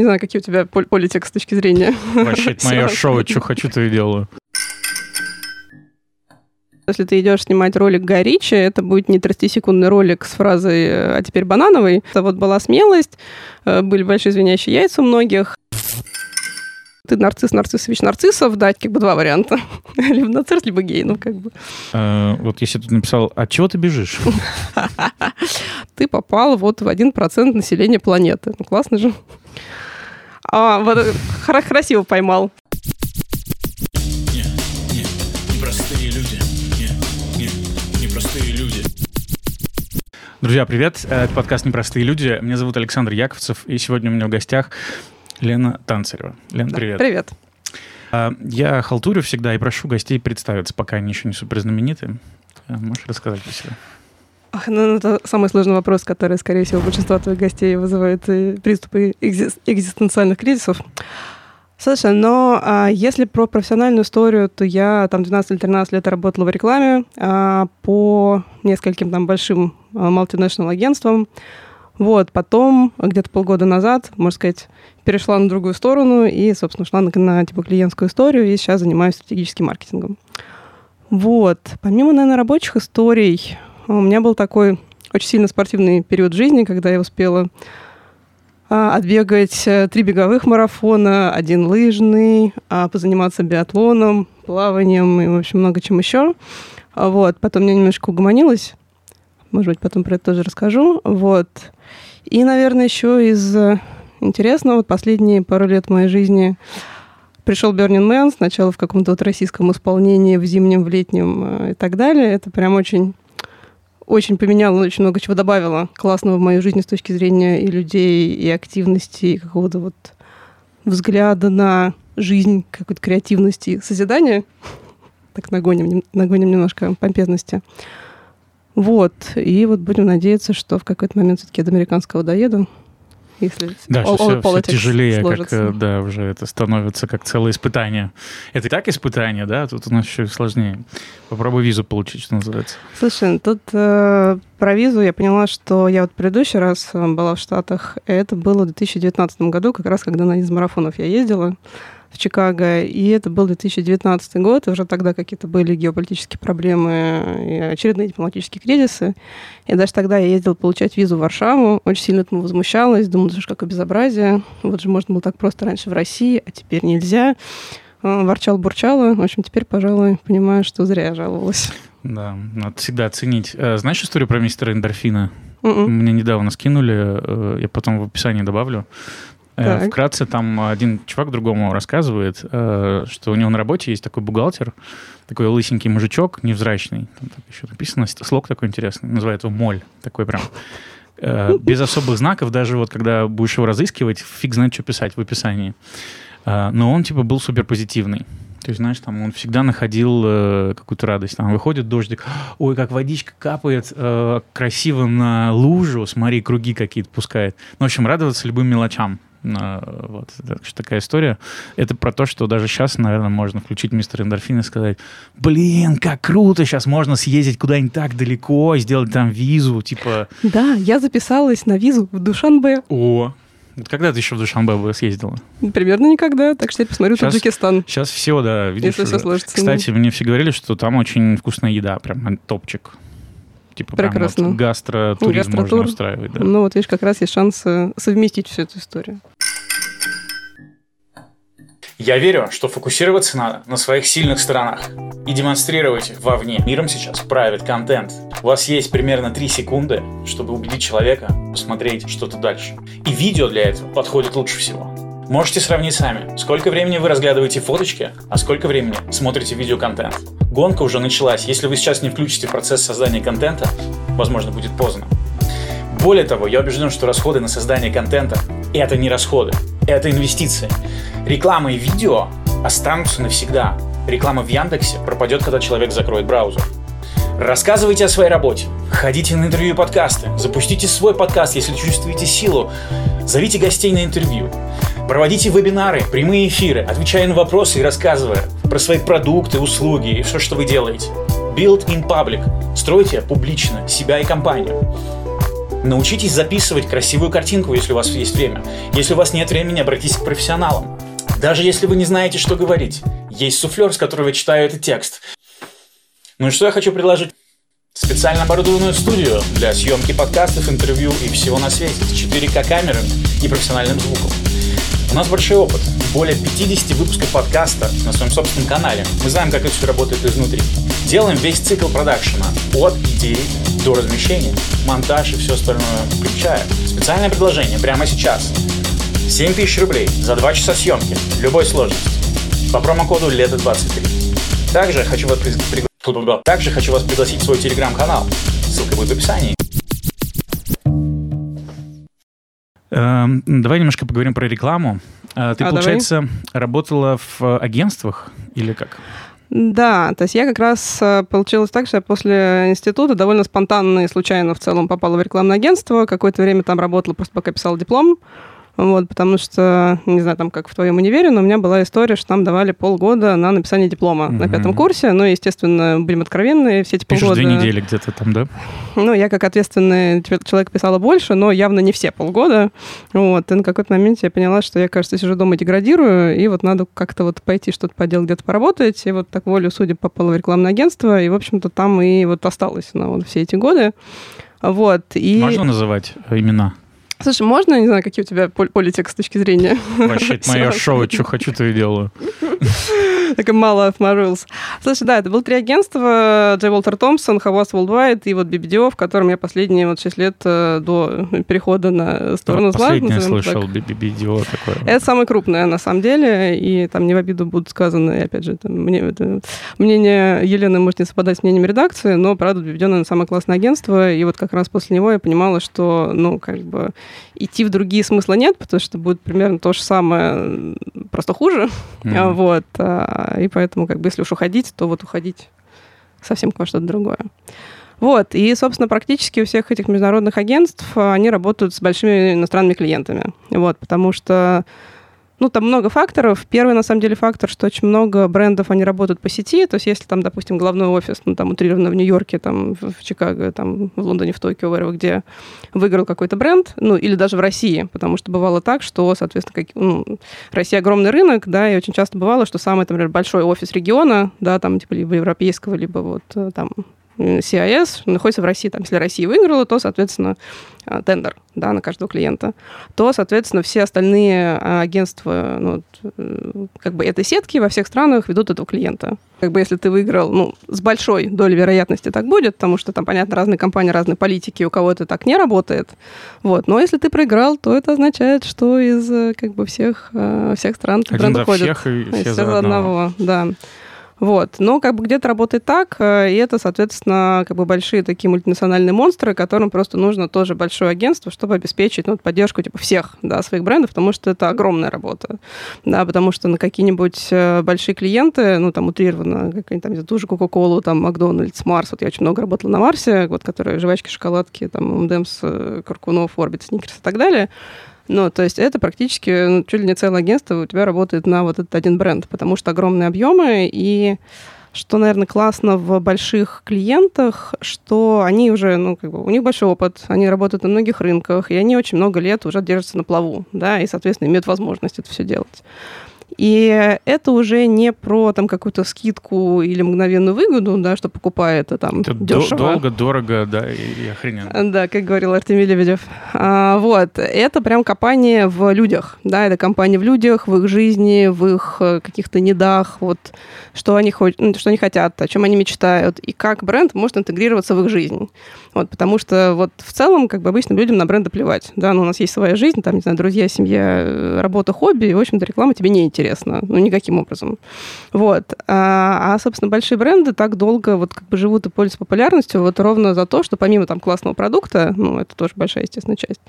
не знаю, какие у тебя политик с точки зрения. Вообще, это мое шоу, что хочу, то и делаю. Если ты идешь снимать ролик Гай Ричи, это будет не 30-секундный ролик с фразой «а теперь банановый». Это вот была смелость, э, были большие звенящие яйца у многих. Ты нарцисс, нарциссович, нарциссов, дать как бы два варианта. либо нацерс, либо гей, ну как бы. Э, вот если тут написал, от чего ты бежишь? ты попал вот в 1% населения планеты. Ну классно же. А, вот красиво поймал. Друзья, привет. Э, это подкаст «Непростые люди». Меня зовут Александр Яковцев, и сегодня у меня в гостях Лена Танцарева. Лена, привет. Да, привет. А, я халтурю всегда и прошу гостей представиться, пока они еще не суперзнаменитые. Э, можешь рассказать про себя? Ах, ну, это самый сложный вопрос, который, скорее всего, большинство твоих гостей вызывает приступы экзистенциальных кризисов. Слушай, но а, если про профессиональную историю, то я там 12 или 13 лет работала в рекламе а, по нескольким там большим а, multinational агентствам. Вот, потом, где-то полгода назад, можно сказать, перешла на другую сторону и, собственно, шла на, на типа клиентскую историю и сейчас занимаюсь стратегическим маркетингом. Вот. Помимо, наверное, рабочих историй, у меня был такой очень сильно спортивный период жизни, когда я успела а, отбегать э, три беговых марафона, один лыжный, а, позаниматься биатлоном, плаванием и, в общем, много чем еще. А, вот. Потом мне немножко угомонилось. Может быть, потом про это тоже расскажу. Вот. И, наверное, еще из э, интересного, вот последние пару лет моей жизни пришел Burning Man, сначала в каком-то вот российском исполнении, в зимнем, в летнем э, и так далее. Это прям очень очень поменяло, очень много чего добавило классного в мою жизнь с точки зрения и людей, и активности, и какого-то вот взгляда на жизнь, какой-то креативности и созидания. Так нагоним, нагоним немножко помпезности. Вот. И вот будем надеяться, что в какой-то момент все-таки до американского доеду если да, all, all все, все тяжелее, сложится. как, э, да, уже это становится как целое испытание. Это и так испытание, да, тут у нас еще сложнее. Попробуй визу получить, что называется. Слушай, тут э, про визу я поняла, что я вот предыдущий раз э, была в Штатах, это было в 2019 году, как раз когда на из марафонов я ездила в Чикаго, и это был 2019 год, уже тогда какие-то были геополитические проблемы и очередные дипломатические кризисы. И даже тогда я ездила получать визу в Варшаву, очень сильно этому возмущалась, думала, что какое безобразие, вот же можно было так просто раньше в России, а теперь нельзя. А, ворчал-бурчала, в общем, теперь, пожалуй, понимаю, что зря я жаловалась. Да, надо всегда оценить. Э, знаешь историю про мистера Эндорфина? Mm-mm. М-м. Мне недавно скинули, э, я потом в описании добавлю. Э, так. Вкратце там один чувак другому рассказывает, э, что у него на работе есть такой бухгалтер, такой лысенький мужичок, невзрачный. Там так еще написано, слог такой интересный, называют его моль, такой прям. Э, без особых знаков, даже вот когда будешь его разыскивать, фиг знает, что писать в описании. Но он типа был супер позитивный. То есть, знаешь, там он всегда находил э, какую-то радость. Там выходит дождик, ой, как водичка капает э, красиво на лужу, смотри, круги какие-то пускает. Ну, в общем, радоваться любым мелочам. Вот, такая история. Это про то, что даже сейчас, наверное, можно включить мистер Эндорфин и сказать, блин, как круто, сейчас можно съездить куда-нибудь так далеко, сделать там визу, типа... Да, я записалась на визу в Душанбе. О, когда ты еще в Душанбе съездила? Примерно никогда, так что я посмотрю сейчас, Таджикистан. Сейчас все, да, видишь. Если все сложится. Кстати, мне все говорили, что там очень вкусная еда, прям топчик. Типа Прекрасно. прям вот гастротуризм Гастротур. можно устраивать. Да. Ну вот видишь, как раз есть шанс э, совместить всю эту историю. Я верю, что фокусироваться надо на своих сильных сторонах и демонстрировать вовне. Миром сейчас правит контент. У вас есть примерно 3 секунды, чтобы убедить человека посмотреть что-то дальше. И видео для этого подходит лучше всего. Можете сравнить сами, сколько времени вы разглядываете фоточки, а сколько времени смотрите видеоконтент. Гонка уже началась. Если вы сейчас не включите процесс создания контента, возможно, будет поздно. Более того, я убежден, что расходы на создание контента – это не расходы, это инвестиции. Реклама и видео останутся навсегда. Реклама в Яндексе пропадет, когда человек закроет браузер. Рассказывайте о своей работе, ходите на интервью и подкасты, запустите свой подкаст, если чувствуете силу, зовите гостей на интервью, проводите вебинары, прямые эфиры, отвечая на вопросы и рассказывая про свои продукты, услуги и все, что вы делаете. Build in public. Стройте публично себя и компанию. Научитесь записывать красивую картинку, если у вас есть время. Если у вас нет времени, обратитесь к профессионалам. Даже если вы не знаете, что говорить. Есть суфлер, с которого читаю этот текст. Ну и что я хочу предложить? Специально оборудованную студию для съемки подкастов, интервью и всего на свете с 4К камерами и профессиональным звуком. У нас большой опыт. Более 50 выпусков подкаста на своем собственном канале. Мы знаем, как это все работает изнутри. Делаем весь цикл продакшена. От идеи до размещения, монтаж и все остальное включая. Специальное предложение прямо сейчас. 7 тысяч рублей за 2 часа съемки. Любой сложности. По промокоду LETO23. Также хочу вас пригласить также хочу вас пригласить в свой телеграм-канал. Ссылка будет в описании. Давай немножко поговорим про рекламу. Э, ты, а, получается, давай. работала в агентствах или как? Да, то есть я как раз э, получилось так, что я после института довольно спонтанно и случайно в целом попала в рекламное агентство. Какое-то время там работала, просто пока писала диплом. Вот, потому что, не знаю, там как в твоем универе, но у меня была история, что нам давали полгода на написание диплома угу. на пятом курсе. Ну, естественно, будем откровенны, все эти Пишешь полгода... две недели где-то там, да? Ну, я как ответственный человек писала больше, но явно не все полгода. Вот, и на какой-то момент я поняла, что я, кажется, сижу дома и деградирую, и вот надо как-то вот пойти что-то поделать, где-то поработать. И вот так волю судеб попала в рекламное агентство, и, в общем-то, там и вот осталось на вот все эти годы. Вот, и... Можно называть имена? Слушай, можно, не знаю, какие у тебя политик с точки зрения? Вообще, это мое шоу, что хочу, то и делаю. Такая мало of my rules. Слушай, да, это было три агентства, Джей Уолтер Томпсон, Хавас Worldwide и вот BBDO, в котором я последние вот 6 лет э, до перехода на сторону зла. Последнее слышал, BBDO такое. Это самое крупное, на самом деле, и там не в обиду будут сказаны, опять же, мне, это, мнение Елены может не совпадать с мнением редакции, но, правда, BBDO, наверное, самое классное агентство, и вот как раз после него я понимала, что, ну, как бы идти в другие смысла нет, потому что будет примерно то же самое, просто хуже. Mm-hmm. Вот. А, и поэтому, как бы, если уж уходить, то вот уходить совсем во что-то другое. Вот, и, собственно, практически у всех этих международных агентств они работают с большими иностранными клиентами. Вот, потому что ну, там много факторов. Первый, на самом деле, фактор, что очень много брендов, они работают по сети. То есть, если там, допустим, главной офис, ну, там, утрированно в Нью-Йорке, там, в Чикаго, там, в Лондоне, в Токио, wherever, где выиграл какой-то бренд, ну, или даже в России, потому что бывало так, что, соответственно, как, ну, Россия огромный рынок, да, и очень часто бывало, что самый, там, например, большой офис региона, да, там, типа, либо европейского, либо вот э, там CIS находится в России. Там, если Россия выиграла, то, соответственно, а, тендер да, на каждого клиента, то, соответственно, все остальные а, агентства ну, э, как бы этой сетки во всех странах ведут этого клиента. Как бы если ты выиграл, ну, с большой долей вероятности так будет, потому что там, понятно, разные компании, разные политики, у кого это так не работает. Вот. Но если ты проиграл, то это означает, что из э, как бы всех, э, всех стран Один бренд уходит. Всех и все за одного. одного. Да. Вот. Но как бы где-то работает так, э, и это, соответственно, как бы большие такие мультинациональные монстры, которым просто нужно тоже большое агентство, чтобы обеспечить ну, поддержку типа всех да, своих брендов, потому что это огромная работа. Да, потому что на какие-нибудь э, большие клиенты, ну, там, утрированно, какая-нибудь там, ту же Кока-Колу, там, Макдональдс, Марс, вот я очень много работала на Марсе, вот, которые жвачки, шоколадки, там, МДМС, э, Каркунов, Орбит, Сникерс и так далее, ну, то есть это практически ну, чуть ли не целое агентство у тебя работает на вот этот один бренд, потому что огромные объемы и что, наверное, классно в больших клиентах, что они уже, ну, как бы, у них большой опыт, они работают на многих рынках, и они очень много лет уже держатся на плаву, да, и, соответственно, имеют возможность это все делать. И это уже не про там какую-то скидку или мгновенную выгоду, да, что покупает это там это дешево. долго, дорого, да, и, и охрененно. Да, как говорил Артемий Лебедев. А, вот, это прям компания в людях, да, это компания в людях, в их жизни, в их э, каких-то недах, вот, что они, ну, что они хотят, о чем они мечтают, и как бренд может интегрироваться в их жизнь. Вот, потому что вот в целом, как бы обычным людям на бренды плевать, да, ну, у нас есть своя жизнь, там, не знаю, друзья, семья, э, работа, хобби, и, в общем-то, реклама тебе не интересна интересно, ну, никаким образом. Вот. А, а, собственно, большие бренды так долго вот как бы живут и пользуются популярностью вот ровно за то, что помимо там классного продукта, ну, это тоже большая, естественно, часть,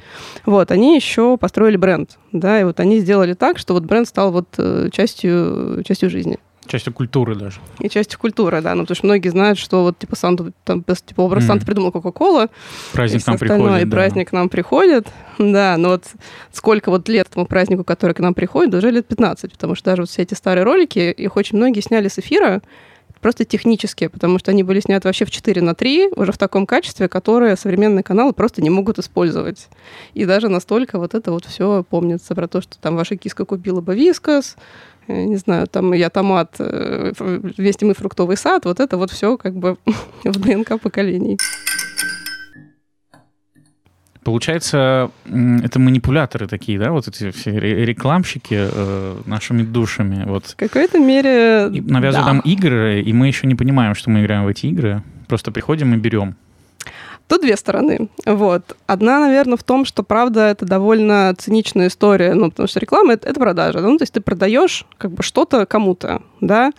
вот, они еще построили бренд, да, и вот они сделали так, что вот бренд стал вот э, частью, частью жизни. Частью культуры даже. И частью культуры, да. Ну, потому что многие знают, что вот типа Санту, там, типа образ mm. Санта придумал Кока-Кола. Праздник и нам приходит. И да. праздник к нам приходит. Да, но вот сколько вот лет этому празднику, который к нам приходит, уже лет 15, потому что даже вот все эти старые ролики, их очень многие сняли с эфира, просто технические, потому что они были сняты вообще в 4 на 3, уже в таком качестве, которое современные каналы просто не могут использовать. И даже настолько вот это вот все помнится про то, что там ваша киска купила бы вискас, э, не знаю, там я томат, э, вместе мы фруктовый сад, вот это вот все как бы в ДНК поколений. Получается, это манипуляторы такие, да, вот эти все рекламщики э, нашими душами. Вот. В какой-то мере, и Навязывают да. нам игры, и мы еще не понимаем, что мы играем в эти игры. Просто приходим и берем. Тут две стороны. Вот. Одна, наверное, в том, что, правда, это довольно циничная история, ну, потому что реклама это, — это продажа. Ну, то есть ты продаешь как бы что-то кому-то, да.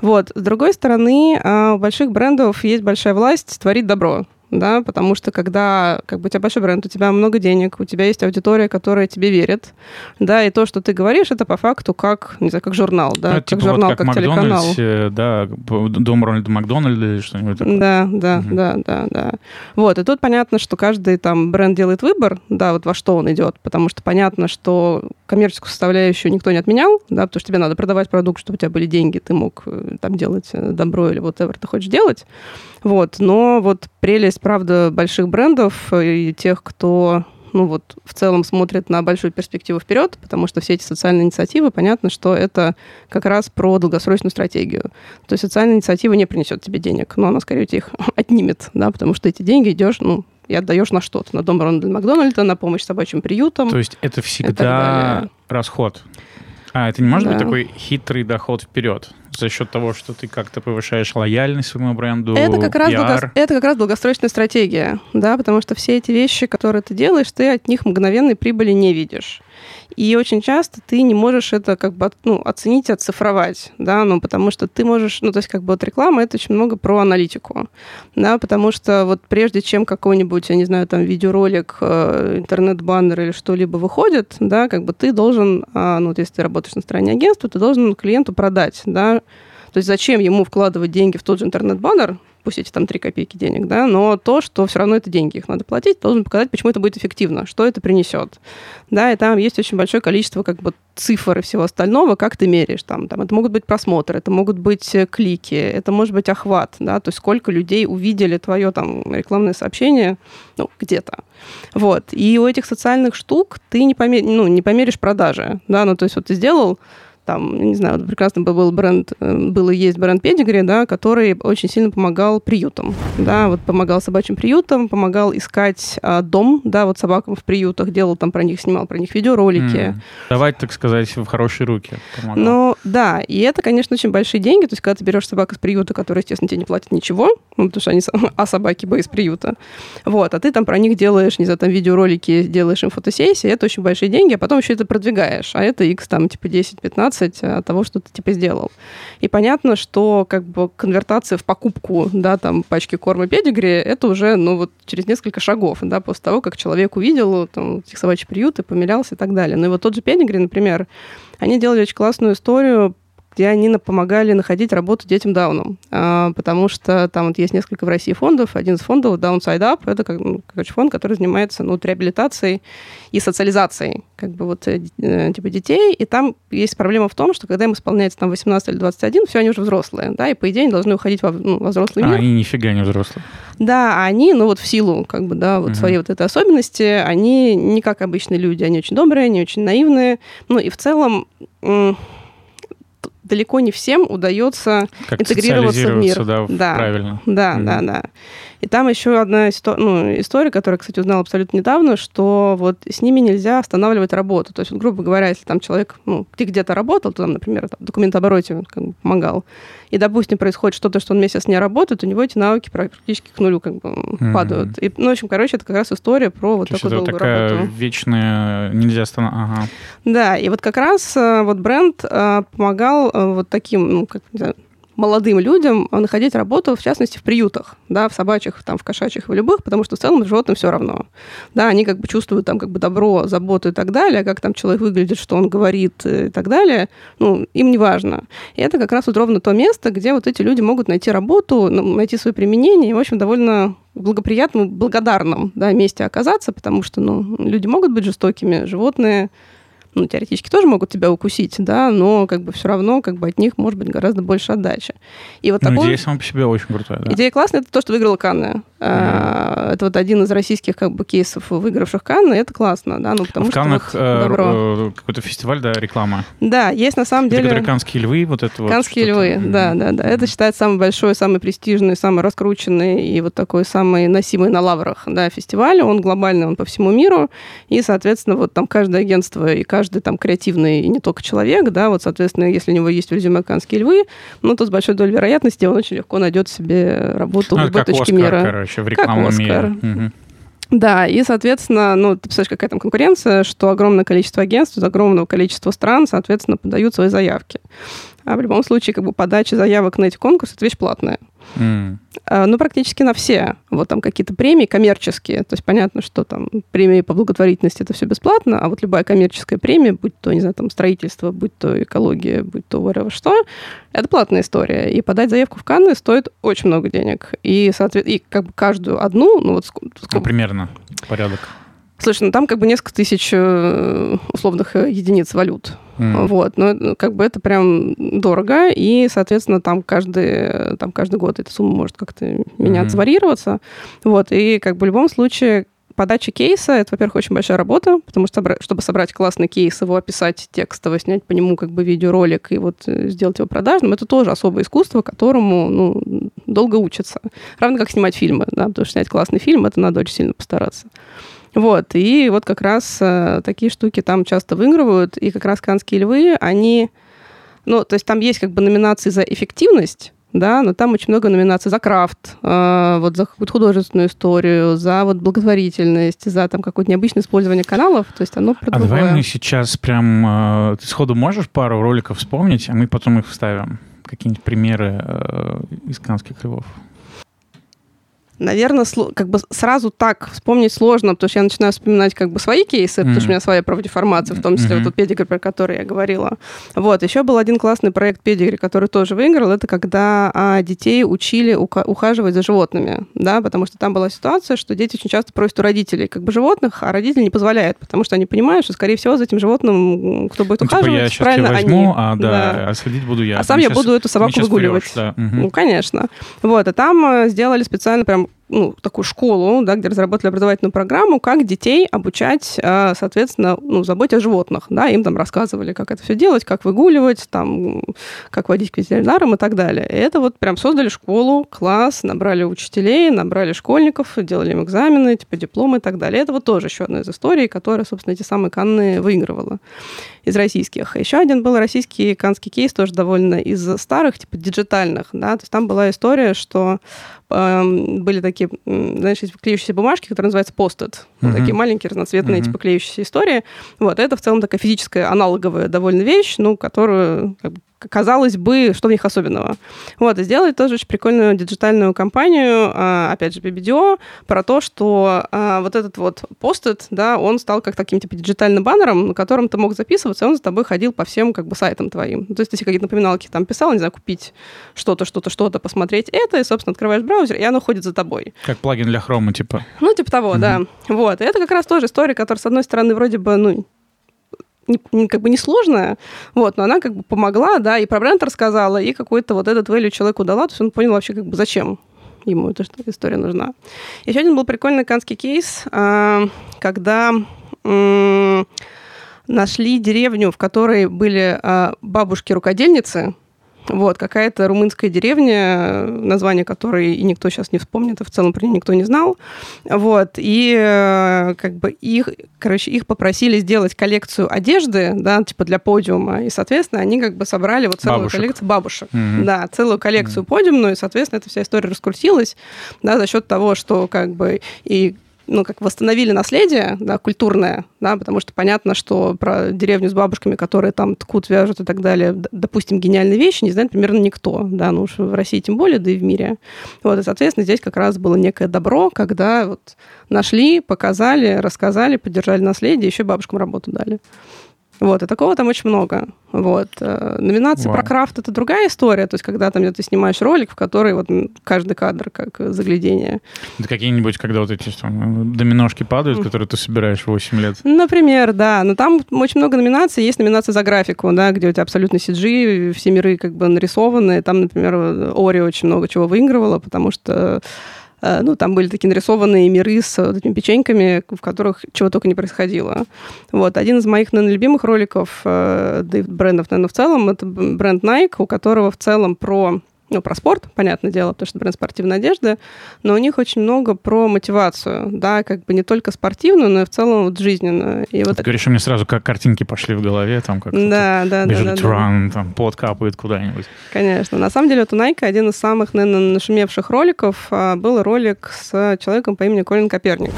Вот. С другой стороны, а, у больших брендов есть большая власть творить добро да, потому что когда как бы у тебя большой бренд, у тебя много денег, у тебя есть аудитория, которая тебе верит, да, и то, что ты говоришь, это по факту как, не знаю, как журнал, да, ну, как типа журнал, вот как, как телеканал. Э, да, дом Рональда Макдональда или что-нибудь такое. Да, да, угу. да, да, да. Вот, и тут понятно, что каждый там бренд делает выбор, да, вот во что он идет, потому что понятно, что коммерческую составляющую никто не отменял, да, потому что тебе надо продавать продукт, чтобы у тебя были деньги, ты мог э, там делать э, добро или вот whatever ты хочешь делать. Вот, но вот прелесть, правда, больших брендов и тех, кто ну вот в целом смотрит на большую перспективу вперед, потому что все эти социальные инициативы, понятно, что это как раз про долгосрочную стратегию. То есть социальная инициатива не принесет тебе денег, но она скорее тебе их отнимет, да, потому что эти деньги идешь, ну, и отдаешь на что-то, на дом Рональда Макдональда, на помощь собачьим приютам. То есть это всегда расход. А, это не может да. быть такой хитрый доход вперед за счет того, что ты как-то повышаешь лояльность своему бренду, это как, раз долго, это как раз долгосрочная стратегия, да, потому что все эти вещи, которые ты делаешь, ты от них мгновенной прибыли не видишь. И очень часто ты не можешь это как бы ну, оценить, оцифровать, да, ну, потому что ты можешь, ну, то есть как бы вот реклама это очень много про аналитику, да, потому что вот прежде чем какой-нибудь, я не знаю, там видеоролик, э, интернет-баннер или что-либо выходит, да, как бы ты должен, а, ну, вот если ты работаешь на стороне агентства, ты должен клиенту продать, да, то есть зачем ему вкладывать деньги в тот же интернет-баннер, пусть эти там 3 копейки денег, да, но то, что все равно это деньги, их надо платить, должен показать, почему это будет эффективно, что это принесет. Да, и там есть очень большое количество как бы цифр и всего остального, как ты меряешь. Там, там, это могут быть просмотры, это могут быть э, клики, это может быть охват, да, то есть сколько людей увидели твое там рекламное сообщение, ну, где-то. Вот. И у этих социальных штук ты не, помер... ну, не померишь продажи, да, ну, то есть вот ты сделал там, не знаю, прекрасно был бренд, э, был и есть бренд Pedigree, да, который очень сильно помогал приютам, да, вот помогал собачьим приютам, помогал искать а, дом, да, вот собакам в приютах, делал там про них, снимал про них видеоролики. Mm. Давать, так сказать, в хорошие руки. Помогал. Ну, да, и это, конечно, очень большие деньги, то есть, когда ты берешь собаку из приюта, которая, естественно, тебе не платит ничего, ну, потому что они, а собаки бы из приюта, вот, а ты там про них делаешь, не знаю, там видеоролики, делаешь им фотосессии, это очень большие деньги, а потом еще это продвигаешь, а это x там, типа, 10-15 20 от того, что ты типа сделал. И понятно, что как бы конвертация в покупку, да, там, пачки корма педигри, это уже, ну, вот через несколько шагов, да, после того, как человек увидел там, этих собачьих приюты, помилялся и так далее. Ну и вот тот же педигри, например, они делали очень классную историю где они помогали находить работу детям Дауном, а, потому что там вот есть несколько в России фондов. Один из фондов Downside Up, это как, ну, короче, фонд, который занимается ну, реабилитацией и социализацией как бы вот э, э, типа детей, и там есть проблема в том, что когда им исполняется там 18 или 21, все, они уже взрослые, да, и по идее они должны уходить во, ну, во взрослый а, мир. А они нифига не взрослые. Да, а они, ну вот в силу как бы, да, вот угу. своей вот этой особенности, они не как обычные люди, они очень добрые, они очень наивные, ну и в целом далеко не всем удается как интегрироваться в мир. Да, да, правильно. Да, mm да, да. И там еще одна история, ну, история, которую, кстати, узнала абсолютно недавно, что вот с ними нельзя останавливать работу. То есть, вот, грубо говоря, если там человек, ну, ты где-то работал, то там, например, там, документообороте как бы, помогал, и, допустим, происходит что-то, что он месяц не работает, у него эти навыки практически к нулю как бы mm-hmm. падают. И, ну, в общем, короче, это как раз история про вот То такую долгую такая работу. вечная, нельзя останавливать. Ага. Да, и вот как раз э, вот бренд э, помогал э, вот таким, ну, как, не знаю, молодым людям находить работу, в частности, в приютах, да, в собачьих, там, в кошачьих, в любых, потому что в целом животным все равно. Да, они как бы чувствуют там как бы добро, заботу и так далее, как там человек выглядит, что он говорит и так далее, ну, им не важно. И это как раз вот ровно то место, где вот эти люди могут найти работу, найти свое применение и, в общем, довольно благоприятном, благодарном да, месте оказаться, потому что ну, люди могут быть жестокими, животные ну, теоретически тоже могут тебя укусить, да, но как бы все равно как бы от них может быть гораздо больше отдачи. И вот ну, такой... идея сама по себе очень крутая, да. Идея классная, это то, что выиграла Канны. Mm-hmm. Это вот один из российских как бы кейсов, выигравших Канны, это классно, да, ну потому в что Каннах вот, э, добро. Э, какой-то фестиваль, да, реклама. Да, есть на самом деле... Это канские львы, вот это вот. Канские львы, mm-hmm. да, да, да. Это считается самый большой, самый престижный, самый раскрученный и вот такой самый носимый на лаврах, да, фестиваль. Он глобальный, он по всему миру, и, соответственно, вот там каждое агентство и каждый там креативный, и не только человек, да, вот, соответственно, если у него есть в резюме канские львы, ну, то с большой долей вероятности он очень легко найдет себе работу ну, в любой точке Оскар, мира. короче, в рекламном как мире. Угу. Да, и, соответственно, ну, ты представляешь, какая там конкуренция, что огромное количество агентств из огромного количества стран, соответственно, подают свои заявки. А в любом случае, как бы подача заявок на эти конкурсы – это вещь платная. Mm. Ну, практически на все. Вот там какие-то премии коммерческие. То есть понятно, что там премии по благотворительности это все бесплатно, а вот любая коммерческая премия, будь то, не знаю, там строительство, будь то экология, будь то whatever что, это платная история. И подать заявку в Канны стоит очень много денег. И, соответственно, и как бы каждую одну, ну вот... Сколько... Ну, примерно порядок. Слушай, ну там как бы несколько тысяч э, условных э, единиц валют. Mm. Вот, но ну, как бы это прям дорого, и, соответственно, там каждый, там каждый год эта сумма может как-то меняться, mm. варьироваться. Вот, и как бы в любом случае подача кейса — это, во-первых, очень большая работа, потому что, чтобы собрать классный кейс, его описать текстово, снять по нему как бы видеоролик и вот э, сделать его продажным, это тоже особое искусство, которому ну, долго учатся. Равно как снимать фильмы, да, потому что снять классный фильм — это надо очень сильно постараться. Вот, и вот как раз э, такие штуки там часто выигрывают, и как раз «Канские львы», они... Ну, то есть там есть как бы номинации за эффективность, да, но там очень много номинаций за крафт, э, вот за какую-то художественную историю, за вот благотворительность, за там какое-то необычное использование каналов, то есть оно про А давай мы сейчас прям... Э, ты сходу можешь пару роликов вспомнить, а мы потом их вставим? Какие-нибудь примеры э, из канских львов? Наверное, как бы сразу так вспомнить сложно, потому что я начинаю вспоминать как бы свои кейсы, mm-hmm. потому что у меня своя правдеформация, в том числе mm-hmm. вот тот педигри, про который я говорила. Вот, еще был один классный проект педигри, который тоже выиграл, это когда а, детей учили ухаживать за животными, да, потому что там была ситуация, что дети очень часто просят у родителей как бы животных, а родители не позволяют, потому что они понимают, что, скорее всего, за этим животным, кто будет ну, ухаживать, типа я сейчас правильно, возьму, они. А, да, да. а следить буду я. А сам я буду эту собаку выгуливать. Врешь, да. угу. Ну, конечно. Вот, а там э, сделали специально прям you ну, такую школу, да, где разработали образовательную программу, как детей обучать, а, соответственно, ну, заботе о животных. Да, им там рассказывали, как это все делать, как выгуливать, там, как водить к ветеринарам и так далее. И это вот прям создали школу, класс, набрали учителей, набрали школьников, делали им экзамены, типа дипломы и так далее. Это вот тоже еще одна из историй, которая, собственно, эти самые Канны выигрывала из российских. Еще один был российский канский кейс, тоже довольно из старых, типа диджитальных, да, то есть там была история, что э, были такие, знаешь, клеющиеся бумажки, которые называются постед, uh-huh. такие маленькие разноцветные, uh-huh. типа клеющиеся истории. Вот, это в целом такая физическая аналоговая довольно вещь, ну, которую как бы, казалось бы, что в них особенного. Вот, и сделали тоже очень прикольную диджитальную кампанию, а, опять же, BBDO, про то, что а, вот этот вот постед, да, он стал как таким, типа, диджитальным баннером, на котором ты мог записываться, и он за тобой ходил по всем, как бы, сайтам твоим. То есть ты себе какие-то напоминалки там писал, не знаю, купить что-то, что-то, что-то, посмотреть это, и, собственно, открываешь браузер, и оно ходит за тобой. Как плагин для хрома, типа. Ну, типа того, mm-hmm. да. Вот, и это как раз тоже история, которая, с одной стороны, вроде бы, ну, не, как бы несложная, вот, но она как бы помогла, да, и про бренд рассказала, и какой-то вот этот value человеку дала, то есть он понял вообще как бы зачем ему эта история нужна. Еще один был прикольный канский кейс, а, когда нашли деревню, в которой были а, бабушки-рукодельницы, вот, какая-то румынская деревня, название которой и никто сейчас не вспомнит, и в целом про нее никто не знал. Вот, и э, как бы их, короче, их попросили сделать коллекцию одежды, да, типа для подиума, и, соответственно, они как бы собрали вот целую бабушек. коллекцию бабушек. Mm-hmm. Да, целую коллекцию mm-hmm. подиумную, и, соответственно, эта вся история раскрутилась, да, за счет того, что как бы и ну, как восстановили наследие, да, культурное, да, потому что понятно, что про деревню с бабушками, которые там ткут, вяжут и так далее, допустим, гениальные вещи, не знает примерно никто, да, ну уж в России тем более, да и в мире. Вот, и, соответственно, здесь как раз было некое добро, когда вот нашли, показали, рассказали, поддержали наследие, еще бабушкам работу дали. Вот, и такого там очень много. Вот. Э, номинация Вау. про крафт — это другая история, то есть когда там ты снимаешь ролик, в который вот каждый кадр как заглядение. Да какие-нибудь, когда вот эти там, доминошки падают, которые ты собираешь 8 лет? Например, да. Но там очень много номинаций. Есть номинация за графику, да, где у тебя абсолютно CG, все миры как бы нарисованы. Там, например, Ори очень много чего выигрывала, потому что Э, ну, там были такие нарисованные миры с вот этими печеньками, в которых чего только не происходило. Вот. Один из моих, наверное, любимых роликов, э, да и брендов, наверное, в целом, это бренд Nike, у которого в целом про ну, про спорт, понятное дело, потому что бренд спортивной одежды, но у них очень много про мотивацию, да, как бы не только спортивную, но и в целом вот жизненную. И вот Ты говоришь, у меня сразу как картинки пошли в голове, там как да, да, бежит да, да, ран, да. там пот капает куда-нибудь. Конечно. На самом деле, вот у Nike один из самых, наверное, нашумевших роликов а, был ролик с человеком по имени Колин Каперник.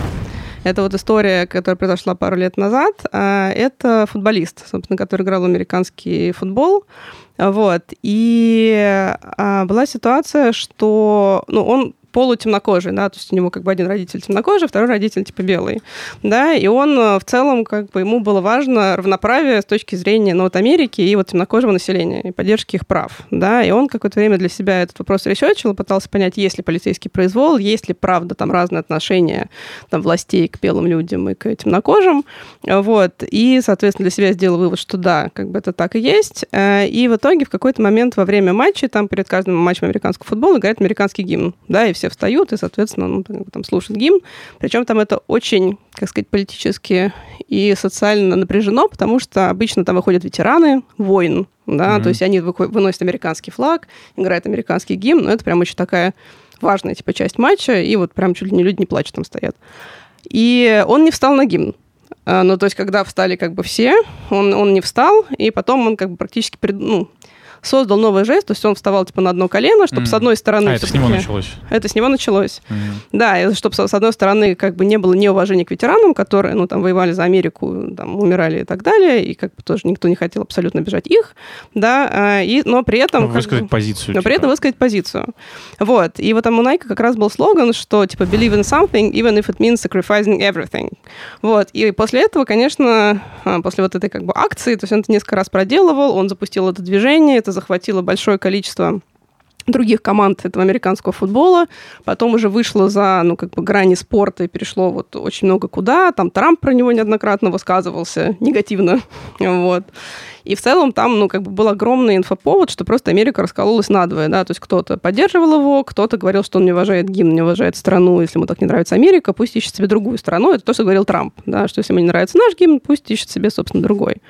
Это вот история, которая произошла пару лет назад. А, это футболист, собственно, который играл в американский футбол. Вот. И а, была ситуация, что ну, он полутемнокожий, да, то есть у него как бы один родитель темнокожий, второй родитель типа белый, да, и он э, в целом как бы ему было важно равноправие с точки зрения, ну, вот Америки и вот темнокожего населения и поддержки их прав, да, и он какое-то время для себя этот вопрос ресерчил, пытался понять, есть ли полицейский произвол, есть ли, правда, там разные отношения там властей к белым людям и к темнокожим, вот, и, соответственно, для себя сделал вывод, что да, как бы это так и есть, э, и в итоге в какой-то момент во время матча, там перед каждым матчем американского футбола играет американский гимн, да, и все встают и, соответственно, ну, там слушают гимн. Причем там это очень, как сказать, политически и социально напряжено, потому что обычно там выходят ветераны войн, да, mm-hmm. то есть они выносят американский флаг, играют американский гимн, но это прям очень такая важная типа часть матча, и вот прям чуть ли не люди не плачут там стоят. И он не встал на гимн. А, ну, то есть, когда встали как бы все, он, он не встал, и потом он как бы практически, ну, создал новый жест, то есть он вставал типа на одно колено, чтобы mm. с одной стороны... А, это с него началось? Это с него началось. Mm. Да, и чтобы с одной стороны как бы не было неуважения к ветеранам, которые, ну, там, воевали за Америку, там, умирали и так далее, и как бы тоже никто не хотел абсолютно бежать их, да, а, и, но при этом... Ну, высказать бы, позицию. Но типа. при этом высказать позицию. Вот, и вот там у Nike как раз был слоган, что, типа, believe in something, even if it means sacrificing everything. Вот, и после этого, конечно, а, после вот этой как бы акции, то есть он это несколько раз проделывал, он запустил это движение, это захватило большое количество других команд этого американского футбола. Потом уже вышло за, ну, как бы грани спорта и перешло вот очень много куда. Там Трамп про него неоднократно высказывался негативно. вот. И в целом там, ну, как бы был огромный инфоповод, что просто Америка раскололась надвое, да, то есть кто-то поддерживал его, кто-то говорил, что он не уважает гимн, не уважает страну, если ему так не нравится Америка, пусть ищет себе другую страну. Это то, что говорил Трамп, да, что если ему не нравится наш гимн, пусть ищет себе, собственно, другой.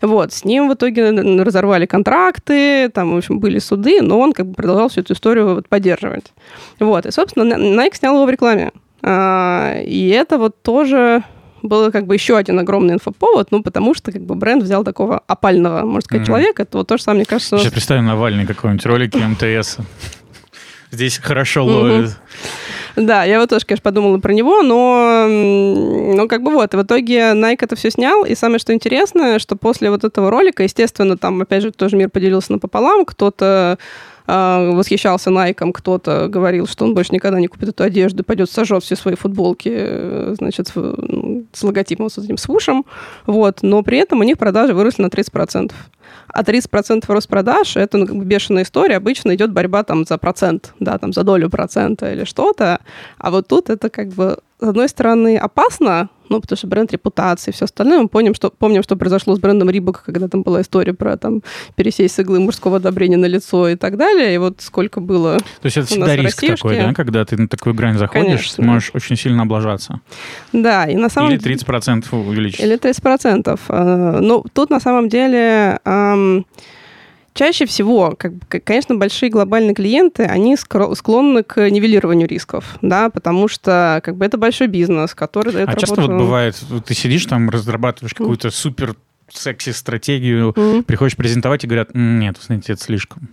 Вот, с ним в итоге разорвали контракты, там, в общем, были суды, но он как бы продолжал всю эту историю вот поддерживать. Вот, и, собственно, Nike снял его в рекламе. А, и это вот тоже был как бы еще один огромный инфоповод, ну, потому что как бы бренд взял такого опального, можно сказать, mm-hmm. человека. Это вот то же самое, мне кажется... Сейчас представим Навальный какой-нибудь ролики МТС. Здесь хорошо ловит. Да, я вот тоже, конечно, подумала про него, но, ну, как бы вот, в итоге Nike это все снял, и самое что интересное, что после вот этого ролика, естественно, там, опять же, тоже мир поделился напополам, кто-то а, восхищался Найком, кто-то говорил, что он больше никогда не купит эту одежду, пойдет сожжет все свои футболки, э, значит, с логотипом, с этим свушем, вот, но при этом у них продажи выросли на 30%. А 30% рост продаж – это ну, бешеная история. Обычно идет борьба там за процент, да, там за долю процента или что-то. А вот тут это как бы с одной стороны, опасно, ну, потому что бренд репутации и все остальное. Мы помним, что, помним, что произошло с брендом Рибок, когда там была история про там пересесть с иглы мужского одобрения на лицо и так далее. И вот сколько было То есть это всегда риск такой, да? Когда ты на такую грань заходишь, Конечно. можешь очень сильно облажаться. Да, и на самом Или 30% увеличить. Или 30%. А, ну, тут на самом деле чаще всего, как, конечно, большие глобальные клиенты, они склонны к нивелированию рисков, да, потому что как бы это большой бизнес, который дает А работу... часто вот бывает, ты сидишь там, разрабатываешь какую-то супер секси-стратегию, mm-hmm. приходишь презентовать и говорят, нет, знаете, это слишком.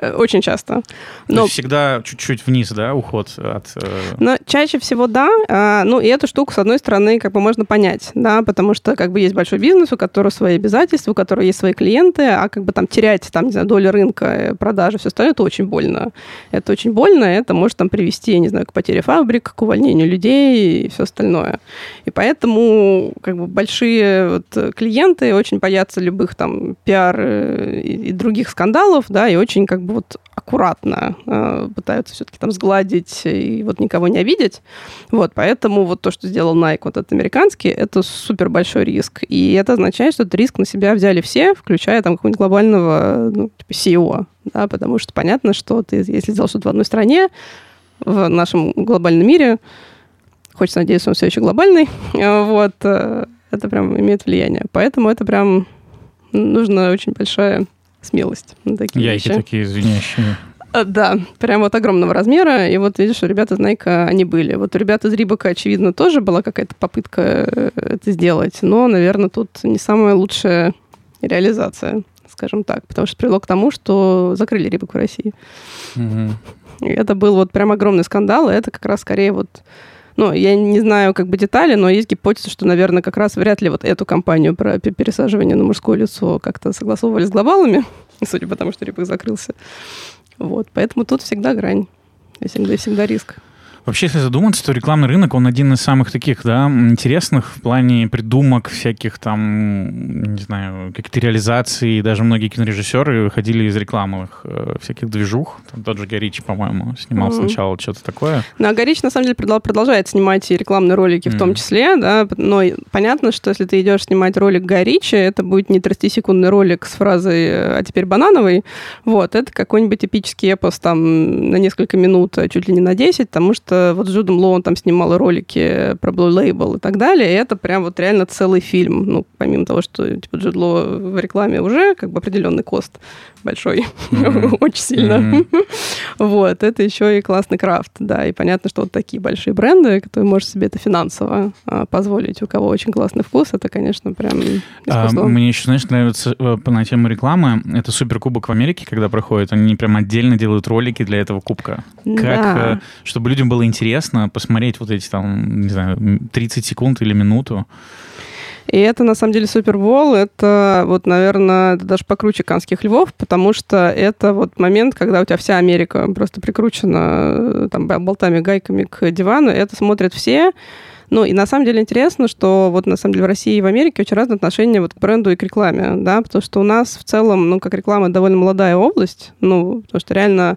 Э, очень часто. Но... Всегда чуть-чуть вниз, да, уход от... Э, Но чаще всего да. А, ну, и эту штуку, с одной стороны, как бы можно понять, да, потому что как бы есть большой бизнес, у которого свои обязательства, у которого есть свои клиенты, а как бы там терять, там, не знаю, долю рынка, э, продажи, все остальное, это очень больно. Это очень больно, это может там привести, я не знаю, к потере фабрик, к увольнению людей и все остальное. И поэтому как бы большие вот клиенты очень боятся любых там пиар и других скандалов, да, и очень как бы вот аккуратно э, пытаются все-таки там сгладить и вот никого не обидеть. Вот, поэтому вот то, что сделал Nike, вот этот американский, это супер большой риск. И это означает, что этот риск на себя взяли все, включая там какого-нибудь глобального ну, типа CEO, да, потому что понятно, что ты, если сделал что-то в одной стране, в нашем глобальном мире, хочется надеяться, он все еще глобальный, вот, э, это прям имеет влияние. Поэтому это прям нужна очень большая смелость такие Яйки вещи. такие звенящие. А, да, прям вот огромного размера. И вот видишь, у ребят из Найка они были. Вот у ребят из Рибака, очевидно, тоже была какая-то попытка э, это сделать. Но, наверное, тут не самая лучшая реализация, скажем так. Потому что привело к тому, что закрыли Рибак в России. Угу. И это был вот прям огромный скандал. И это как раз скорее вот ну, я не знаю как бы детали, но есть гипотеза, что, наверное, как раз вряд ли вот эту кампанию про пересаживание на мужское лицо как-то согласовывали с глобалами, судя по тому, что репок закрылся. Вот, поэтому тут всегда грань, всегда, всегда риск. Вообще, если задуматься, то рекламный рынок, он один из самых таких, да, интересных в плане придумок всяких там, не знаю, каких-то реализаций. Даже многие кинорежиссеры выходили из рекламных э, всяких движух. Там тот же Горич, по-моему, снимал mm-hmm. сначала что-то такое. Ну, а Горич, на самом деле, продолжает снимать и рекламные ролики mm-hmm. в том числе, да, но понятно, что если ты идешь снимать ролик Горича, это будет не 30-секундный ролик с фразой «а теперь банановый», вот, это какой-нибудь эпический эпос там на несколько минут, а чуть ли не на 10, потому что что вот с Джудом Лоу он там снимал ролики про Blue Label и так далее, и это прям вот реально целый фильм. Ну, помимо того, что типа, Джуд Лоу в рекламе уже как бы определенный кост большой, mm-hmm. очень сильно. Mm-hmm. вот, это еще и классный крафт, да, и понятно, что вот такие большие бренды, которые может себе это финансово а, позволить, у кого очень классный вкус, это, конечно, прям а, Мне еще, знаешь, нравится э, на тему рекламы, это Суперкубок в Америке, когда проходит, они прям отдельно делают ролики для этого кубка. Как, да. Э, чтобы людям было интересно посмотреть вот эти там, не знаю, 30 секунд или минуту. И это, на самом деле, Супербол. Это, вот, наверное, даже покруче канских львов, потому что это вот момент, когда у тебя вся Америка просто прикручена там болтами, гайками к дивану. Это смотрят все. Ну, и на самом деле интересно, что вот на самом деле в России и в Америке очень разные отношения вот к бренду и к рекламе, да, потому что у нас в целом, ну, как реклама довольно молодая область, ну, потому что реально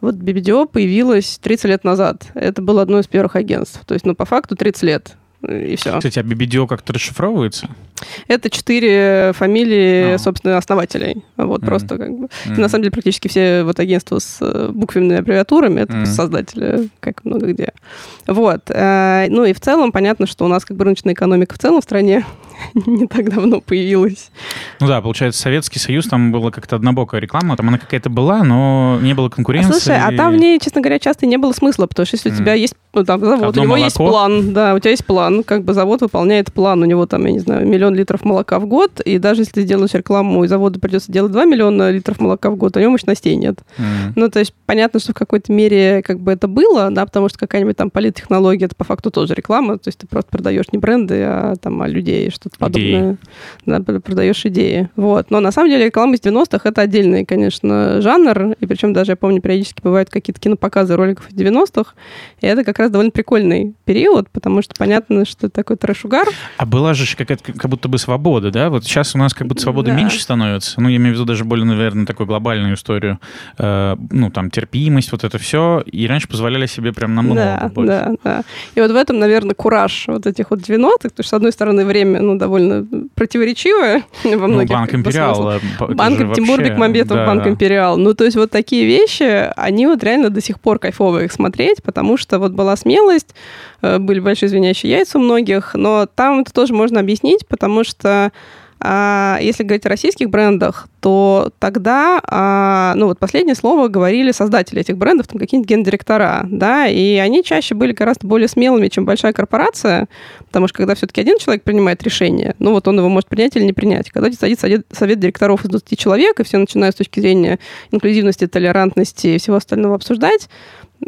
вот BBDO появилась 30 лет назад. Это было одно из первых агентств. То есть, ну, по факту 30 лет и все. Кстати, а BBDO как-то расшифровывается? Это четыре фамилии, а. собственно, основателей. Вот mm. просто как бы. Mm. На самом деле практически все вот агентства с э, буквенными аббревиатурами это mm. создатели, как много где. Вот. Э, ну и в целом понятно, что у нас как бы рыночная экономика в целом в стране не так давно появилась. Ну да, получается, Советский Союз, там была как-то однобокая реклама, там она какая-то была, но не было конкуренции. Слушай, а там в ней, честно говоря, часто не было смысла, потому что если у тебя есть ну, там, завод, Одно у него молоко. есть план, да, у тебя есть план, как бы завод выполняет план, у него там, я не знаю, миллион литров молока в год, и даже если ты сделаешь рекламу, и заводу придется делать 2 миллиона литров молока в год, у него мощностей нет. Mm. Ну, то есть понятно, что в какой-то мере как бы это было, да, потому что какая-нибудь там политтехнология, это по факту тоже реклама, то есть ты просто продаешь не бренды, а там а людей, что-то подобное. Да, продаешь идеи. Вот. Но на самом деле реклама из 90-х это отдельный, конечно, жанр, и причем даже, я помню, периодически бывают какие-то кинопоказы роликов из 90-х, и это как раз довольно прикольный период, потому что понятно, что это такой трэш-угар. А была же какая-то как будто бы свобода, да? Вот сейчас у нас как будто свобода да. меньше становится. Ну, я имею в виду даже более, наверное, такую глобальную историю. Э, ну, там, терпимость, вот это все. И раньше позволяли себе прям намного да, больше. Да, да. И вот в этом, наверное, кураж вот этих вот 90-х, потому что, с одной стороны, время, ну, довольно противоречивое во ну, многих... Ну, Банк Империал. Э, банк Тимур Бекмамбетов, да. Банк Империал. Ну, то есть вот такие вещи, они вот реально до сих пор кайфово их смотреть, потому что вот была смелость, были большие звенящие яйца у многих, но там это тоже можно объяснить, потому что А если говорить о российских брендах, то тогда, а, ну вот последнее слово говорили создатели этих брендов, там какие-нибудь гендиректора, да, и они чаще были гораздо более смелыми, чем большая корпорация, потому что когда все-таки один человек принимает решение, ну вот он его может принять или не принять. Когда садится совет, совет директоров из 20 человек, и все начинают с точки зрения инклюзивности, толерантности и всего остального обсуждать,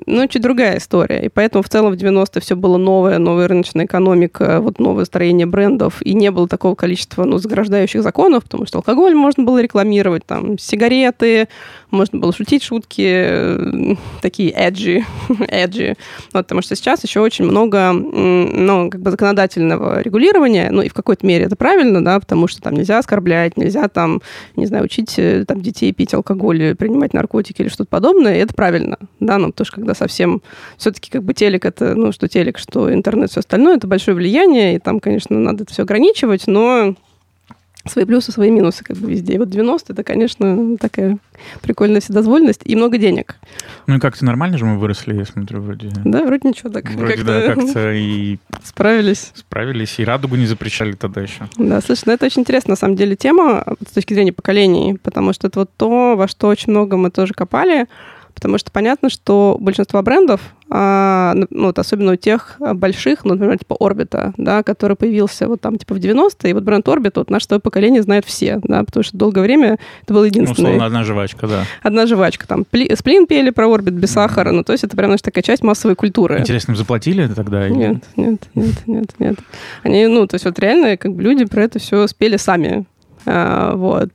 ну, чуть другая история. И поэтому в целом в 90-е все было новое, новая рыночная экономика, вот новое строение брендов, и не было такого количества, ну, заграждающих законов, потому что алкоголь можно было рекламировать, там, сигареты, можно было шутить шутки э, такие edgy, edgy. Вот, потому что сейчас еще очень много, ну, как бы законодательного регулирования, ну, и в какой-то мере это правильно, да, потому что там нельзя оскорблять, нельзя там, не знаю, учить э, там детей пить алкоголь, принимать наркотики или что-то подобное, и это правильно, да, ну, потому что когда совсем... Все-таки как бы телек это, ну, что телек, что интернет, все остальное, это большое влияние, и там, конечно, надо это все ограничивать, но свои плюсы, свои минусы как бы везде. И вот 90 это, конечно, такая прикольная вседозволенность и много денег. Ну и как-то нормально же мы выросли, я смотрю, вроде. Да, вроде ничего так. Вроде как да, как-то и... Справились. Справились, и радугу не запрещали тогда еще. Да, слушай, ну это очень интересная, на самом деле, тема с точки зрения поколений, потому что это вот то, во что очень много мы тоже копали, Потому что понятно, что большинство брендов, а, ну, вот особенно у тех больших, ну, например, типа Орбита, да, который появился вот там типа в 90-е, и вот бренд Орбит, вот наше поколение знает все, да, потому что долгое время это было единственное. Ну, условно, одна жвачка, да. Одна жвачка, там, сплин пели про Орбит без сахара, ну, то есть это прям, знаешь, такая часть массовой культуры. Интересно, им заплатили тогда? Или... Нет, нет, нет, нет, нет. Они, ну, то есть вот реально, как бы люди про это все спели сами, а, вот.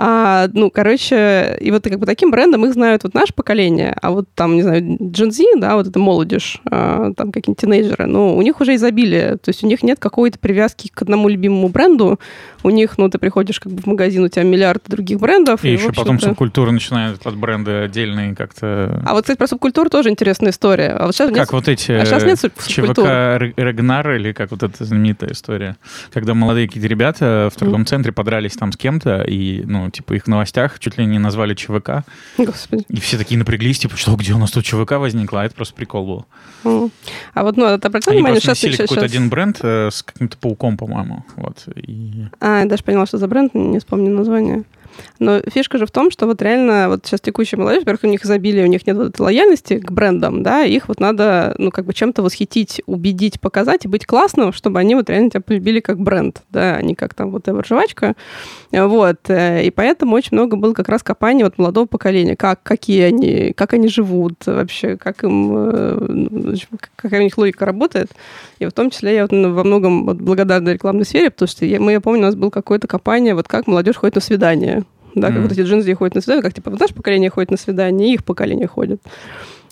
А, ну, короче, и вот как бы таким брендом их знают вот наше поколение, а вот там, не знаю, Gen Z, да, вот это молодежь, а, там какие-нибудь тинейджеры, ну, у них уже изобилие, то есть у них нет какой-то привязки к одному любимому бренду, у них, ну, ты приходишь как бы в магазин, у тебя миллиард других брендов. И, и еще потом субкультура начинает от бренда отдельные как-то... А вот, кстати, про субкультуру тоже интересная история. А вот сейчас как нет, вот эти а сейчас нет ЧВК Рагнар, или как вот эта знаменитая история, когда молодые какие-то ребята в торговом центре подрались там с кем-то, и, ну, типа, их в новостях чуть ли не назвали ЧВК. Господи. И все такие напряглись, типа, что, где у нас тут ЧВК возникло? А это просто прикол был. А вот, ну, это обратил Они внимание, сейчас... какой-то сейчас... один бренд э, с каким-то пауком, по-моему. Вот. И... А, я даже поняла, что за бренд, не вспомню название. Но фишка же в том, что вот реально вот сейчас текущая молодежь, во-первых, у них изобилие, у них нет вот этой лояльности к брендам, да, их вот надо, ну, как бы чем-то восхитить, убедить, показать и быть классным, чтобы они вот реально тебя полюбили как бренд, да, а не как там вот эта жвачка. Вот. Э, и поэтому очень много было как раз копаний вот молодого поколения, как, какие они, как они живут вообще, как им, э, ну, какая у них логика работает. И в том числе я вот во многом вот благодарна рекламной сфере, потому что я, мы, я помню, у нас был какое-то копание, вот как молодежь ходит на свидание да, как mm. вот эти джинсы ходят на свидание, как типа вот наше поколение ходит на свидание, и их поколение ходит.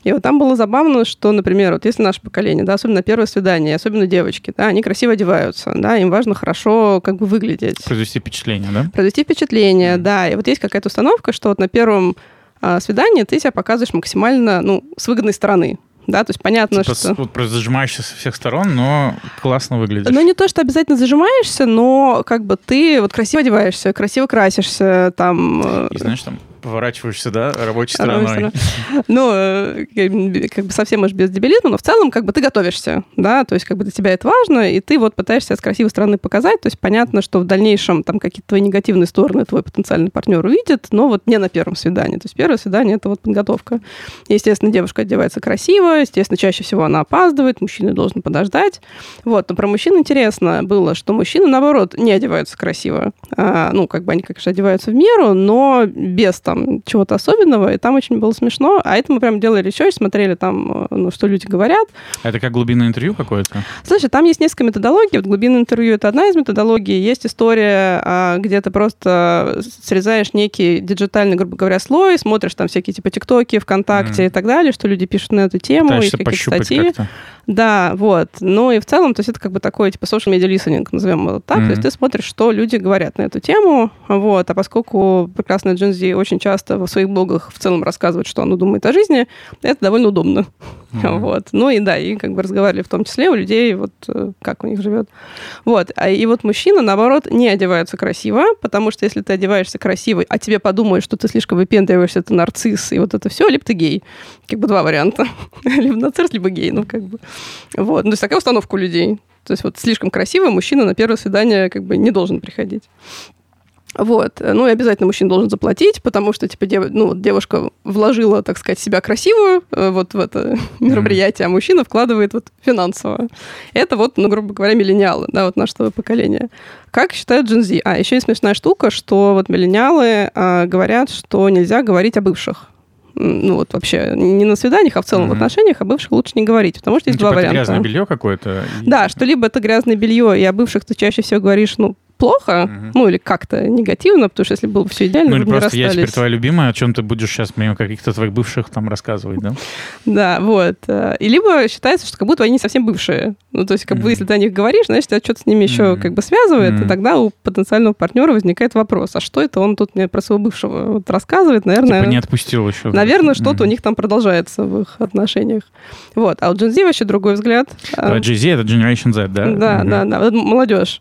И вот там было забавно, что, например, вот если наше поколение, да, особенно первое свидание, особенно девочки, да, они красиво одеваются, да, им важно хорошо как бы выглядеть. Произвести впечатление, да? Произвести впечатление, mm. да. И вот есть какая-то установка, что вот на первом а, свидании ты себя показываешь максимально, ну, с выгодной стороны да, то есть понятно, типа, что... Вот просто зажимаешься со всех сторон, но классно выглядишь. Ну, не то, что обязательно зажимаешься, но как бы ты вот красиво одеваешься, красиво красишься, там... Э, И знаешь, там поворачиваешься, да, рабочей стороной. Ну, э, как бы совсем, может, без дебилизма, но в целом как бы ты готовишься, да, то есть как бы для тебя это важно, и ты вот пытаешься с красивой стороны показать, то есть понятно, что в дальнейшем там какие-то твои негативные стороны твой потенциальный партнер увидит, но вот не на первом свидании. То есть первое свидание — это вот подготовка. Естественно, девушка одевается красиво, естественно, чаще всего она опаздывает, мужчина должен подождать. Вот, но про мужчин интересно было, что мужчины, наоборот, не одеваются красиво. А, ну, как бы они, конечно, одеваются в меру, но без там там чего-то особенного, и там очень было смешно. А это мы прям делали research, смотрели там, э, ну, что люди говорят. Это как глубинное интервью какое-то? Слушай, там есть несколько методологий. Вот глубинное интервью — это одна из методологий. Есть история, а, где ты просто срезаешь некий диджитальный, грубо говоря, слой, смотришь там всякие типа ТикТоки, ВКонтакте mm. и так далее, что люди пишут на эту тему, Пытаешься есть какие-то статьи. Как-то. Да, вот. Ну и в целом, то есть это как бы такой, типа, social media listening, назовем его так. Mm-hmm. То есть ты смотришь, что люди говорят на эту тему, вот. А поскольку прекрасная Gen Z очень часто в своих блогах в целом рассказывает, что оно думает о жизни, это довольно удобно. Mm-hmm. Вот. Ну и да, и как бы разговаривали в том числе у людей, вот э, как у них живет. Вот. А и вот мужчина, наоборот, не одевается красиво, потому что если ты одеваешься красиво, а тебе подумают, что ты слишком выпендриваешься, ты нарцисс, и вот это все, либо ты гей. Как бы два варианта. либо нарцисс, либо гей, ну как бы. Вот. Ну, то есть такая установка у людей. То есть вот слишком красивый мужчина на первое свидание как бы не должен приходить. Вот. Ну и обязательно мужчина должен заплатить, потому что, типа, дев... ну, девушка вложила, так сказать, себя красивую э, вот в это мероприятие, а мужчина вкладывает вот финансово. Это вот, ну, грубо говоря, миллениалы, да, вот наше поколение. Как считают Gen Z? А, еще есть смешная штука, что вот миллениалы а, говорят, что нельзя говорить о бывших ну вот вообще не на свиданиях, а в целом mm-hmm. в отношениях, о бывших лучше не говорить, потому что есть ну, два типа варианта. грязное белье какое-то? Да, что либо это грязное белье, и о бывших ты чаще всего говоришь, ну, плохо, угу. ну или как-то негативно, потому что если было бы все идеально, ну или просто я теперь твоя любимая, о чем ты будешь сейчас мне каких-то твоих бывших там рассказывать, да? Да, вот. Э, и либо считается, что как будто они не совсем бывшие. Ну то есть как бы если ты о них говоришь, значит, тебя что-то с ними еще как бы связывает, и тогда у потенциального партнера возникает вопрос, а что это он тут мне про своего бывшего вот рассказывает, наверное... Типа не отпустил еще. Наверное, что-то у них там продолжается в их отношениях. Вот. А у Gen Z вообще другой взгляд. Gen Z — это Generation Z, да? Да, да, да. Молодежь.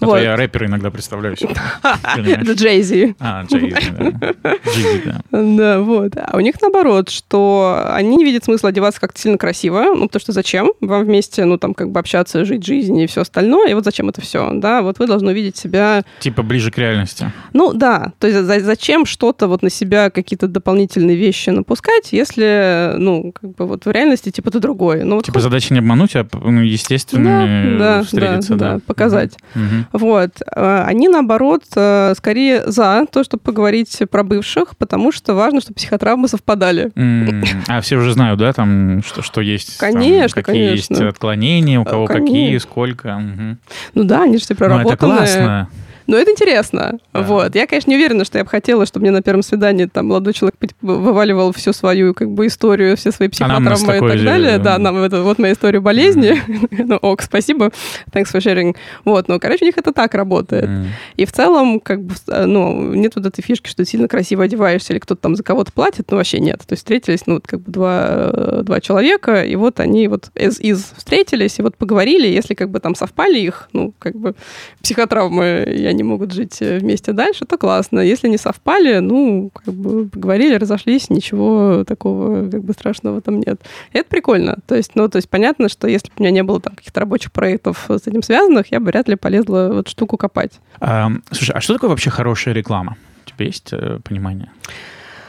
А то я рэпера иногда представляю себе. Это Джейзи. А, Джейзи, да. да. Да, вот. А у них наоборот, что они не видят смысла одеваться как-то сильно красиво, ну, потому что зачем? Вам вместе, ну, там, как бы общаться, жить жизнь и все остальное, и вот зачем это все, да? Вот вы должны увидеть себя... Типа ближе к реальности. Ну, да. То есть зачем что-то вот на себя, какие-то дополнительные вещи напускать, если, ну, как бы вот в реальности, типа, ты другой. Ну, вот типа задача не обмануть, а, ну, естественно, да, встретиться, да. да. показать. Угу. Вот. А, они, наоборот, э, скорее за то, чтобы поговорить про бывших, потому что важно, чтобы психотравмы совпадали. Mm. А все уже знают, да, там, что, что есть? Конечно, там, какие конечно. есть отклонения, у кого конечно. какие, сколько. Угу. Ну да, они же все проработаны. Ну, это классно. Но это интересно. Да. Вот. Я, конечно, не уверена, что я бы хотела, чтобы мне на первом свидании там молодой человек вываливал всю свою как бы историю, все свои психотравмы а и так далее. Да, нам это вот моя история болезни. ну, ок, спасибо. Thanks for sharing. Вот, но, короче, у них это так работает. И в целом, как бы, ну, нет вот этой фишки, что ты сильно красиво одеваешься или кто-то там за кого-то платит, ну, вообще нет. То есть встретились, ну, вот как бы два, два человека, и вот они вот из, из встретились, и вот поговорили, если как бы там совпали их, ну, как бы психотравмы, я они могут жить э, вместе дальше, то классно. Если не совпали, ну, как бы поговорили, разошлись, ничего такого как бы страшного там нет. И это прикольно. То есть, ну, то есть понятно, что если бы у меня не было там каких-то рабочих проектов с этим связанных, я бы вряд ли полезла вот штуку копать. А, слушай, а что такое вообще хорошая реклама? У тебя есть э, понимание?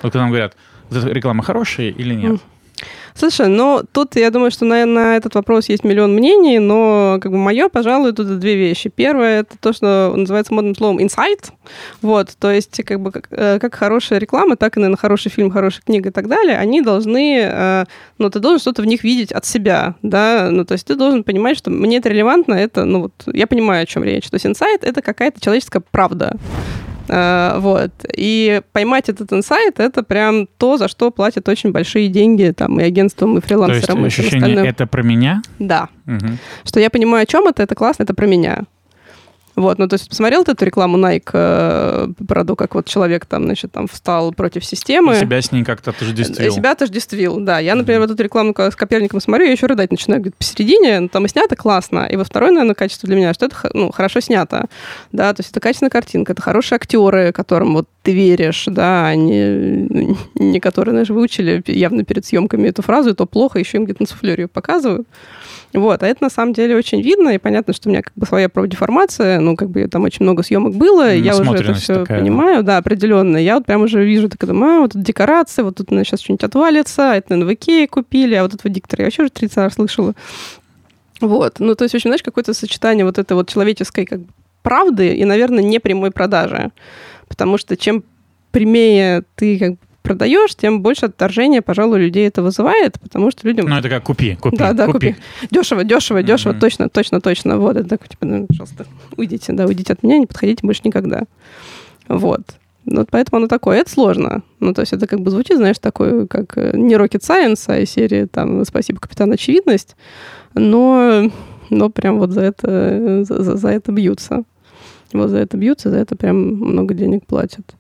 Вот когда нам говорят, реклама хорошая или нет? Mm. Слушай, ну тут я думаю, что на, на этот вопрос есть миллион мнений, но как бы мое, пожалуй, тут две вещи. Первое это то, что называется модным словом insight. Вот, то есть как бы как, э, как хорошая реклама, так и, наверное, хороший фильм, хорошая книга и так далее, они должны, э, ну, ты должен что-то в них видеть от себя, да, ну, то есть ты должен понимать, что мне это релевантно, это, ну, вот, я понимаю, о чем речь. То есть insight — это какая-то человеческая правда. Uh, вот. И поймать этот инсайт — это прям то, за что платят очень большие деньги там и агентствам, и фрилансерам. То есть ощущение — это про меня? Да. Угу. Что я понимаю, о чем это, это классно, это про меня. Вот, ну, то есть посмотрел ты эту рекламу Nike э, про то, как вот человек там, значит, там встал против системы. И себя с ней как-то отождествил. И себя отождествил, да. Я, например, mm-hmm. вот эту рекламу с Коперником смотрю, я еще рыдать начинаю, говорит, посередине, ну, там и снято классно. И вот второе, наверное, качество для меня, что это, ну, хорошо снято, да, то есть это качественная картинка, это хорошие актеры, которым вот ты веришь, да, они, не которые, знаешь, выучили явно перед съемками эту фразу, и то плохо, еще им где-то на суфлере показывают. Вот, а это на самом деле очень видно, и понятно, что у меня как бы своя профдеформация, ну, как бы там очень много съемок было, и я уже это все такая, понимаю, да, определенно. Я вот прям уже вижу, так думаю, а, вот тут декорация, вот тут, наверное, сейчас что-нибудь отвалится, а это, наверное, в Икее купили, а вот этот диктор я вообще уже 30 раз слышала. Вот, ну, то есть, очень, знаешь, какое-то сочетание вот этой вот человеческой как бы правды и, наверное, непрямой продажи. Потому что чем прямее ты как бы продаешь, тем больше отторжения, пожалуй, людей это вызывает, потому что людям... Ну, это как купи, купи, Да, да, купи. купи. Дешево, дешево, дешево, mm-hmm. точно, точно, точно. Вот, это такой, типа, ну, пожалуйста, уйдите, да, уйдите от меня, не подходите больше никогда. Вот. Ну, вот поэтому оно такое. Это сложно. Ну, то есть это как бы звучит, знаешь, такое, как э, не Rocket Science, а из серии там «Спасибо, капитан Очевидность», но, но прям вот за это, за, за это бьются. Вот за это бьются, за это прям много денег платят.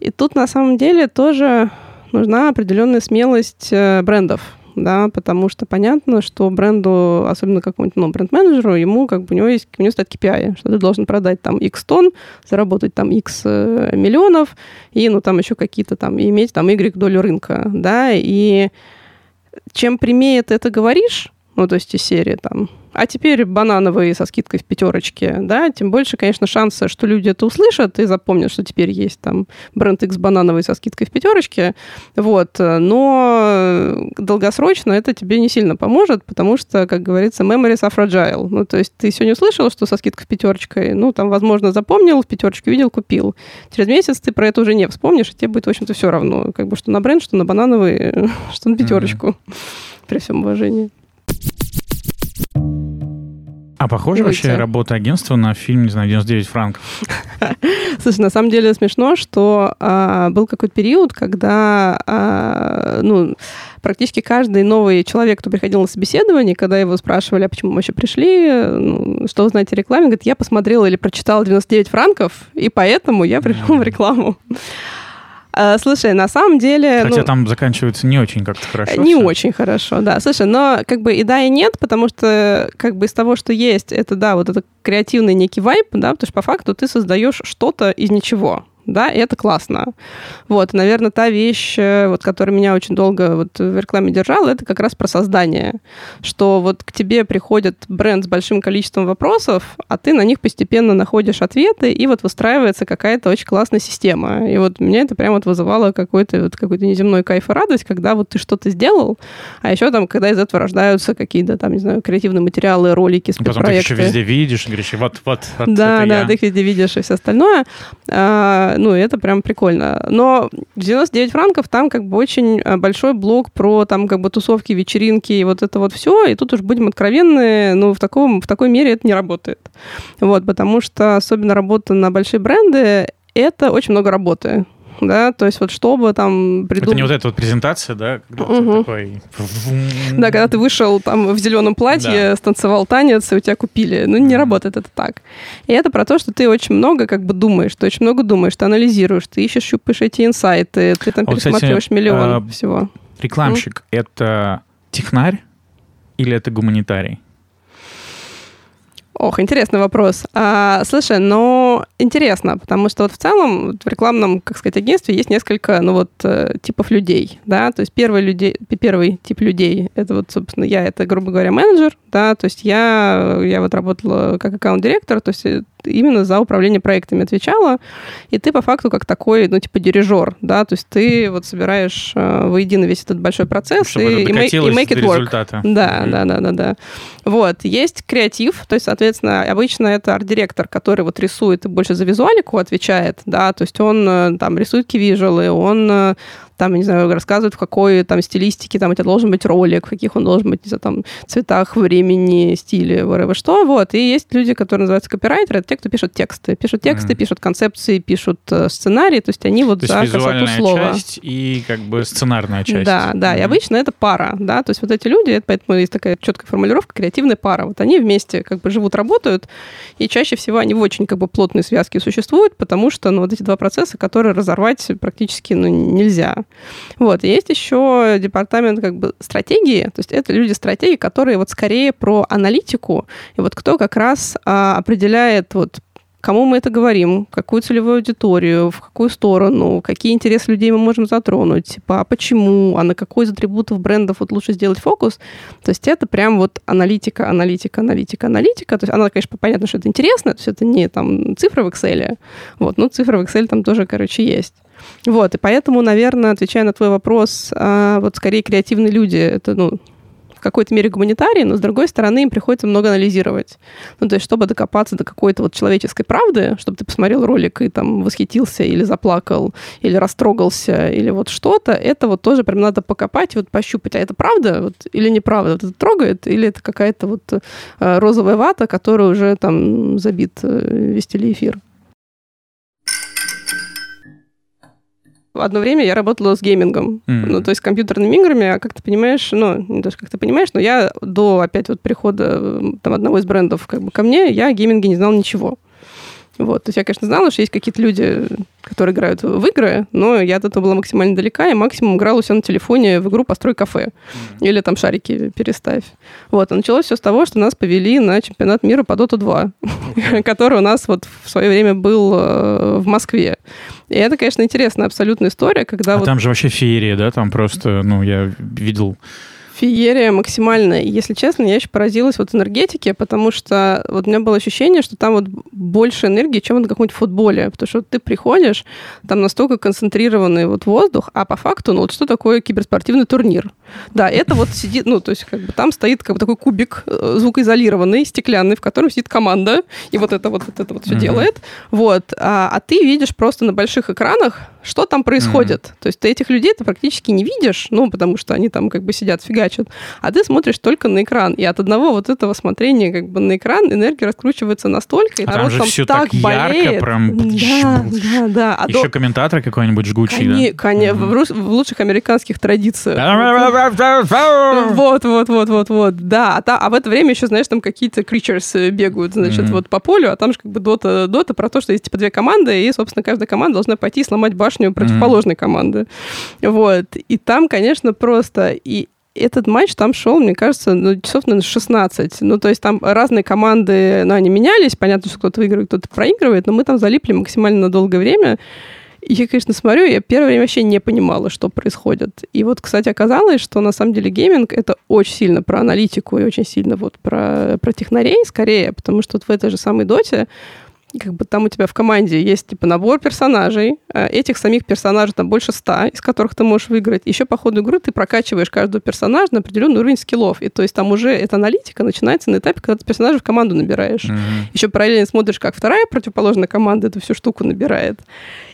И тут на самом деле тоже нужна определенная смелость э, брендов, да, потому что понятно, что бренду, особенно какому-нибудь ну, бренд-менеджеру, ему как бы у него есть у него стоит KPI, что ты должен продать там X тонн, заработать там X э, миллионов, и ну там еще какие-то там, иметь там Y долю рынка, да, и чем прямее ты это говоришь, ну, то есть из серии там а теперь банановые со скидкой в пятерочке, да, тем больше, конечно, шанса, что люди это услышат и запомнят, что теперь есть там бренд X банановый со скидкой в пятерочке, вот, но долгосрочно это тебе не сильно поможет, потому что, как говорится, memories are fragile, ну, то есть ты сегодня услышал, что со скидкой в пятерочкой, ну, там, возможно, запомнил, в пятерочке видел, купил. Через месяц ты про это уже не вспомнишь, и тебе будет, в общем-то, все равно, как бы, что на бренд, что на банановый, что на пятерочку, mm-hmm. при всем уважении. А похоже вообще работа агентства на фильм, не знаю, 99 франков? Слушай, на самом деле смешно, что а, был какой-то период, когда а, ну, практически каждый новый человек, кто приходил на собеседование, когда его спрашивали, а почему мы вообще пришли, ну, что вы знаете о рекламе, говорит, я посмотрела или прочитала 99 франков, и поэтому я пришел в рекламу. А, слушай, на самом деле... Хотя ну, там заканчивается не очень как-то хорошо. Не все. очень хорошо, да. Слушай, но как бы и да, и нет, потому что как бы из того, что есть, это, да, вот это креативный некий вайп, да, потому что по факту ты создаешь что-то из ничего да, и это классно. Вот, наверное, та вещь, э, вот, которая меня очень долго вот в рекламе держала, это как раз про создание, что вот к тебе приходит бренд с большим количеством вопросов, а ты на них постепенно находишь ответы, и вот выстраивается какая-то очень классная система. И вот меня это прямо вот вызывало какой-то вот какой-то неземной кайф и радость, когда вот ты что-то сделал, а еще там, когда из этого рождаются какие-то там, не знаю, креативные материалы, ролики, спецпроекты. Потом ты еще везде видишь, говоришь, вот, вот, вот Да, да, я. ты их везде видишь и все остальное. Ну, это прям прикольно. Но 99 франков там как бы очень э, большой блок про там как бы тусовки, вечеринки и вот это вот все. И тут уж будем откровенны, ну, в, таком, в такой мере это не работает. Вот, потому что особенно работа на большие бренды, это очень много работы да, то есть вот чтобы там придумать... Это не вот эта вот презентация, да, когда угу. такой... Да, когда ты вышел там в зеленом платье, да. станцевал танец, и у тебя купили. Ну, не работает это так. И это про то, что ты очень много как бы думаешь, ты очень много думаешь, ты анализируешь, ты ищешь, щупаешь эти инсайты, ты там а пересматриваешь кстати, миллион а, всего. Рекламщик — это технарь или это гуманитарий? Ох, интересный вопрос. А, слушай, ну, интересно, потому что вот в целом в рекламном, как сказать, агентстве есть несколько, ну вот, э, типов людей, да, то есть первый, людей, первый тип людей, это вот, собственно, я, это, грубо говоря, менеджер, да, то есть я, я вот работала как аккаунт-директор, то есть именно за управление проектами отвечала, и ты по факту как такой, ну, типа дирижер, да, то есть ты вот собираешь э, воедино весь этот большой процесс Чтобы и, и, make, и make it work. Результата. Да, mm-hmm. да, да, да, да. Вот, есть креатив, то есть, соответственно, обычно это арт-директор, который вот рисует и больше за визуалику отвечает, да, то есть он э, там рисует кивижелы, он э, там, не знаю, рассказывают, в какой там стилистике там у тебя должен быть ролик, в каких он должен быть, не знаю, там, цветах, времени, стиле, whatever, что, вот. И есть люди, которые называются копирайтеры, это те, кто пишут тексты. Пишут тексты, mm-hmm. пишут концепции, пишут э, сценарии, то есть они вот то за красоту слова. часть и как бы сценарная часть. Да, да, mm-hmm. и обычно это пара, да, то есть вот эти люди, это, поэтому есть такая четкая формулировка, креативная пара. Вот они вместе как бы живут, работают, и чаще всего они в очень как бы плотной связке существуют, потому что, ну, вот эти два процесса, которые разорвать практически, ну, нельзя. Вот. Есть еще департамент как бы стратегии, то есть это люди стратегии, которые вот скорее про аналитику, и вот кто как раз а, определяет вот кому мы это говорим, какую целевую аудиторию, в какую сторону, какие интересы людей мы можем затронуть, типа, а почему, а на какой из атрибутов брендов вот лучше сделать фокус. То есть это прям вот аналитика, аналитика, аналитика, аналитика. То есть она, конечно, понятно, что это интересно, то есть это не там цифры в Excel, вот, но цифры в Excel там тоже, короче, есть. Вот, и поэтому, наверное, отвечая на твой вопрос, а, вот скорее креативные люди, это, ну, в какой-то мере гуманитарии, но, с другой стороны, им приходится много анализировать. Ну, то есть, чтобы докопаться до какой-то вот человеческой правды, чтобы ты посмотрел ролик и там восхитился или заплакал, или растрогался, или вот что-то, это вот тоже прям надо покопать и вот пощупать, а это правда вот, или неправда? Вот это трогает, или это какая-то вот э, розовая вата, которая уже там забит э, весь одно время я работала с геймингом, mm-hmm. ну, то есть компьютерными играми, а как ты понимаешь, ну, не даже как ты понимаешь, но я до опять вот прихода там одного из брендов как бы ко мне, я о гейминге не знал ничего. Вот. То есть я, конечно, знала, что есть какие-то люди, которые играют в игры, но я от этого была максимально далека, и максимум играла у себя на телефоне в игру «Построй кафе» mm-hmm. или там «Шарики переставь». Вот. А началось все с того, что нас повели на чемпионат мира по Dota 2, okay. который у нас вот в свое время был э, в Москве. И это, конечно, интересная абсолютная история, когда... А вот... там же вообще феерия, да? Там просто, ну, я видел феерия максимальная. И, если честно, я еще поразилась вот энергетике, потому что вот у меня было ощущение, что там вот больше энергии, чем на каком-нибудь футболе. Потому что вот ты приходишь, там настолько концентрированный вот воздух, а по факту, ну вот что такое киберспортивный турнир? Да, это вот сидит, ну, то есть как бы там стоит как бы такой кубик э, звукоизолированный, стеклянный, в котором сидит команда, и вот это вот, вот это вот все mm-hmm. делает. Вот. А, а ты видишь просто на больших экранах, что там происходит. Mm-hmm. То есть ты этих людей ты практически не видишь, ну, потому что они там как бы сидят, фигачат, а ты смотришь только на экран. И от одного вот этого смотрения как бы на экран энергия раскручивается настолько, и а народ там, там все так, так болеет. ярко, прям... Да, да, да. А Еще до... комментатор какой-нибудь жгучий, Кони... да? Конечно, mm-hmm. в, в лучших американских традициях. вот, вот, вот, вот, вот, да. А, та, а в это время еще, знаешь, там какие-то creatures э, бегают, значит, mm-hmm. вот по полю, а там же как бы дота, дота про то, что есть типа две команды, и, собственно, каждая команда должна пойти и сломать башню башню противоположной mm-hmm. команды. Вот. И там, конечно, просто... И этот матч там шел, мне кажется, ну, часов, наверное, 16. Ну, то есть там разные команды, ну, они менялись. Понятно, что кто-то выигрывает, кто-то проигрывает, но мы там залипли максимально на долгое время. И я, конечно, смотрю, я первое время вообще не понимала, что происходит. И вот, кстати, оказалось, что на самом деле гейминг — это очень сильно про аналитику и очень сильно вот про, про технарей скорее, потому что вот в этой же самой доте как бы там у тебя в команде есть типа набор персонажей, э, этих самих персонажей там больше ста, из которых ты можешь выиграть. Еще по ходу игры ты прокачиваешь каждого персонажа на определенный уровень скиллов. И то есть там уже эта аналитика начинается на этапе, когда ты персонажа в команду набираешь. Mm-hmm. Еще параллельно смотришь, как вторая противоположная команда эту всю штуку набирает.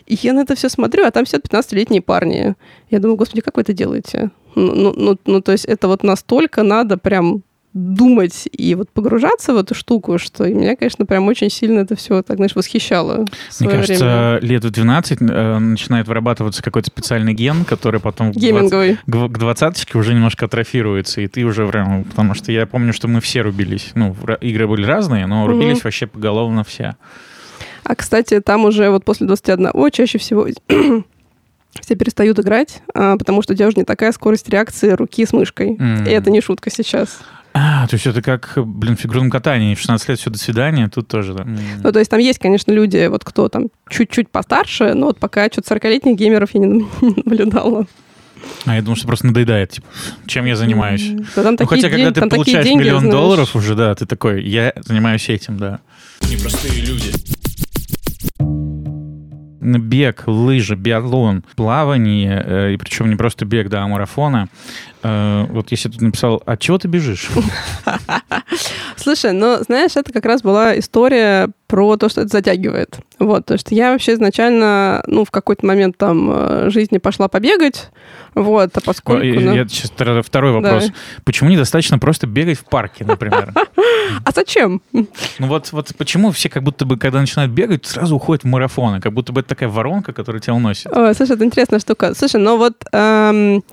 И я на это все смотрю, а там сидят 15-летние парни. Я думаю, господи, как вы это делаете? Ну, ну, ну, ну, то есть это вот настолько надо прям думать и вот погружаться в эту штуку, что и меня, конечно, прям очень сильно это все так, знаешь, восхищало. Мне кажется, время. лет в 12 э, начинает вырабатываться какой-то специальный ген, который потом Гейминговый. к 20, к 20 уже немножко атрофируется, и ты уже прям... Потому что я помню, что мы все рубились. Ну, игры были разные, но рубились угу. вообще поголовно все. А, кстати, там уже вот после 21 чаще всего все перестают играть, а, потому что у тебя уже не такая скорость реакции руки с мышкой. Mm. И это не шутка сейчас. А, то есть это как, блин, в фигурном катании. В 16 лет все, до свидания, тут тоже, да. Ну, то есть там есть, конечно, люди, вот кто там чуть-чуть постарше, но вот пока что-то 40-летних геймеров я не наблюдала. А я думал, что просто надоедает, типа, чем я занимаюсь. Да, там ну, хотя, день, когда ты получаешь деньги, миллион знаешь. долларов уже, да, ты такой, я занимаюсь этим, да. Непростые люди бег, лыжи, биатлон, плавание, э, и причем не просто бег, да, а марафона. Э, вот если тут написал, от чего ты бежишь? Слушай, ну, знаешь, это как раз была история про то, что это затягивает. Вот, то что я вообще изначально, ну, в какой-то момент там э, жизни пошла побегать, вот, а поскольку... Я, ну, я сейчас второй вопрос. Да. Почему недостаточно просто бегать в парке, например? А зачем? Ну вот, вот почему все как будто бы, когда начинают бегать, сразу уходят в марафоны, как будто бы это такая воронка, которая тебя уносит. слушай, это интересная штука. Слушай, ну вот... Эм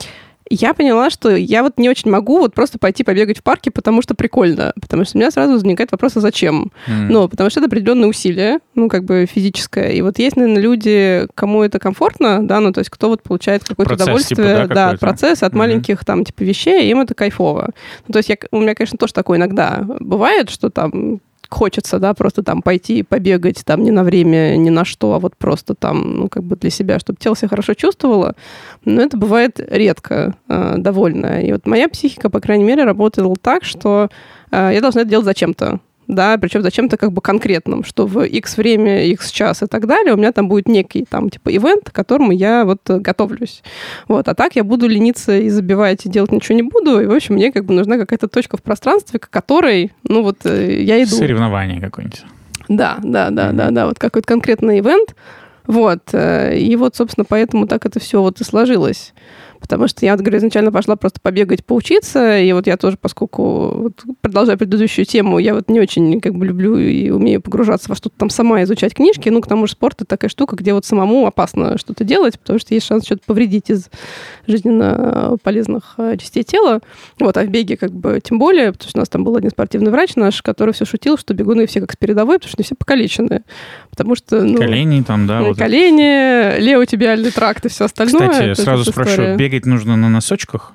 я поняла, что я вот не очень могу вот просто пойти побегать в парке, потому что прикольно. Потому что у меня сразу возникает вопрос, а зачем? Mm. Ну, потому что это определенное усилие, ну, как бы физическое. И вот есть, наверное, люди, кому это комфортно, да, ну, то есть кто вот получает какое-то процесс, удовольствие, типа, да, да от процесса, от mm-hmm. маленьких там, типа, вещей, им это кайфово. Ну, то есть я, у меня, конечно, тоже такое иногда бывает, что там хочется, да, просто там пойти побегать, там, не на время, ни на что, а вот просто там, ну, как бы для себя, чтобы тело себя хорошо чувствовало. Но это бывает редко э, довольно. И вот моя психика, по крайней мере, работала так, что э, я должна это делать зачем-то да, причем зачем-то как бы конкретным, что в X время, X час и так далее у меня там будет некий там типа ивент, к которому я вот готовлюсь. Вот, а так я буду лениться и забивать, и делать ничего не буду, и, в общем, мне как бы нужна какая-то точка в пространстве, к которой, ну вот, э, я иду. Соревнование какое-нибудь. Да, да, да, mm-hmm. да, да, вот какой-то конкретный ивент, вот, э, и вот, собственно, поэтому так это все вот и сложилось. Потому что я, вот, говорю, изначально пошла просто побегать, поучиться, и вот я тоже, поскольку, вот, продолжая предыдущую тему, я вот не очень как бы люблю и умею погружаться во что-то там сама, изучать книжки, ну, к тому же спорт — это такая штука, где вот самому опасно что-то делать, потому что есть шанс что-то повредить из жизненно полезных э, частей тела. Вот, а в беге как бы тем более, потому что у нас там был один спортивный врач наш, который все шутил, что бегуны все как с передовой, потому что они все покалечены. Потому что... Ну, колени там, да? Вот колени, леотибиальный тракт и все остальное. Кстати, сразу спрошу, история. Бегать нужно на носочках?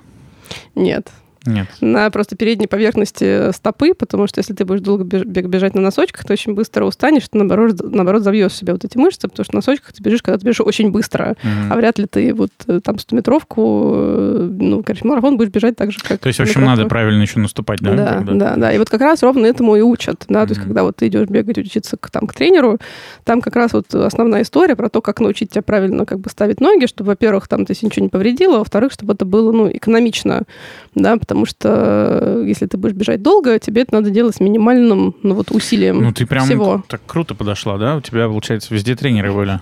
Нет. Нет. На просто передней поверхности стопы, потому что если ты будешь долго бежать на носочках, ты очень быстро устанешь, ты наоборот, наоборот забьешь себе вот эти мышцы, потому что на носочках ты бежишь, когда ты бежишь очень быстро, mm-hmm. а вряд ли ты вот э, там 100-метровку, э, ну, короче, марафон будешь бежать так же, как... То есть, в общем, надо правильно еще наступать, да? Да, да, да. И вот как раз ровно этому и учат, да, mm-hmm. то есть, когда вот ты идешь бегать, учиться к, там, к тренеру, там как раз вот основная история про то, как научить тебя правильно как бы ставить ноги, чтобы, во-первых, там ты ничего не повредила, а во-вторых, чтобы это было, ну, экономично, да, потому что Э, если ты будешь бежать долго, тебе это надо делать с минимальным ну, вот, усилием Ну, ты прям всего. так круто подошла, да? У тебя, получается, везде тренеры были.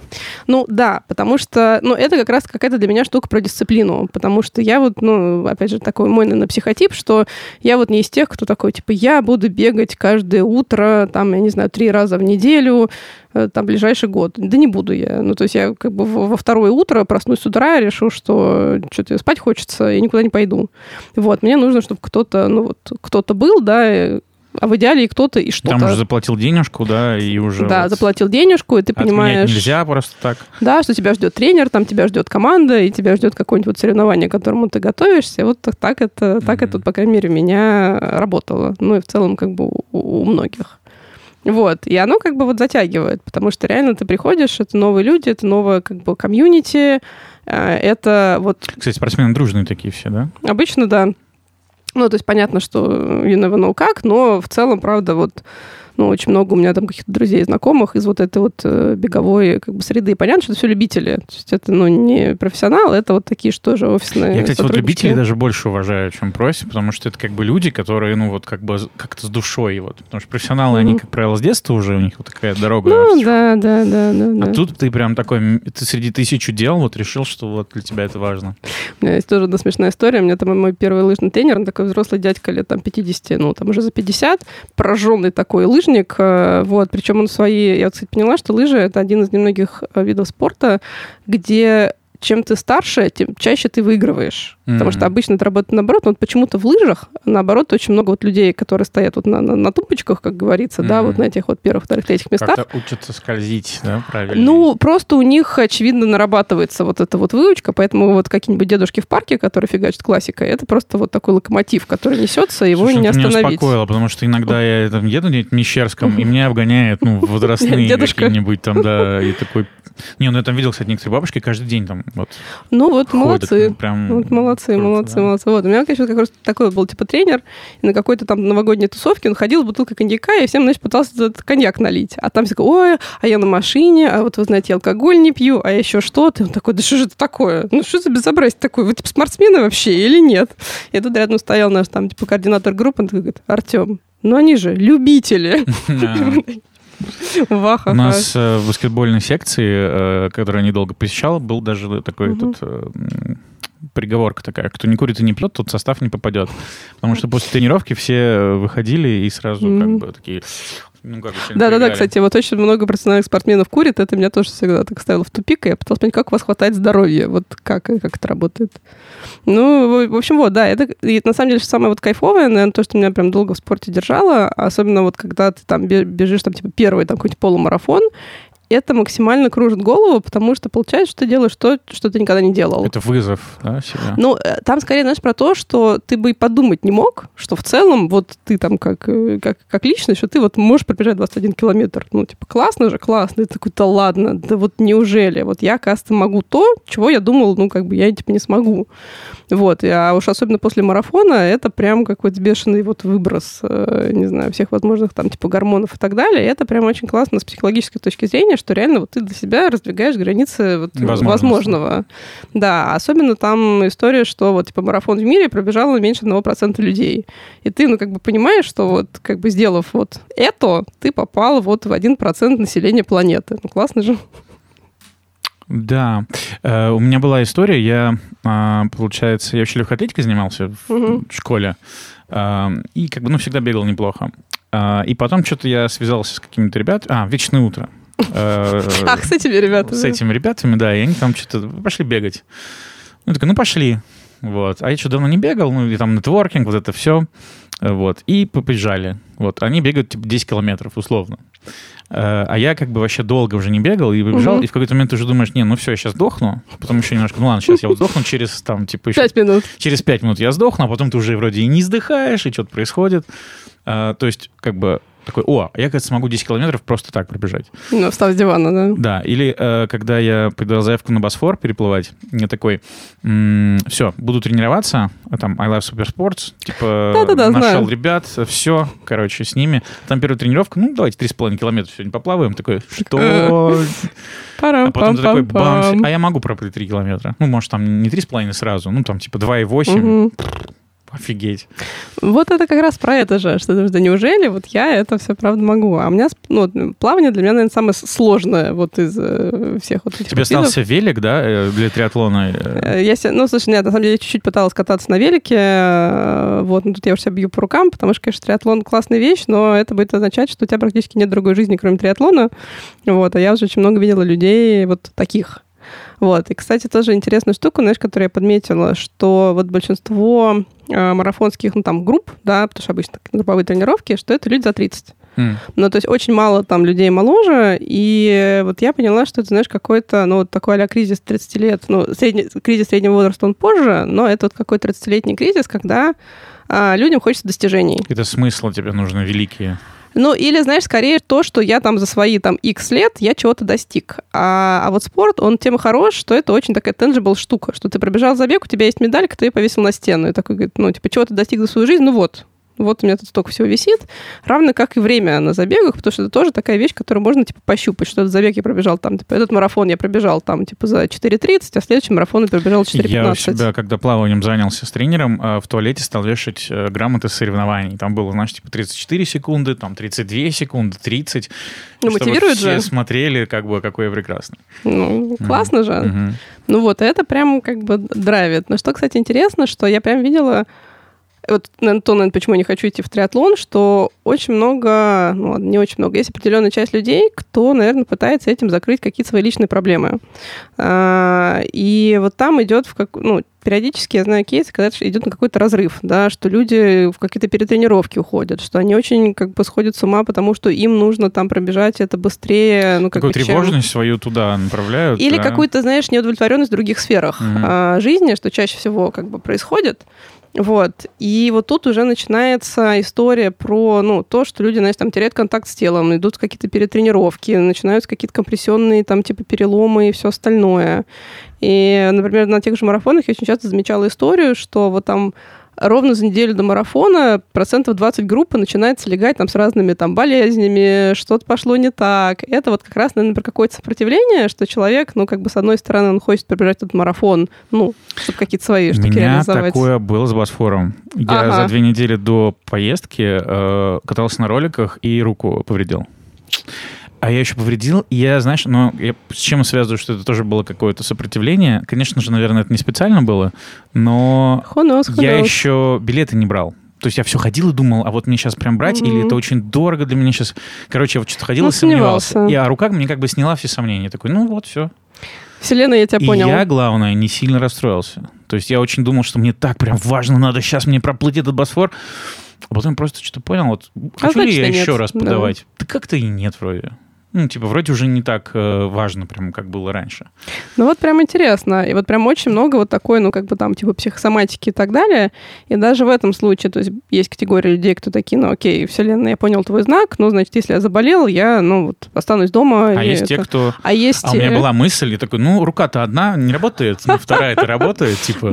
Ну, да, потому что, ну, это как раз какая-то для меня штука про дисциплину, потому что я вот, ну, опять же, такой мой, наверное, психотип, что я вот не из тех, кто такой, типа, я буду бегать каждое утро, там, я не знаю, три раза в неделю, там ближайший год. Да не буду я. Ну, то есть я как бы во второе утро проснусь с утра, решу, что что-то спать хочется, и никуда не пойду. Вот, мне нужно, чтобы кто-то, ну вот, кто-то был, да, а в идеале и кто-то, и что-то. Там уже заплатил денежку, да, и уже... Да, вот заплатил денежку, и ты понимаешь... нельзя просто так. Да, что тебя ждет тренер, там тебя ждет команда, и тебя ждет какое-нибудь вот соревнование, к которому ты готовишься. Вот так, так это, mm-hmm. так это, по крайней мере, у меня работало. Ну и в целом как бы у, у многих. Вот, и оно как бы вот затягивает, потому что реально ты приходишь, это новые люди, это новое как бы комьюнити, э, это вот... Кстати, спортсмены дружные такие все, да? Обычно, да. Ну, то есть понятно, что you never know как, но в целом, правда, вот ну, очень много у меня там каких-то друзей, знакомых из вот этой вот э, беговой как бы среды. понятно, что это все любители. То есть это, ну, не профессионалы, это вот такие, что же, офисные Я, кстати, вот любителей даже больше уважаю, чем профи, потому что это как бы люди, которые, ну, вот как бы как-то с душой, вот. Потому что профессионалы, mm-hmm. они, как правило, с детства уже, у них вот такая дорога. Ну, да, да, да, да. А да. тут ты прям такой, ты среди тысячи дел вот решил, что вот для тебя это важно. У меня есть тоже одна смешная история. У меня там мой первый лыжный тренер, он такой взрослый дядька лет там 50, ну, там уже за 50, пораженный такой лыжник, лыжник, э, вот, причем он свои, я, кстати, поняла, что лыжи — это один из немногих э, видов спорта, где чем ты старше, тем чаще ты выигрываешь. Mm-hmm. Потому что обычно это работает наоборот. Но вот почему-то в лыжах, наоборот, очень много вот людей, которые стоят вот на, на, на тумбочках, как говорится, mm-hmm. да, вот на этих вот первых, вторых, третьих местах. Как-то учатся скользить, да, правильно? Ну, просто у них, очевидно, нарабатывается вот эта вот выучка, поэтому вот какие-нибудь дедушки в парке, которые фигачат классикой, это просто вот такой локомотив, который несется, его Слушай, не остановить. Меня успокоило, потому что иногда я там еду в Мещерском, и меня обгоняют, ну, возрастные какие-нибудь там, да, и такой... Не, ну я там видел, кстати, некоторые бабушки каждый день там вот Ну, вот молодцы. Ну, прям вот молодцы, круто, молодцы, да. молодцы. Вот. У меня, конечно, как раз такой был типа тренер, и на какой-то там новогодней тусовке он ходил с бутылкой коньяка, и всем, значит, пытался этот коньяк налить. А там все ой, а я на машине, а вот вы знаете, я алкоголь не пью, а еще что-то. И он такой, да что же это такое? Ну, что за безобразие такое? Вы типа спортсмены вообще или нет? И тут рядом стоял наш там типа координатор группы, он такой говорит, Артем, ну они же любители. У нас э, в баскетбольной секции, э, которую я недолго посещал, был даже такой этот э, приговорка такая, кто не курит и не пьет, тот состав не попадет. Потому что после тренировки все выходили и сразу как бы такие ну, как Да-да-да, кстати, вот очень много профессиональных спортсменов курит, это меня тоже всегда так ставило в тупик, и я пыталась понять, как у вас хватает здоровья, вот как, как это работает. Ну, в общем, вот, да, это и на самом деле самое вот кайфовое, наверное, то, что меня прям долго в спорте держало, особенно вот когда ты там бежишь, там, типа, первый там какой-нибудь полумарафон, это максимально кружит голову, потому что получается, что ты делаешь то, что ты никогда не делал. Это вызов, да, себе? Ну, э, там скорее, знаешь, про то, что ты бы и подумать не мог, что в целом вот ты там как, э, как, как личность, что ты вот можешь пробежать 21 километр. Ну, типа, классно же, классно. И ты такой, да ладно, да вот неужели? Вот я, оказывается, могу то, чего я думал, ну, как бы я, типа, не смогу. Вот, а уж особенно после марафона это прям какой-то бешеный вот выброс, э, не знаю, всех возможных там, типа, гормонов и так далее. И это прям очень классно с психологической точки зрения, что реально вот ты для себя раздвигаешь границы вот возможного. Да, особенно там история, что вот типа марафон в мире пробежало меньше 1% людей. И ты, ну, как бы понимаешь, что вот как бы сделав вот это, ты попал вот в 1% населения планеты. Ну, классно же. Да. Э, у меня была история, я, а, получается, я вообще легкоатлетикой занимался в школе, а, и как бы, ну, всегда бегал неплохо. А, и потом что-то я связался с какими-то ребятами, а, «Вечное утро». Э, Ах, с этими ребятами. С этими ребятами, да, и они там что-то пошли бегать. Ну, такой, ну, пошли. Вот. А я что, давно не бегал, ну, и там нетворкинг, вот это все. Вот. И побежали. Вот. Они бегают, типа, 10 километров, условно. Э, а я как бы вообще долго уже не бегал и побежал, угу. и в какой-то момент ты уже думаешь, не, ну все, я сейчас сдохну, потом еще немножко, ну ладно, сейчас я вот сдохну через там, типа, еще... Пять минут. Через пять минут я сдохну, а потом ты уже вроде и не сдыхаешь, и что-то происходит. А, то есть, как бы, такой, о, я, кажется, смогу 10 километров просто так пробежать. Ну, встав с дивана, да. Да, или э, когда я подал заявку на Босфор переплывать, я такой, м- все, буду тренироваться, а там I Love Super Sports, типа Да-да-да, нашел знаю. ребят, все, короче, с ними. Там первая тренировка, ну, давайте 3,5 километра сегодня поплаваем. Такой, что? А потом ты такой, бам, а я могу проплыть 3 километра. Ну, может, там не 3,5 сразу, ну, там, типа 2,8. Офигеть. Вот это как раз про это же, что да неужели вот я это все правда могу? А у меня ну, плавание для меня, наверное, самое сложное вот из э, всех вот этих Тебе видов. остался велик, да, э, для триатлона? Э, я себе, ну, слушай, нет, на самом деле я чуть-чуть пыталась кататься на велике, вот, но тут я уже себя бью по рукам, потому что, конечно, триатлон классная вещь, но это будет означать, что у тебя практически нет другой жизни, кроме триатлона, вот, а я уже очень много видела людей вот таких, вот. И, кстати, тоже интересная штука, знаешь, которую я подметила, что вот большинство э, марафонских, ну, там, групп, да, потому что обычно групповые тренировки, что это люди за 30. Mm. Ну, то есть очень мало там людей моложе, и вот я поняла, что это, знаешь, какой-то, ну, вот такой а кризис 30 лет, ну, средний, кризис среднего возраста, он позже, но это вот какой-то 30-летний кризис, когда а, людям хочется достижений. Это смысл тебе нужны великие. Ну, или, знаешь, скорее то, что я там за свои там X лет я чего-то достиг. А, а вот спорт, он тем хорош, что это очень такая tangible штука, что ты пробежал забег, у тебя есть медалька, ты ее повесил на стену. И такой говорит, ну, типа, чего ты достиг за свою жизнь? Ну вот, вот у меня тут столько всего висит, равно как и время на забегах, потому что это тоже такая вещь, которую можно, типа, пощупать, что этот забег я пробежал там, типа, этот марафон я пробежал там, типа, за 4.30, а следующий марафон я пробежал 4.15. Я у себя, когда плаванием занялся с тренером, э, в туалете стал вешать э, грамоты соревнований. Там было, знаешь, типа, 34 секунды, там, 32 секунды, 30. Ну, мотивирует все же. смотрели, как бы, какой я прекрасный. Ну, классно mm-hmm. же. Mm-hmm. Ну вот, это прям, как бы, драйвит. Но что, кстати, интересно, что я прям видела вот, наверное, то, наверное, почему я не хочу идти в триатлон, что очень много, ну ладно, не очень много, есть определенная часть людей, кто, наверное, пытается этим закрыть какие-то свои личные проблемы. А, и вот там идет в как, ну, периодически я знаю кейсы, когда идет на какой-то разрыв, да, что люди в какие-то перетренировки уходят, что они очень как бы сходят с ума, потому что им нужно там пробежать это быстрее. Ну, как Какую тревожность чем... свою туда направляют. Или да? какую-то, знаешь, неудовлетворенность в других сферах mm-hmm. жизни, что чаще всего как бы происходит. Вот. И вот тут уже начинается история про ну, то, что люди, знаешь, там теряют контакт с телом, идут какие-то перетренировки, начинаются какие-то компрессионные там типа переломы и все остальное. И, например, на тех же марафонах я очень часто замечала историю, что вот там ровно за неделю до марафона процентов 20 группы начинает слегать там с разными там болезнями, что-то пошло не так. Это вот как раз, наверное, про какое-то сопротивление, что человек, ну, как бы, с одной стороны, он хочет пробежать этот марафон, ну, чтобы какие-то свои штуки Меня реализовать. такое было с Босфором. Я ага. за две недели до поездки э, катался на роликах и руку повредил. А я еще повредил. Я, знаешь, ну, я с чем связываю, что это тоже было какое-то сопротивление. Конечно же, наверное, это не специально было, но knows, я еще билеты не брал. То есть я все ходил и думал, а вот мне сейчас прям брать, mm-hmm. или это очень дорого для меня сейчас. Короче, я вот что-то ходил ну, и сомневался. И а рука мне как бы сняла все сомнения. такой, ну вот, все. Вселенная, я тебя и понял. я, главное, не сильно расстроился. То есть я очень думал, что мне так прям важно, надо сейчас мне проплыть этот Босфор. А потом просто что-то понял, вот а хочу ли я нет. еще раз подавать? Да. да как-то и нет вроде. Ну, типа, вроде уже не так э, важно, прям как было раньше. Ну, вот прям интересно. И вот прям очень много вот такой, ну, как бы там, типа, психосоматики и так далее. И даже в этом случае, то есть есть категория людей, кто такие, ну, окей, вселенная, я понял твой знак, ну, значит, если я заболел, я, ну, вот, останусь дома. А есть это... те, кто... А есть... А у меня была мысль, и такой, ну, рука-то одна не работает, ну, вторая это работает, типа...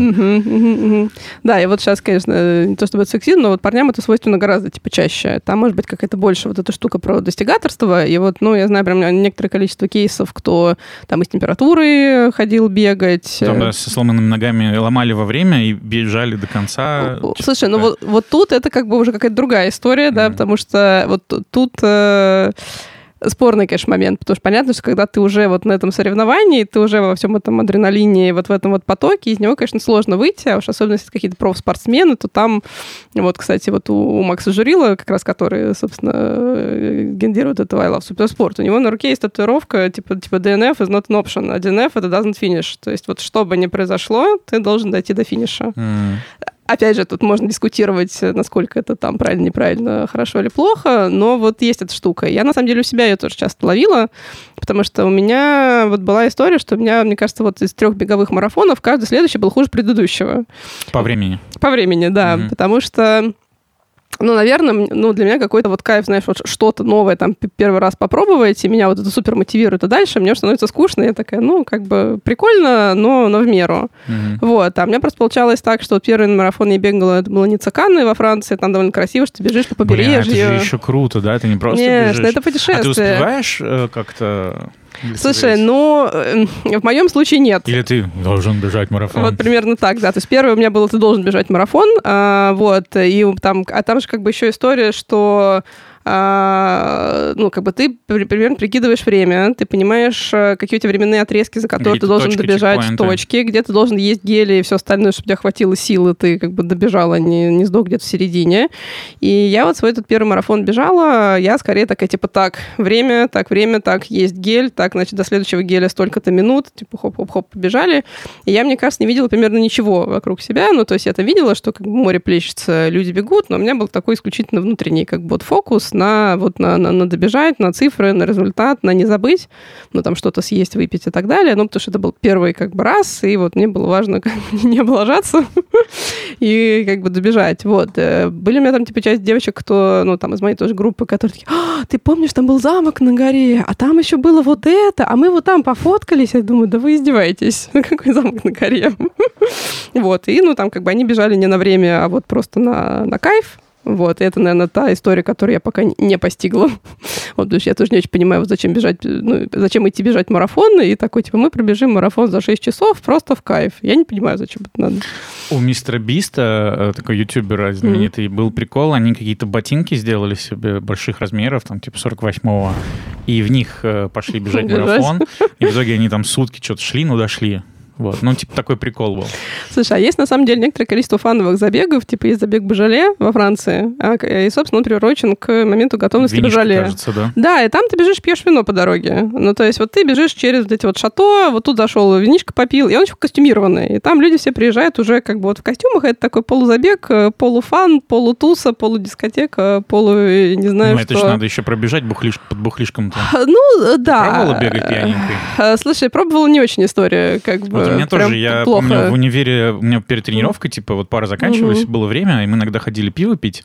Да, и вот сейчас, конечно, не то чтобы это сексизм, но вот парням это свойственно гораздо, типа, чаще. Там, может быть, какая-то больше вот эта штука про достигаторство, и вот, ну, я знаю прям некоторое количество кейсов, кто там из температуры ходил бегать. Там, да, со сломанными ногами ломали во время и бежали до конца. Слушай, ну вот, вот тут это как бы уже какая-то другая история, mm-hmm. да, потому что вот тут... Э, спорный, конечно, момент, потому что понятно, что когда ты уже вот на этом соревновании, ты уже во всем этом адреналине, вот в этом вот потоке, из него, конечно, сложно выйти, а уж особенно если какие-то профспортсмены, то там, вот, кстати, вот у, у Макса Журила, как раз который, собственно, э, гендирует этого I Love Supersport, у него на руке есть татуировка, типа, типа DNF is not an option, а DNF это doesn't finish. То есть вот что бы ни произошло, ты должен дойти до финиша. Mm. Опять же, тут можно дискутировать, насколько это там правильно, неправильно, хорошо или плохо, но вот есть эта штука. Я, на самом деле, у себя ее тоже часто ловила, потому что у меня вот была история, что у меня, мне кажется, вот из трех беговых марафонов каждый следующий был хуже предыдущего. По времени? По времени, да, mm-hmm. потому что ну, наверное, ну, для меня какой-то вот кайф, знаешь, вот что-то новое там первый раз попробовать, и меня вот это супер мотивирует, а дальше мне становится скучно, я такая, ну, как бы прикольно, но, но в меру. Mm-hmm. Вот, а у меня просто получалось так, что первый марафон я бегала, это было не Циканы во Франции, там довольно красиво, что ты бежишь по побережью. Блин, это же еще круто, да? Это не просто Конечно, бежишь. это путешествие. А ты успеваешь э, как-то Слушай, ну, э, в моем случае нет. Или ты должен бежать марафон. Вот примерно так, да. То есть первое у меня было, ты должен бежать марафон, а, вот, и там, а там же как бы еще история, что а, ну, как бы ты примерно прикидываешь время, ты понимаешь, э, какие у тебя временные отрезки, за которые ты должен точки, добежать в точки, где ты должен есть гели и все остальное, чтобы у тебя хватило силы, ты как бы добежала, не, не сдох где-то в середине. И я вот свой этот первый марафон бежала, я скорее такая, типа, так, время, так, время, так, есть гель, так, значит, до следующего геля столько-то минут, типа, хоп-хоп-хоп, побежали. И я, мне кажется, не видела примерно ничего вокруг себя, ну, то есть я-то видела, что как бы море плещется, люди бегут, но у меня был такой исключительно внутренний как бы вот фокус на вот на, на, на добежать, на цифры, на результат, на не забыть, ну, там что-то съесть, выпить и так далее. Ну, потому что это был первый как бы раз, и вот мне было важно как бы, не облажаться и как бы добежать. Вот. Э, были у меня там типа часть девочек, кто, ну, там из моей тоже группы, которые такие, а, ты помнишь, там был замок на горе, а там еще было вот это, а мы вот там пофоткались. Я думаю, да вы издеваетесь. Какой замок на горе? вот. И, ну, там как бы они бежали не на время, а вот просто на, на кайф. Вот, и это, наверное, та история, которую я пока не постигла. Вот, потому что я тоже не очень понимаю, вот зачем бежать, ну, зачем идти бежать марафон, и такой, типа, мы пробежим марафон за 6 часов просто в кайф. Я не понимаю, зачем это надо. У мистера Биста, э, такой ютубер знаменитый, mm-hmm. был прикол, они какие-то ботинки сделали себе больших размеров, там, типа 48-го, и в них э, пошли бежать марафон, и в итоге они там сутки что-то шли, но дошли. Вот. Ну, типа, такой прикол был. Слушай, а есть, на самом деле, некоторое количество фановых забегов, типа, есть забег Бажале во Франции, а, и, собственно, он приурочен к моменту готовности Винишко, Бажале. кажется, да? Да, и там ты бежишь, пьешь вино по дороге. Ну, то есть, вот ты бежишь через вот эти вот шато, вот тут зашел, винишко попил, и он еще костюмированный. И там люди все приезжают уже как бы вот в костюмах, это такой полузабег, э, полуфан, полутуса, полудискотека, полу, э, не знаю, ну, что. это же надо еще пробежать бухлиш, под бухлишком-то. Ну, да. Пробовала бегать пьяненькой? Слушай, пробовала не очень история, как бы. Вот у меня тоже, я плохо. помню, в универе у меня перед тренировкой, типа, вот пара заканчивалась, угу. было время, и мы иногда ходили пиво пить.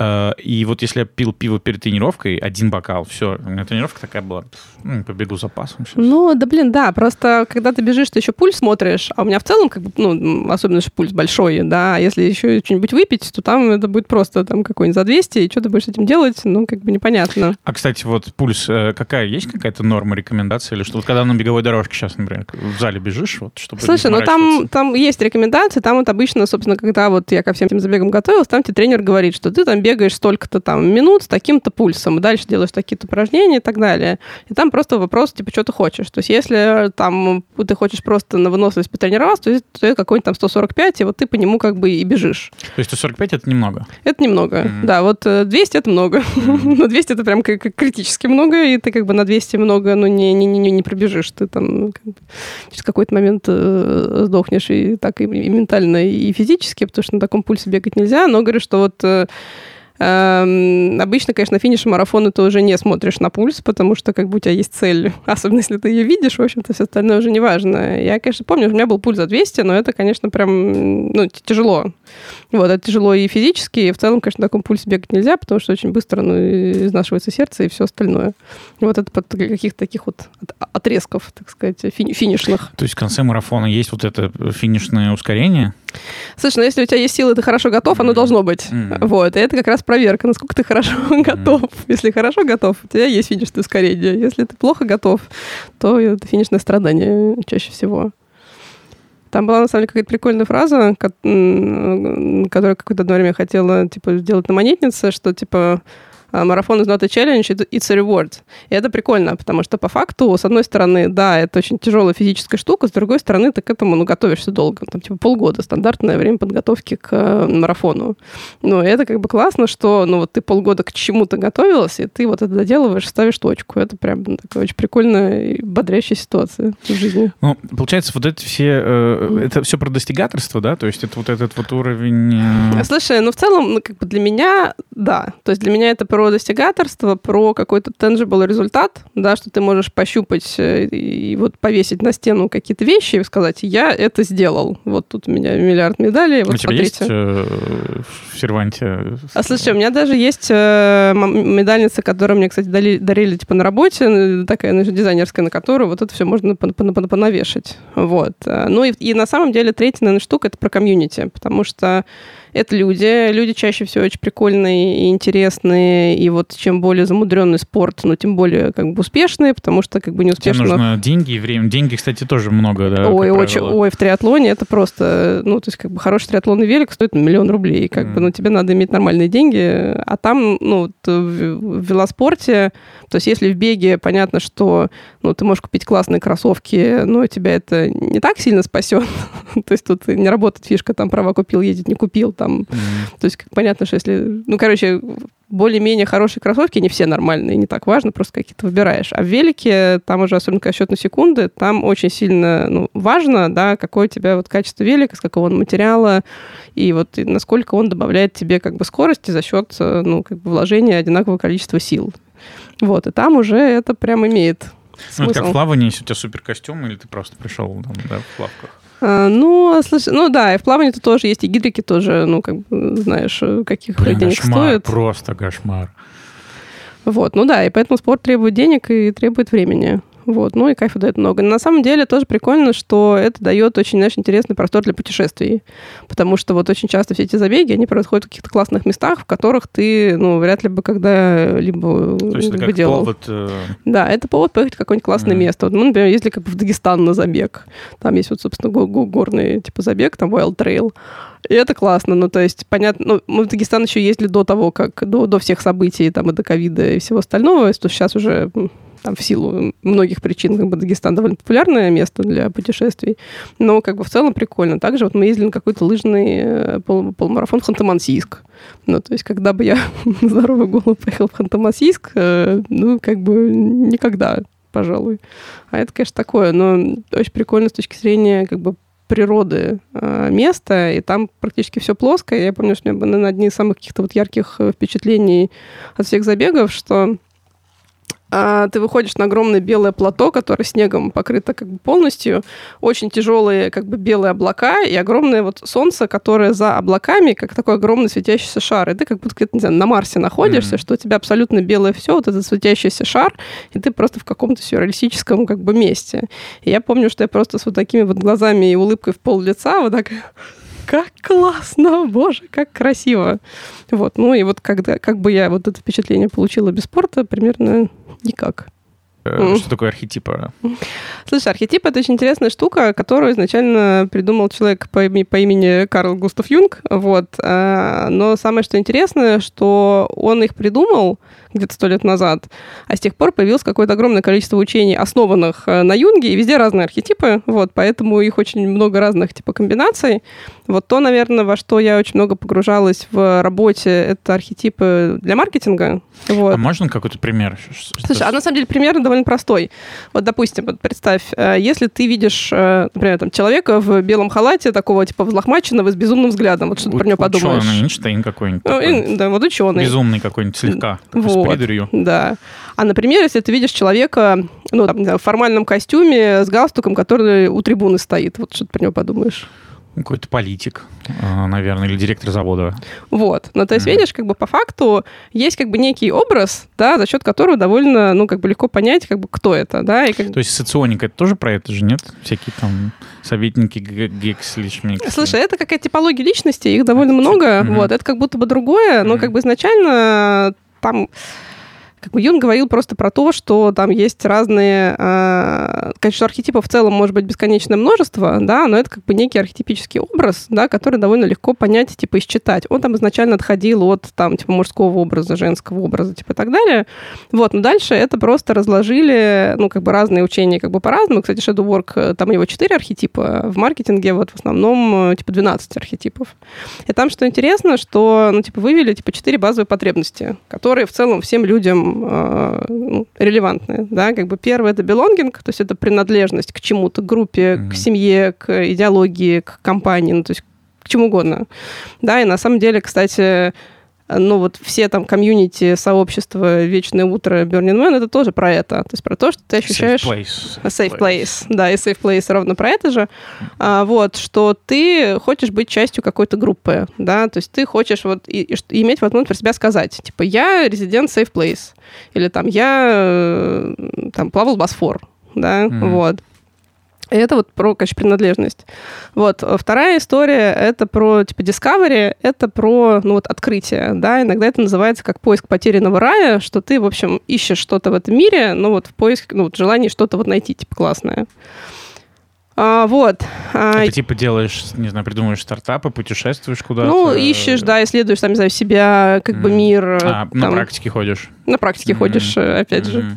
Э, и вот если я пил пиво перед тренировкой, один бокал, все, у меня тренировка такая была, ну, побегу запасом сейчас. Ну, да, блин, да, просто когда ты бежишь, ты еще пульс смотришь, а у меня в целом, как бы, ну, особенно, что пульс большой, да, а если еще что-нибудь выпить, то там это будет просто там какой-нибудь за 200, и что ты будешь с этим делать, ну, как бы непонятно. А, кстати, вот пульс, э, какая, есть какая-то норма, рекомендация, или что, вот когда на беговой дорожке сейчас, например, в зале бежишь, вот, чтобы Слушай, ну там, там есть рекомендации, там вот обычно, собственно, когда вот я ко всем этим забегам готовилась, там тебе тренер говорит, что ты там бегаешь столько-то там минут с таким-то пульсом, и дальше делаешь такие-то упражнения и так далее. И там просто вопрос, типа, что ты хочешь. То есть если там ты хочешь просто на выносливость потренироваться, то это какой-нибудь там 145, и вот ты по нему как бы и бежишь. То есть 145 это немного? Это немного, mm-hmm. да. Вот 200 это много. Но 200 это прям критически много, и ты как бы на 200 много, ну, не, не, не, не пробежишь. Ты там как бы, через какой-то момент э, сдохнешь и так и, и ментально, и физически, потому что на таком пульсе бегать нельзя. Но говорю, что вот э, Эм, обычно, конечно, на финише марафона ты уже не смотришь на пульс, потому что как бы у тебя есть цель. Особенно, если ты ее видишь, в общем-то, все остальное уже не важно. Я, конечно, помню, у меня был пульс за 200, но это, конечно, прям ну, тяжело. Вот, это тяжело и физически, и в целом, конечно, на таком пульсе бегать нельзя, потому что очень быстро ну, изнашивается сердце и все остальное. Вот это под каких-то таких вот отрезков, так сказать, фини финишных. То есть в конце марафона есть вот это финишное ускорение? Слушай, ну если у тебя есть силы, ты хорошо готов, оно должно быть. Mm-hmm. Вот, и это как раз проверка, насколько ты хорошо mm-hmm. готов. Если хорошо готов, у тебя есть финишное ускорение. Если ты плохо готов, то это финишное страдание чаще всего. Там была, на самом деле, какая-то прикольная фраза, которую какое-то одно время хотела, типа, сделать на монетнице, что, типа, марафон is not a challenge, it's a reward. И это прикольно, потому что по факту, с одной стороны, да, это очень тяжелая физическая штука, с другой стороны, ты к этому ну, готовишься долго, там типа полгода, стандартное время подготовки к э, марафону. Ну, и это как бы классно, что ну вот ты полгода к чему-то готовилась, и ты вот это доделываешь, ставишь точку. Это прям такая очень прикольная и бодрящая ситуация в жизни. Ну, получается, вот это все, э, это все про достигаторство, да? То есть это вот этот вот уровень... Э... Слушай, ну в целом, ну, как бы для меня, да. То есть для меня это про достигаторство, про какой-то tangible результат, да, что ты можешь пощупать э, и вот повесить на стену какие-то вещи и сказать, я это сделал. Вот тут у меня миллиард медалей, вот у тебя смотрите. есть э, в серванте? А слушай, у меня даже есть э, медальница, которую мне, кстати, дали, дарили типа на работе, такая ну, дизайнерская, на которую вот это все можно понавешать. Вот. Ну и, и на самом деле третья, наверное, штука — это про комьюнити, потому что это люди. Люди чаще всего очень прикольные и интересные. И вот чем более замудренный спорт, ну, тем более как бы успешные, потому что как бы неуспешно... Тебе нужно деньги и время. Деньги, кстати, тоже много, да? Ой, очень, ой, в триатлоне это просто... Ну, то есть как бы хороший триатлонный велик стоит миллион рублей. Как mm. бы, ну, тебе надо иметь нормальные деньги. А там, ну, в велоспорте, то есть если в беге понятно, что ну, ты можешь купить классные кроссовки, но тебя это не так сильно спасет. то есть тут не работает фишка, там права купил, ездить не купил там. Mm-hmm. То есть понятно, что если... Ну, короче, более-менее хорошие кроссовки, не все нормальные, не так важно, просто какие-то выбираешь. А в велике, там уже, особенно когда счет на секунды, там очень сильно ну, важно, да, какое у тебя вот качество велика, с какого он материала, и вот и насколько он добавляет тебе как бы скорости за счет, ну, как бы вложения одинакового количества сил. Вот, и там уже это прям имеет ну, это как в плавании, если у тебя супер костюм, или ты просто пришел там, да, в плавках? А, ну, слушай, ну да, и в плавании -то тоже есть, и гидрики тоже, ну, как бы, знаешь, каких Блин, денег кошмар, стоит. просто кошмар. Вот, ну да, и поэтому спорт требует денег и требует времени. Вот. Ну и кайфа дает много. На самом деле тоже прикольно, что это дает очень, знаешь, интересный простор для путешествий. Потому что вот очень часто все эти забеги, они происходят в каких-то классных местах, в которых ты, ну, вряд ли бы когда-либо То есть это как делал. повод... Э... Да, это повод поехать в какое-нибудь классное mm. место. Вот мы, например, ездили как бы в Дагестан на забег. Там есть вот, собственно, горный типа забег, там Wild Trail. И это классно. Ну, то есть, понятно, ну, мы в Дагестан еще ездили до того, как, до, до всех событий, там, и до ковида, и всего остального, то сейчас уже там в силу многих причин как бы Дагестан довольно популярное место для путешествий, но как бы в целом прикольно. Также вот мы ездили на какой-то лыжный э, пол полумарафон в Ханты-Мансийск. Ну, то есть, когда бы я на здоровую голову поехал в Ханты-Мансийск, э, ну, как бы никогда, пожалуй. А это, конечно, такое, но очень прикольно с точки зрения как бы природы э, место, и там практически все плоское. Я помню, что у меня было одни из самых каких-то вот ярких впечатлений от всех забегов, что а, ты выходишь на огромное белое плато, которое снегом покрыто как бы полностью, очень тяжелые как бы белые облака и огромное вот солнце, которое за облаками, как такой огромный светящийся шар. И ты как будто не знаю, на Марсе находишься, mm-hmm. что у тебя абсолютно белое все, вот этот светящийся шар, и ты просто в каком-то сюрреалистическом как бы месте. И я помню, что я просто с вот такими вот глазами и улыбкой в пол лица вот так как классно, боже, как красиво. Вот, ну и вот когда, как бы я вот это впечатление получила без спорта, примерно никак. Э, что такое архетипы? Слушай, архетип — это очень интересная штука, которую изначально придумал человек по, имени, по имени Карл Густав Юнг. Вот. Э, но самое что интересное, что он их придумал где-то сто лет назад, а с тех пор появилось какое-то огромное количество учений, основанных э, на Юнге, и везде разные архетипы, вот, поэтому их очень много разных типа комбинаций. Вот то, наверное, во что я очень много погружалась в работе, это архетипы для маркетинга. Вот. А можно какой-то пример? Слушай, а на самом деле пример довольно простой. Вот, допустим, вот представь, э, если ты видишь, э, например, там, человека в белом халате, такого типа взлохмаченного, с безумным взглядом, вот что ты про него подумаешь? Ученый, Эйнштейн какой-нибудь. Ну, да, вот ученый. Безумный какой-нибудь слегка. Вот вот, придурью. Да. А, например, если ты видишь человека ну, там, знаю, в формальном костюме с галстуком, который у трибуны стоит, вот что ты про него подумаешь? Какой-то политик, а, наверное, или директор завода. Вот. Ну, то есть, mm-hmm. видишь, как бы по факту есть как бы некий образ, да, за счет которого довольно, ну, как бы легко понять, как бы, кто это, да. И как... То есть соционика это тоже про это же, нет? Всякие там советники гекс личмикс. Слушай, это какая-то типология личности, их довольно много, mm-hmm. вот. Это как будто бы другое, но mm-hmm. как бы изначально там как бы Юн говорил просто про то, что там есть разные... Э, конечно, архетипов в целом может быть бесконечное множество, да, но это как бы некий архетипический образ, да, который довольно легко понять, типа, и считать. Он там изначально отходил от, там, типа, мужского образа, женского образа, типа, и так далее. Вот, но дальше это просто разложили, ну, как бы разные учения как бы по-разному. Кстати, Shadow Work, э, там у него 4 архетипа, в маркетинге вот в основном, э, типа, 12 архетипов. И там, что интересно, что, ну, типа, вывели, типа, 4 базовые потребности, которые в целом всем людям э, ну, релевантны. Да? Как бы первое — это belonging, то есть это принадлежность к чему-то, к группе, mm-hmm. к семье, к идеологии, к компании, ну, то есть к чему угодно. Да, и на самом деле, кстати, ну вот все там комьюнити, сообщество «Вечное утро», Burning Man, это тоже про это. То есть про то, что ты ощущаешь... Safe place. Safe place. Да, и safe place ровно про это же. А, вот, что ты хочешь быть частью какой-то группы, да, то есть ты хочешь вот и, и, иметь возможность про себя сказать, типа, я резидент safe place, или там, я э, там плавал Босфор, да, mm-hmm. вот. Это вот про, конечно, принадлежность. Вот. Вторая история — это про, типа, discovery, это про, ну, вот, открытие, да, иногда это называется как поиск потерянного рая, что ты, в общем, ищешь что-то в этом мире, ну, вот, в поиск, ну, вот, желание что-то вот найти, типа, классное. А, вот. А, ты типа делаешь, не знаю, придумываешь стартапы, путешествуешь куда-то? Ну, ищешь, да, исследуешь, там, не знаю, себя, как mm. бы мир. А, там, на практике ходишь? На практике mm. ходишь, э, опять mm. же.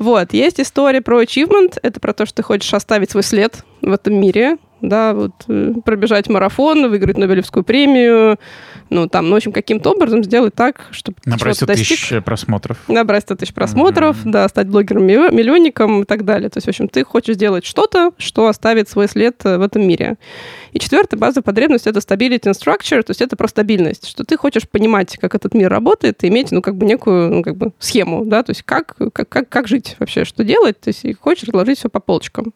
Вот. Есть история про achievement. Это про то, что ты хочешь оставить свой след в этом мире, да, вот э, пробежать марафон, выиграть Нобелевскую премию, ну, там, ну, в общем, каким-то образом сделать так, чтобы Набрать 100 тысяч просмотров. Набрать 100 тысяч просмотров, mm-hmm. да, стать блогером-миллионником и так далее. То есть, в общем, ты хочешь сделать что-то, что оставит свой след э, в этом мире. И четвертая базовая потребность — это stability and structure, то есть это про стабильность, что ты хочешь понимать, как этот мир работает, и иметь, ну, как бы некую, ну, как бы схему, да, то есть как, как, как, как жить вообще, что делать, то есть и хочешь разложить все по полочкам.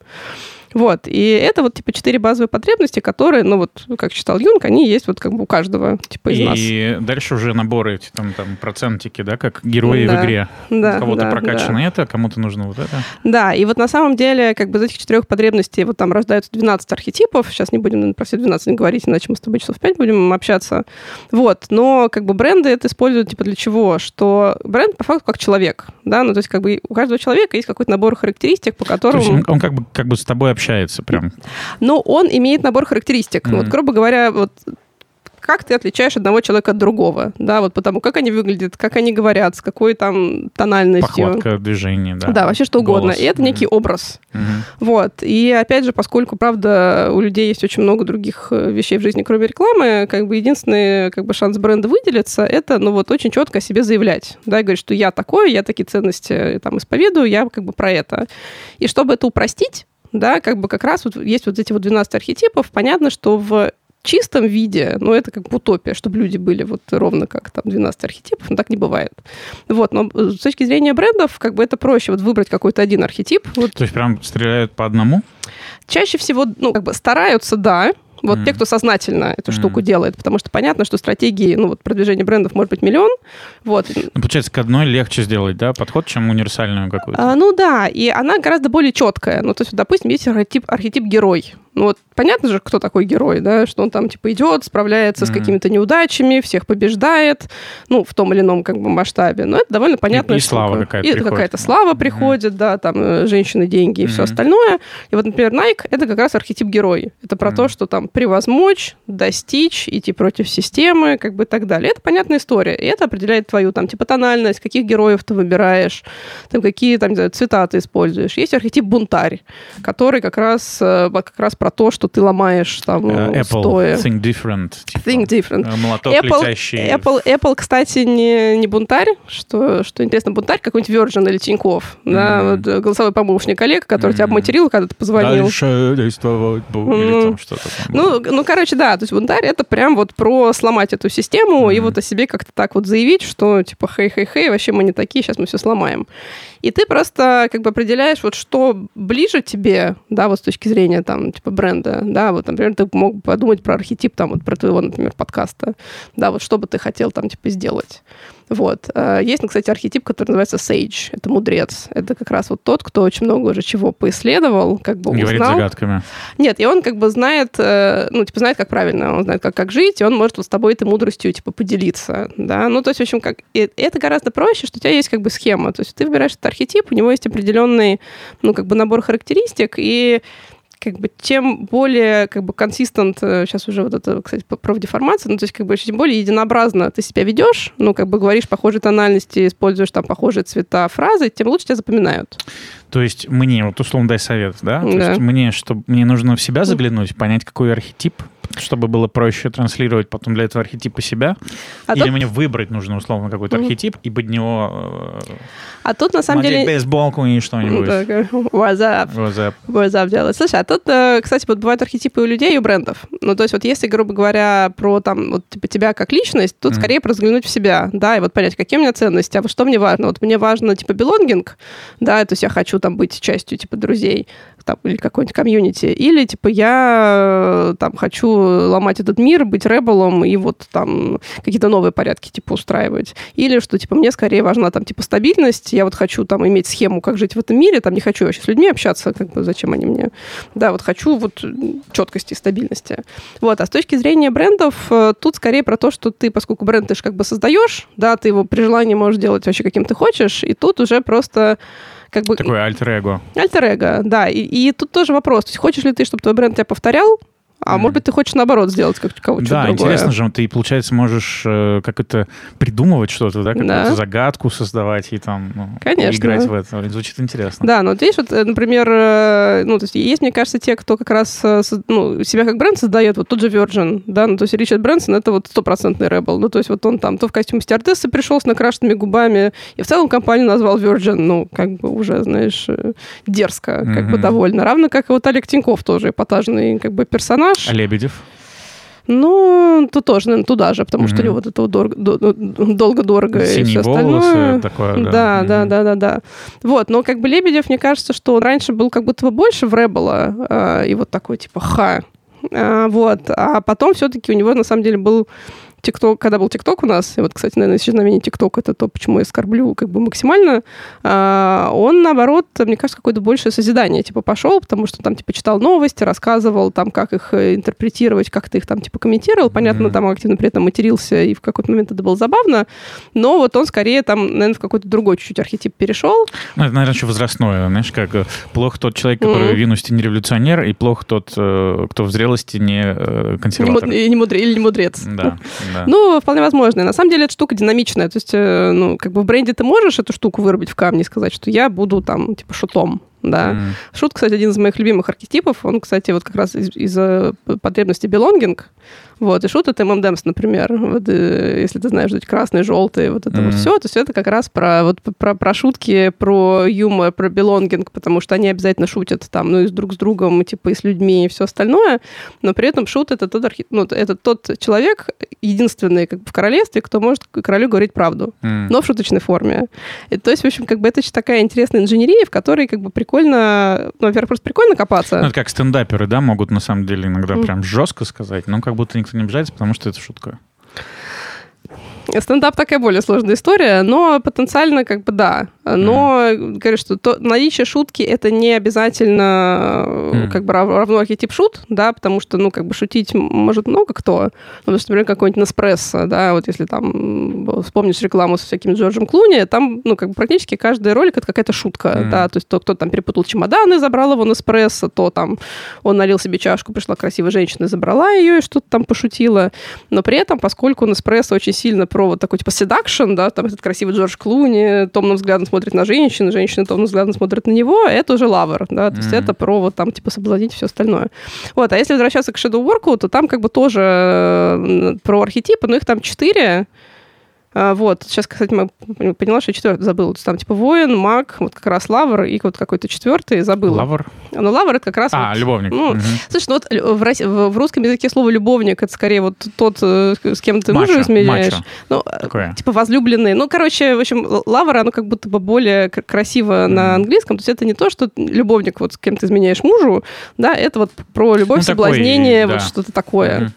Вот. И это вот, типа, четыре базовые потребности, которые, ну, вот, как читал Юнг, они есть вот как бы у каждого, типа, из и нас. И дальше уже наборы эти, там, там, процентики, да, как герои да, в игре. Да, у кого-то да, прокачано да. это, кому-то нужно вот это. Да, и вот на самом деле, как бы из этих четырех потребностей вот там рождаются 12 архетипов. Сейчас не будем про все 12 не говорить, иначе мы с тобой часов 5 будем общаться. Вот. Но как бы бренды это используют, типа, для чего? Что бренд, по факту, как человек, да, ну, то есть как бы у каждого человека есть какой-то набор характеристик, по есть он, он как бы, как бы с тобой общается прям. Но он имеет набор характеристик. Mm-hmm. Вот, грубо говоря, вот как ты отличаешь одного человека от другого, да, вот потому как они выглядят, как они говорят, с какой там тональностью. Походка, движение, да. Да, вообще что угодно. Голос. И это некий образ. Mm-hmm. Вот. И опять же, поскольку, правда, у людей есть очень много других э, вещей в жизни, кроме рекламы, как бы единственный как бы шанс бренда выделиться, это, ну вот, очень четко о себе заявлять, да, и говорить, что я такой, я такие ценности э, там исповедую, я как бы про это. И чтобы это упростить, да, как бы как раз вот есть вот эти вот 12 архетипов. Понятно, что в чистом виде, ну, это как бы утопия, чтобы люди были вот ровно как там 12 архетипов, но так не бывает. Вот, но с точки зрения брендов, как бы это проще вот выбрать какой-то один архетип. Вот. То есть прям стреляют по одному? Чаще всего, ну, как бы стараются, да, вот mm. те, кто сознательно эту mm. штуку делает, потому что понятно, что стратегии, ну вот продвижение брендов может быть миллион, вот. Ну, получается, к одной легче сделать, да, подход, чем универсальную какую-то. А, ну да, и она гораздо более четкая. Ну то есть, допустим, есть архетип, архетип герой. Ну вот понятно же, кто такой герой, да, что он там типа идет, справляется mm-hmm. с какими-то неудачами, всех побеждает, ну в том или ином как бы масштабе. Но это довольно понятно. И, и слава какая-то. И приходит. какая-то слава mm-hmm. приходит, да, там э, женщины, деньги и mm-hmm. все остальное. И вот, например, Nike это как раз архетип герой. Это про mm-hmm. то, что там превозмочь, достичь, идти против системы, как бы и так далее. Это понятная история. И это определяет твою там типа тональность, каких героев ты выбираешь, там какие там знаю, цвета ты используешь. Есть архетип бунтарь, который как раз э, как раз про то, что ты ломаешь там uh, Apple, стоя. Think different. Типа, think different. Э, молоток Apple, летящий. Apple, Apple, кстати, не, не бунтарь, что, что интересно, бунтарь какой-нибудь Virgin или Тинькофф, mm-hmm. да, вот, э, голосовой помощник Олег, который mm-hmm. тебя обматерил, когда ты позвонил. Дальше действовать mm-hmm. там что-то там. Ну, ну, короче, да, то есть бунтарь это прям вот про сломать эту систему mm-hmm. и вот о себе как-то так вот заявить, что типа хей-хей-хей, вообще мы не такие, сейчас мы все сломаем. И ты просто как бы определяешь, вот что ближе тебе, да, вот с точки зрения там, типа, бренда, да, вот, например, ты мог подумать про архетип, там, вот про твоего, например, подкаста, да, вот что бы ты хотел там, типа, сделать. Вот. Э, есть, ну, кстати, архетип, который называется sage. Это мудрец. Это как раз вот тот, кто очень много уже чего поисследовал, как бы Говорит узнал. загадками. Нет, и он как бы знает, э, ну, типа, знает, как правильно, он знает, как, как жить, и он может вот с тобой этой мудростью, типа, поделиться, да. Ну, то есть, в общем, как... И это гораздо проще, что у тебя есть как бы схема. То есть ты выбираешь этот архетип, у него есть определенный, ну, как бы набор характеристик, и как бы тем более как бы консистент, сейчас уже вот это, кстати, профдеформация, ну, то есть как бы тем более единообразно ты себя ведешь, ну, как бы говоришь похожие тональности, используешь там похожие цвета фразы, тем лучше тебя запоминают. То есть мне, вот условно дай совет, да? То да. есть мне, чтобы мне нужно в себя заглянуть, понять, какой архетип, чтобы было проще транслировать потом для этого архетипа себя? А Или тут... мне выбрать нужно условно какой-то архетип и под него... Э, а тут на самом деле... бейсболку и что-нибудь. What's up? What's up? What's up делать. Слушай, а тут, э, кстати, вот бывают архетипы у людей и у брендов. Ну, то есть вот если, грубо говоря, про там, вот, типа, тебя как личность, тут mm-hmm. скорее про взглянуть в себя, да, и вот понять, какие у меня ценности, а вот что мне важно. Вот мне важно, типа, белонгинг, да, то есть я хочу там быть частью, типа, друзей, там, или какой-нибудь комьюнити, или, типа, я там хочу ломать этот мир, быть ребелом и вот там какие-то новые порядки, типа, устраивать. Или что, типа, мне скорее важна там, типа, стабильность, я вот хочу там иметь схему, как жить в этом мире, там не хочу вообще с людьми общаться, как бы, зачем они мне. Да, вот хочу вот четкости, стабильности. Вот, а с точки зрения брендов, э, тут скорее про то, что ты, поскольку бренд ты же как бы создаешь, да, ты его при желании можешь делать вообще каким ты хочешь, и тут уже просто как бы... Такое альтер-эго. Альтер-эго, да. И, и тут тоже вопрос. То есть хочешь ли ты, чтобы твой бренд тебя повторял, а mm. может быть, ты хочешь наоборот сделать как кого-то Да, другое. интересно же, ты, получается, можешь э, как это придумывать что-то, да, какую-то да. загадку создавать и там ну, Конечно. играть в это. Звучит интересно. Да, но вот видишь, вот, э, например, э, ну, то есть есть, мне кажется, те, кто как раз ну, себя как бренд создает, вот тот же Virgin, да, ну, то есть Ричард Брэнсон это вот стопроцентный рэбл. Ну, то есть вот он там то в костюме стюардессы пришел с накрашенными губами, и в целом компанию назвал Virgin, ну, как бы уже, знаешь, дерзко, как mm-hmm. бы довольно. Равно как и вот Олег Тиньков тоже эпатажный как бы персонаж, А Лебедев? Ну, то тоже, наверное, туда же, потому mm-hmm. что у него вот это долго-дорого и все остальное. такое, да. Да, mm-hmm. да, да, да, да. Вот, но как бы Лебедев, мне кажется, что он раньше был как будто бы больше в Рэббла, э, и вот такой типа ха. Э, вот, а потом все-таки у него на самом деле был ТикТок, когда был ТикТок у нас, и вот, кстати, наверное, исчезновение ТикТок это то, почему я скорблю как бы максимально, а, он, наоборот, мне кажется, какое-то большее созидание, типа, пошел, потому что там, типа, читал новости, рассказывал там, как их э, интерпретировать, как ты их там, типа, комментировал. Понятно, mm-hmm. там активно при этом матерился, и в какой-то момент это было забавно, но вот он скорее там, наверное, в какой-то другой чуть-чуть архетип перешел. Ну, это, наверное, еще возрастное, знаешь, как э, плохо тот человек, который mm-hmm. в юности не революционер, и плохо тот, э, кто в зрелости не консерватор. Не. Или не мудрец. Да, да. Ну, вполне возможно. На самом деле эта штука динамичная. То есть, э, ну, как бы в бренде ты можешь эту штуку вырубить в камне и сказать, что я буду там, типа, шутом да. Mm. Шут, кстати, один из моих любимых архетипов. Он, кстати, вот как раз из- из-за потребности belonging. Вот, и шут это ММДМС, например. Вот, э, если ты знаешь, эти красные, желтые, вот это mm. вот все, то все это как раз про, вот, про, про шутки, про юмор, про belonging, потому что они обязательно шутят там, ну, и друг с другом, и, типа, и с людьми, и все остальное. Но при этом шут это тот, архи... ну, это тот человек, единственный как бы, в королевстве, кто может королю говорить правду, mm. но в шуточной форме. И, то есть, в общем, как бы это такая интересная инженерия, в которой как бы прикольно прикольно, ну, во-первых, просто прикольно копаться. Ну, это как стендаперы, да, могут на самом деле иногда mm. прям жестко сказать, но как будто никто не обижается, потому что это шутка. Стендап такая более сложная история, но потенциально как бы да. Но mm. говорю, что то, наличие шутки это не обязательно mm. как бы равно архетип шут, да, потому что, ну, как бы шутить может много кто. Ну, потому что, например, какой-нибудь Неспрессо, да, вот если там вспомнишь рекламу со всяким Джорджем Клуни, там, ну, как бы практически каждый ролик это какая-то шутка, mm. да, то есть то, кто там перепутал чемоданы, забрал его Неспрессо, то там он налил себе чашку, пришла красивая женщина, забрала ее и что-то там пошутила. Но при этом, поскольку Неспрессо очень сильно про вот такой типа седакшн, да, там этот красивый Джордж Клуни томным взглядом смотрит на женщину, женщина томным взглядом смотрит на него, это уже лавр, да, то есть mm-hmm. это про вот там типа соблазнить все остальное. Вот, а если возвращаться к Work, то там как бы тоже про архетипы, но их там четыре, А, вот. Сейчас, кстати, мы поняла, что четвертый забыл. Там типа воин, маг, вот как раз лавр и вот какой-то четвертый забыл. Лавр? Ну, лавр это как раз... А, вот, любовник. Ну, угу. Слушай, ну вот в, в русском языке слово любовник это скорее вот тот, э, с кем ты мужа изменяешь. Мачо. Ну, Такое. типа возлюбленный. Ну, короче, в общем, лавр, оно как будто бы более красиво mm. на английском. То есть это не то, что любовник, вот с кем ты изменяешь мужу, да, это вот про любовь, ну, соблазнение, такой, вот да. что-то такое. Mm-hmm.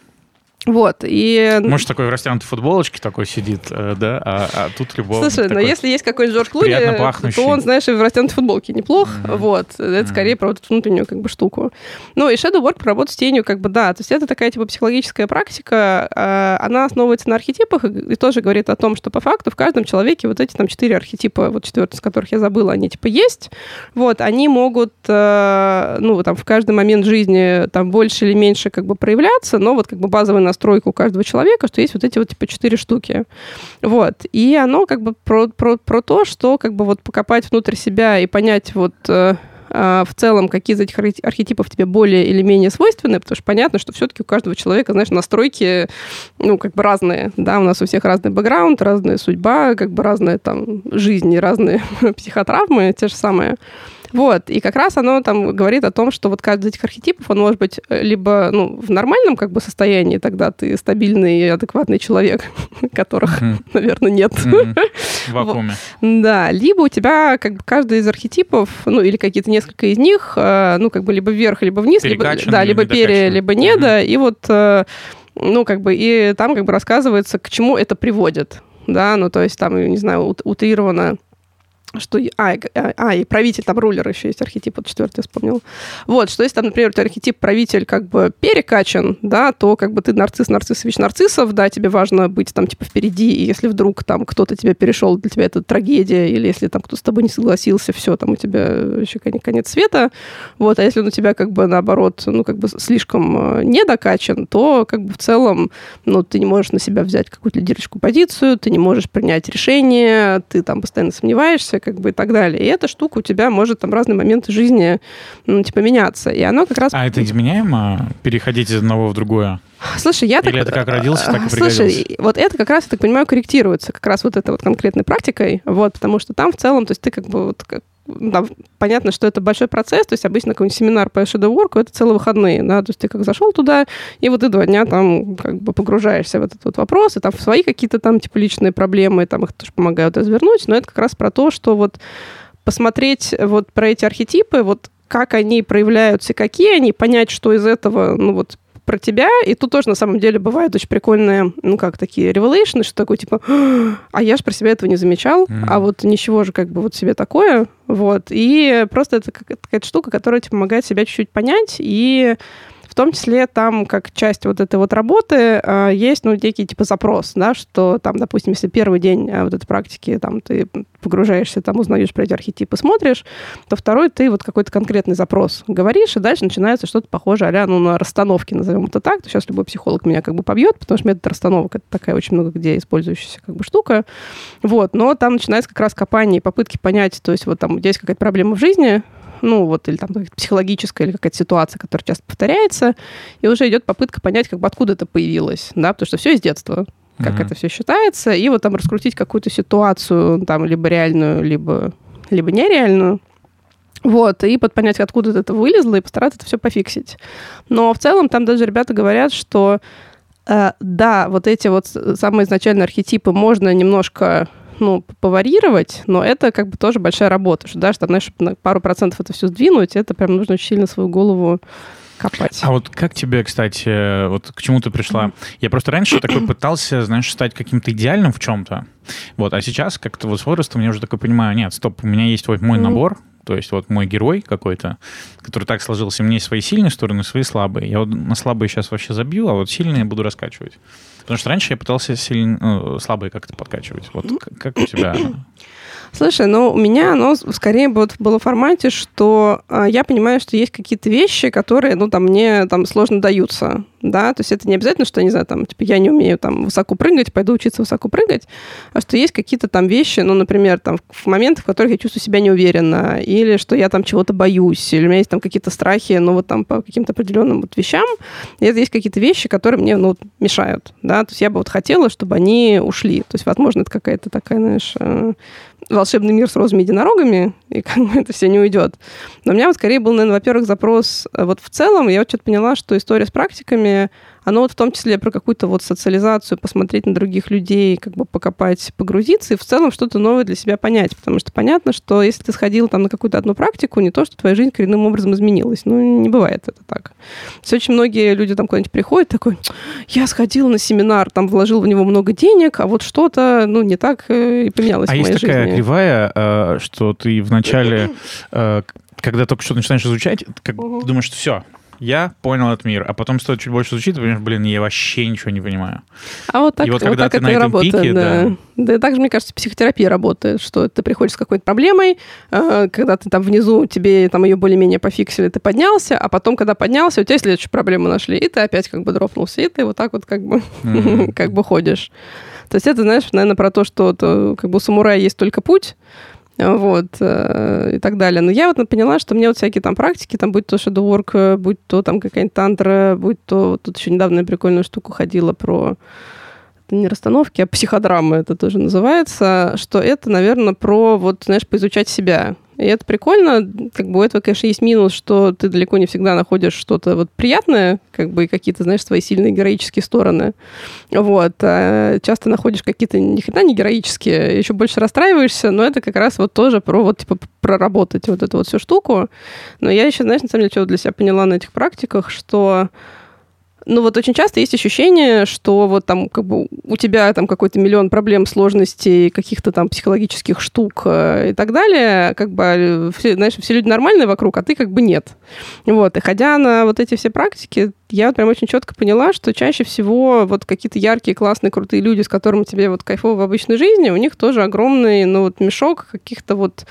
Вот, и... Может, такой в растянутой футболочке такой сидит, э, да, а, а тут любовник Слушай, но если есть какой-нибудь Джордж Клуни, то он, знаешь, и в растянутой футболке неплох, mm-hmm. вот. Это mm-hmm. скорее про вот внутреннюю как бы штуку. Ну, и Shadow Work, про работу с тенью, как бы, да, то есть это такая, типа, психологическая практика, э, она основывается на архетипах и тоже говорит о том, что по факту в каждом человеке вот эти там четыре архетипа, вот четвертый из которых я забыла, они, типа, есть, вот, они могут, э, ну, там, в каждый момент жизни там больше или меньше как бы проявляться, но вот как бы базовый настройка у каждого человека, что есть вот эти вот типа четыре штуки. Вот. И оно как бы про, про, про то, что как бы вот покопать внутрь себя и понять вот э, э, в целом, какие из этих архетипов тебе более или менее свойственны, потому что понятно, что все-таки у каждого человека, знаешь, настройки, ну, как бы разные, да, у нас у всех разный бэкграунд, разная судьба, как бы разная там жизнь разные психотравмы, те же самые. Вот, и как раз оно там говорит о том, что вот каждый из этих архетипов, он может быть э, либо ну, в нормальном как бы состоянии, тогда ты стабильный и адекватный человек, которых, mm-hmm. наверное, нет. Mm-hmm. В вакууме. Да, либо у тебя как бы каждый из архетипов, ну, или какие-то несколько из них, э, ну, как бы либо вверх, либо вниз, либо, да, либо пере, либо не, да, и вот, э, ну, как бы, и там как бы рассказывается, к чему это приводит, да, ну, то есть там, не знаю, утрированно что... А, а, а, и правитель, там рулер еще есть, архетип, вот четвертый вспомнил. Вот, что если там, например, у архетип правитель как бы перекачан, да, то как бы ты нарцисс, нарциссович нарциссов, да, тебе важно быть там типа впереди, и если вдруг там кто-то тебя перешел, для тебя это трагедия, или если там кто-то с тобой не согласился, все, там у тебя еще конец света, вот, а если он у тебя как бы наоборот, ну, как бы слишком э, недокачан, то как бы в целом, ну, ты не можешь на себя взять какую-то лидерскую позицию, ты не можешь принять решение, ты там постоянно сомневаешься, как бы и так далее. И эта штука у тебя может там разные моменты жизни, ну, типа, меняться. И оно как раз... А это изменяемо? Переходить из одного в другое? Слушай, я Или так... это как родился, так и пригодился? Слушай, вот это как раз, я так понимаю, корректируется как раз вот этой вот конкретной практикой, вот, потому что там в целом, то есть ты как бы вот как да, понятно, что это большой процесс, то есть обычно какой-нибудь семинар по work это целые выходные, да, то есть ты как зашел туда, и вот ты два дня там как бы погружаешься в этот вот вопрос, и там в свои какие-то там типа личные проблемы, там их тоже помогают развернуть, но это как раз про то, что вот посмотреть вот про эти архетипы, вот как они проявляются, какие они, понять, что из этого, ну вот про тебя, и тут тоже на самом деле бывают очень прикольные, ну как такие ревелейшны, что такое типа, а я же про себя этого не замечал, mm-hmm. а вот ничего же как бы вот себе такое, вот, и просто это какая-то штука, которая тебе помогает себя чуть-чуть понять и том числе там, как часть вот этой вот работы, а, есть, ну, некий типа запрос, да, что там, допустим, если первый день а, вот этой практики, там, ты погружаешься, там, узнаешь про эти архетипы, смотришь, то второй ты вот какой-то конкретный запрос говоришь, и дальше начинается что-то похожее а ну, на расстановки, назовем это так. То сейчас любой психолог меня как бы побьет, потому что метод расстановок — это такая очень много где использующаяся как бы штука. Вот, но там начинается как раз копание и попытки понять, то есть вот там есть какая-то проблема в жизни, ну вот, или там психологическая или какая-то ситуация, которая часто повторяется, и уже идет попытка понять, как бы откуда это появилось, да, потому что все из детства, как mm-hmm. это все считается, и вот там раскрутить какую-то ситуацию, там, либо реальную, либо, либо нереальную, вот, и под понять, откуда это вылезло, и постараться это все пофиксить. Но в целом там даже ребята говорят, что э, да, вот эти вот самые изначальные архетипы можно немножко ну, поварьировать, но это как бы тоже большая работа, что даже, там, знаешь, на пару процентов это все сдвинуть, это прям нужно очень сильно свою голову копать. А вот как тебе, кстати, вот к чему ты пришла? Я просто раньше такой пытался, знаешь, стать каким-то идеальным в чем-то. Вот, а сейчас как-то вот с возрастом я уже такой понимаю, нет, стоп, у меня есть вот мой набор, то есть вот мой герой какой-то, который так сложился, у меня есть свои сильные стороны, свои слабые. Я вот на слабые сейчас вообще забью, а вот сильные буду раскачивать. Потому что раньше я пытался сильно, ну, слабые как-то подкачивать. Вот как, как у тебя? Слушай, ну у меня оно скорее вот было в формате, что э, я понимаю, что есть какие-то вещи, которые, ну, там, мне там сложно даются да, то есть это не обязательно, что, не знаю, там, типа, я не умею там высоко прыгать, пойду учиться высоко прыгать, а что есть какие-то там вещи, ну, например, там, в моменты, в которых я чувствую себя неуверенно, или что я там чего-то боюсь, или у меня есть там какие-то страхи, ну, вот там по каким-то определенным вот вещам, и это есть какие-то вещи, которые мне, ну, мешают, да, то есть я бы вот хотела, чтобы они ушли, то есть, возможно, это какая-то такая, знаешь, э, волшебный мир с розовыми единорогами, и как бы это все не уйдет. Но у меня вот скорее был, наверное, во-первых, запрос э, вот в целом, я вот что-то поняла, что история с практиками, оно вот в том числе про какую-то вот социализацию, посмотреть на других людей, как бы покопать, погрузиться и в целом что-то новое для себя понять. Потому что понятно, что если ты сходил там на какую-то одну практику, не то, что твоя жизнь коренным образом изменилась. Ну, не бывает это так. Все очень многие люди там куда-нибудь приходят, такой, я сходил на семинар, там вложил в него много денег, а вот что-то, ну, не так э, и поменялось а в моей есть жизни. такая кривая, э, что ты вначале, э, когда только что начинаешь изучать, как угу. думаешь, что все, я понял этот мир, а потом стоит чуть больше изучить, ты понимаешь, блин, я вообще ничего не понимаю. А вот так, и вот, вот когда так ты это на и этом работает, пике, да. да. Да, так же, мне кажется, психотерапия работает, что ты приходишь с какой-то проблемой, э, когда ты там внизу, тебе там ее более-менее пофиксили, ты поднялся, а потом, когда поднялся, у тебя следующую проблему нашли, и ты опять как бы дропнулся, и ты вот так вот как бы, mm-hmm. как бы ходишь. То есть это, знаешь, наверное, про то, что то, как бы у самурая есть только путь, вот, э, и так далее. Но я вот поняла, что мне вот всякие там практики, там, будь то shadowwork, э, будь то там какая-нибудь тантра, будь то... Тут еще недавно я прикольную штуку ходила про не расстановки, а психодрамы это тоже называется, что это, наверное, про, вот, знаешь, поизучать себя. И это прикольно. Как бы у этого, конечно, есть минус, что ты далеко не всегда находишь что-то вот приятное, как бы и какие-то, знаешь, свои сильные героические стороны. Вот. А часто находишь какие-то ни хрена не героические, еще больше расстраиваешься, но это как раз вот тоже про вот, типа, проработать вот эту вот всю штуку. Но я еще, знаешь, на самом деле, что для себя поняла на этих практиках, что ну вот очень часто есть ощущение, что вот там как бы у тебя там какой-то миллион проблем, сложностей, каких-то там психологических штук э, и так далее, как бы, э, все, знаешь, все люди нормальные вокруг, а ты как бы нет. Вот, и ходя на вот эти все практики, я вот прям очень четко поняла, что чаще всего вот какие-то яркие, классные, крутые люди, с которыми тебе вот кайфово в обычной жизни, у них тоже огромный, ну, вот мешок каких-то вот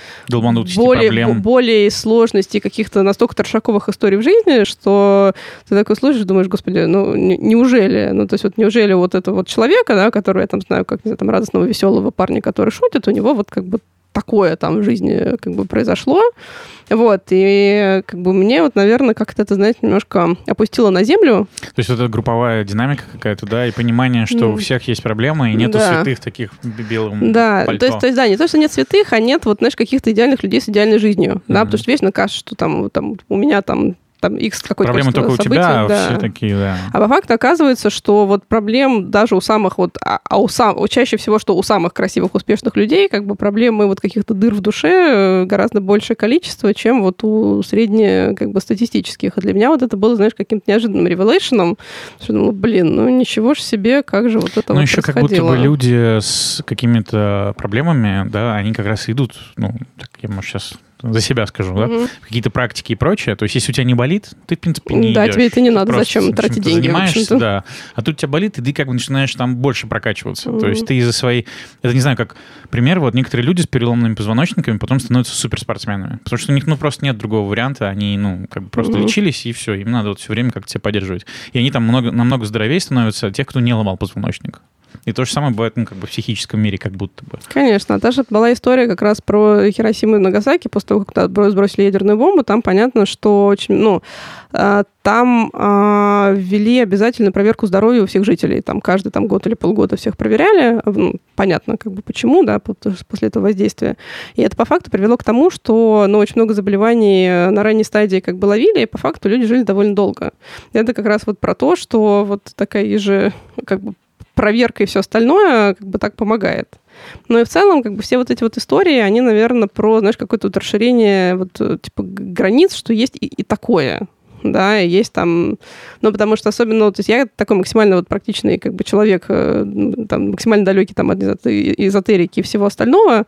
более, более сложностей, каких-то настолько торшаковых историй в жизни, что ты такой слушаешь, думаешь, господи, ну, неужели? Ну, то есть вот неужели вот этого вот человека, да, который, я там знаю, как, не знаю, там, радостного, веселого парня, который шутит, у него вот как бы такое там в жизни как бы произошло. Вот, и как бы мне вот, наверное, как-то это, знаете, немножко опустило на землю. То есть вот эта групповая динамика какая-то, да, и понимание, что у всех есть проблемы, и нету да. святых таких белым Да, пальто. то есть, то есть, да, не то, что нет святых, а нет вот, знаешь, каких-то идеальных людей с идеальной жизнью, mm-hmm. да, потому что вечно кажется, что там, там у меня там там X какой-то Проблемы только событий, у тебя, а да. все такие, да. А по факту оказывается, что вот проблем даже у самых вот, а, а у сам, чаще всего, что у самых красивых, успешных людей, как бы проблемы вот каких-то дыр в душе э, гораздо большее количество, чем вот у средне, как бы, статистических. И для меня вот это было, знаешь, каким-то неожиданным ревелейшеном, что ну, блин, ну ничего ж себе, как же вот это Ну, вот еще как будто бы люди с какими-то проблемами, да, они как раз идут, ну, так я, может, сейчас за себя скажу, да, угу. какие-то практики и прочее. То есть, если у тебя не болит, ты, в принципе, не Да, идешь. тебе это не надо, зачем тратить деньги? занимаешься, да. А тут у тебя болит, и ты как бы начинаешь там больше прокачиваться. Угу. То есть, ты из-за своей... Это не знаю, как пример, вот некоторые люди с переломными позвоночниками потом становятся суперспортсменами. Потому что у них, ну, просто нет другого варианта. Они, ну, как бы просто угу. лечились, и все. Им надо вот все время как-то себя поддерживать. И они там много, намного здоровее становятся тех, кто не ломал позвоночник. И то же самое бывает, ну, как бы в психическом мире, как будто бы. Конечно. Даже была история как раз про Хиросиму и Нагасаки. После того, как сбросили ядерную бомбу, там понятно, что очень, ну, а, там э, ввели обязательную проверку здоровья у всех жителей. Там каждый там, год или полгода всех проверяли. Ну, понятно, как бы почему, да, после этого воздействия. И это по факту привело к тому, что ну, очень много заболеваний на ранней стадии как бы ловили, и по факту люди жили довольно долго. Это как раз вот про то, что вот такая же как бы проверка и все остальное как бы так помогает. Но и в целом, как бы все вот эти вот истории, они, наверное, про, знаешь, какое-то вот расширение вот, типа, границ, что есть и, и такое да, есть там, ну, потому что особенно, то есть я такой максимально вот практичный как бы человек, э, там, максимально далекий там от эзотерики и всего остального,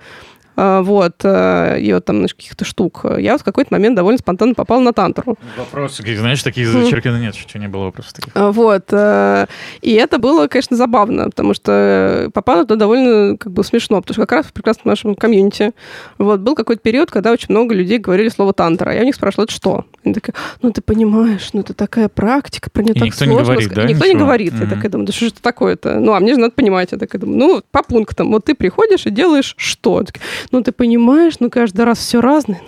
вот, э, и вот там, знаешь, каких-то штук. Я вот в какой-то момент довольно спонтанно попала на тантру. Вопросы, знаешь, такие зачерканы нет, что не было вопросов таких. А, вот, э, и это было, конечно, забавно, потому что попало туда довольно как бы смешно, потому что как раз в прекрасном нашем комьюнити вот, был какой-то период, когда очень много людей говорили слово тантра. Я у них спрашивала, это что? Они такие, ну ты понимаешь, ну это такая практика, про нее так никто сложно. Не говорит, да, никто ничего? не говорит. Mm-hmm. Я такая думаю, да что же это такое-то? Ну, а мне же надо понимать. Я такая думаю, ну, по пунктам. Вот ты приходишь и делаешь что? Ну, ты понимаешь, ну, каждый раз все разное.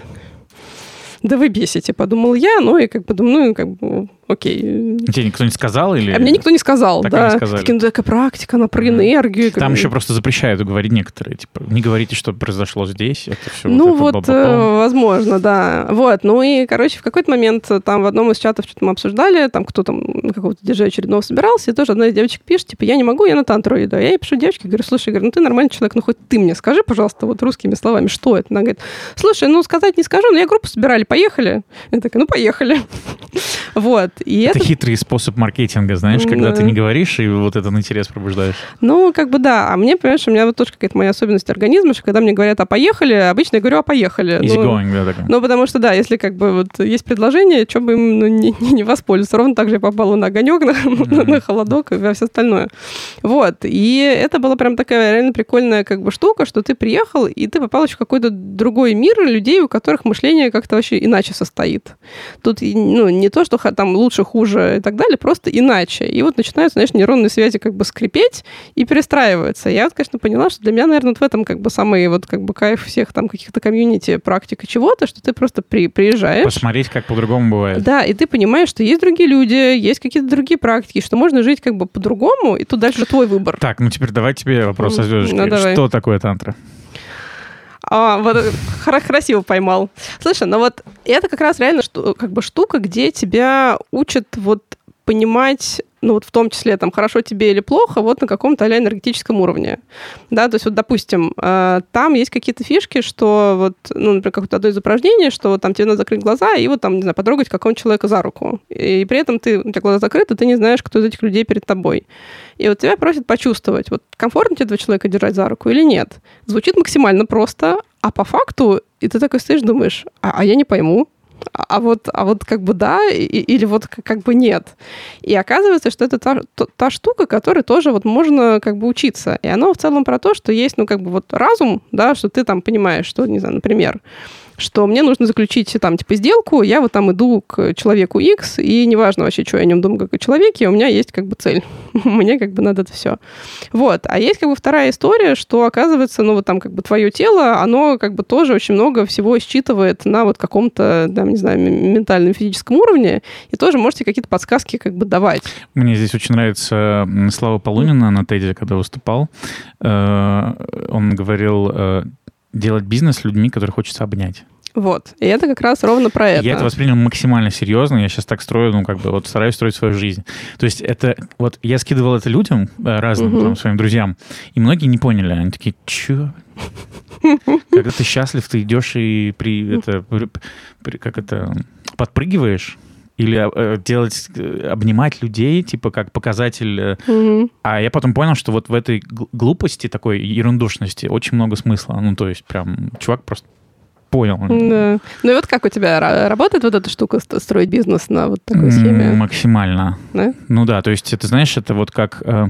Да вы бесите, подумал я, ну и как бы ну, как бы окей. Тебе никто не сказал? Или... А мне никто не сказал, так да. Такие, ну, такая практика, она про энергию. Там как... еще просто запрещают говорить некоторые, типа, не говорите, что произошло здесь, это все Ну вот, вот э, возможно, да. Вот, ну и, короче, в какой-то момент там в одном из чатов что-то мы обсуждали, там кто там какого-то диджея очередного собирался, и тоже одна из девочек пишет, типа, я не могу, я на тантру иду. Я ей пишу девочке, говорю, слушай, говорю, ну ты нормальный человек, ну хоть ты мне скажи, пожалуйста, вот русскими словами, что это? Она говорит, слушай, ну сказать не скажу, но я группу собирали, поехали. Я такая, ну поехали. Вот. И это, это хитрый способ маркетинга, знаешь, когда да. ты не говоришь, и вот этот интерес пробуждаешь. Ну, как бы да. А мне, понимаешь, у меня вот тоже какая-то моя особенность организма, что когда мне говорят, а поехали, обычно я говорю, а поехали. Easy ну, going, да, такое. Ну, потому что, да, если как бы вот есть предложение, что бы им ну, не, не воспользоваться. Ровно так же я попала на огонек, на, mm-hmm. на холодок и все остальное. Вот. И это была прям такая реально прикольная как бы штука, что ты приехал, и ты попал еще в какой-то другой мир людей, у которых мышление как-то вообще иначе состоит. Тут, ну, не то, что там лучше, хуже и так далее, просто иначе. И вот начинаются, знаешь, нейронные связи как бы скрипеть и перестраиваются. Я вот, конечно, поняла, что для меня, наверное, вот в этом как бы самый вот как бы кайф всех там каких-то комьюнити, практика чего-то, что ты просто при, приезжаешь. Посмотреть, как по-другому бывает. Да, и ты понимаешь, что есть другие люди, есть какие-то другие практики, что можно жить как бы по-другому, и тут дальше твой выбор. Так, ну теперь давай тебе вопрос со звездочкой. Ну, давай. Что такое тантра? А, вот красиво поймал. Слушай, ну вот это как раз реально как бы штука, где тебя учат вот понимать ну вот в том числе там хорошо тебе или плохо, вот на каком-то а энергетическом уровне. Да, то есть вот, допустим, э, там есть какие-то фишки, что вот, ну, например, какое-то одно из упражнений, что вот там тебе надо закрыть глаза и вот там, не знаю, потрогать какого-нибудь человека за руку. И при этом ты, у тебя глаза закрыты, ты не знаешь, кто из этих людей перед тобой. И вот тебя просят почувствовать, вот комфортно тебе этого человека держать за руку или нет. Звучит максимально просто, а по факту, и ты такой стоишь, думаешь, а, а я не пойму, а вот, а вот как бы да, и, или вот как бы нет. И оказывается, что это та, та, та штука, которой тоже вот можно как бы учиться. И оно в целом про то, что есть, ну, как бы вот разум, да, что ты там понимаешь, что, не знаю, например, что мне нужно заключить там типа сделку, я вот там иду к человеку X, и неважно вообще, что я о нем думаю как о человеке, у меня есть как бы цель. мне как бы надо это все. Вот. А есть как бы вторая история, что оказывается, ну вот там как бы твое тело, оно как бы тоже очень много всего считывает на вот каком-то, там, не знаю, ментальном, физическом уровне, и тоже можете какие-то подсказки как бы давать. Мне здесь очень нравится Слава Полунина на Теде, когда выступал. Э, он говорил, э, делать бизнес с людьми, которых хочется обнять. Вот. И это как раз ровно про это. Я это воспринял максимально серьезно. Я сейчас так строю, ну, как бы, вот стараюсь строить свою жизнь. То есть это... Вот я скидывал это людям, э, разным угу. там, своим друзьям, и многие не поняли. Они такие, чё? Когда ты счастлив, ты идешь и при... Это, при, как это... Подпрыгиваешь, или э, делать, э, обнимать людей, типа как показатель. Mm-hmm. А я потом понял, что вот в этой глупости, такой ерундушности очень много смысла. Ну, то есть прям чувак просто понял. Да. Ну и вот как у тебя работает вот эта штука строить бизнес на вот такой схеме? Максимально. Да? Ну да, то есть это, знаешь, это вот как... Э,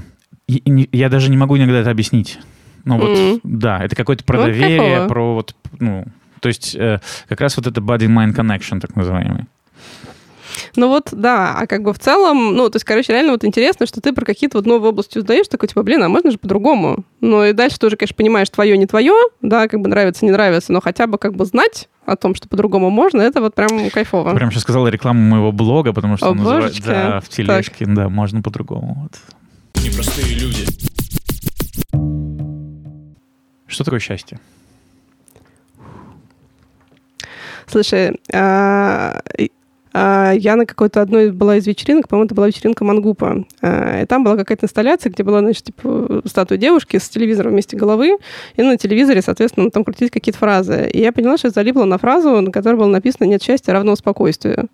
я даже не могу иногда это объяснить. Ну вот, mm. да, это какое-то про ну, доверие, кайфово. про вот, ну, то есть э, как раз вот это body-mind connection, так называемый. Ну вот, да, а как бы в целом, ну, то есть, короче, реально вот интересно, что ты про какие-то вот новые области узнаешь, такой, типа, блин, а можно же по-другому? Ну и дальше тоже, конечно, понимаешь, твое, не твое, да, как бы нравится, не нравится, но хотя бы как бы знать о том, что по-другому можно, это вот прям кайфово. Прям сейчас сказала рекламу моего блога, потому что О, называется, да, в тележке, так. да, можно по-другому. Вот. Непростые люди. Что такое счастье? Слушай, а, я на какой-то одной была из вечеринок, по-моему, это была вечеринка Мангупа. А, и там была какая-то инсталляция, где была, значит, типа, статуя девушки с телевизором вместе головы, и на телевизоре, соответственно, там крутились какие-то фразы. И я поняла, что я залипла на фразу, на которой было написано «нет счастья, равно спокойствию».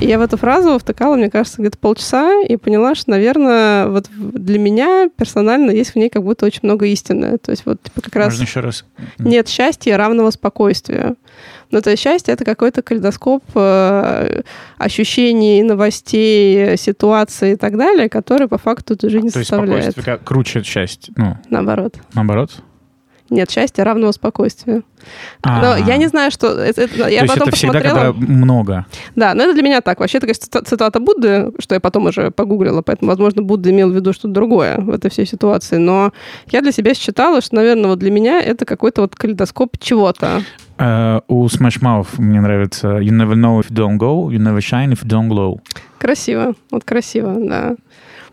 И я в эту фразу втыкала, мне кажется, где-то полчаса и поняла, что, наверное, вот для меня персонально есть в ней как будто очень много истины. То есть вот типа как раз... Можно еще раз? Нет счастья равного спокойствию. Ну, то есть счастье — это какой-то калейдоскоп э, ощущений, новостей, ситуаций и так далее, которые по факту эту жизнь то составляют. То есть круче счастье? Ну, Наоборот. Наоборот? Нет, счастье равного спокойствию. Но я не знаю, что... Это, это, я То потом это всегда, когда много. Да, но это для меня так. Вообще, это цитата Будды, что я потом уже погуглила, поэтому, возможно, Будда имел в виду что-то другое в этой всей ситуации. Но я для себя считала, что, наверное, вот для меня это какой-то вот калейдоскоп чего-то. Uh, у Smash Mouth мне нравится You never know if you don't go, you never shine if you don't glow. Красиво, вот красиво, да.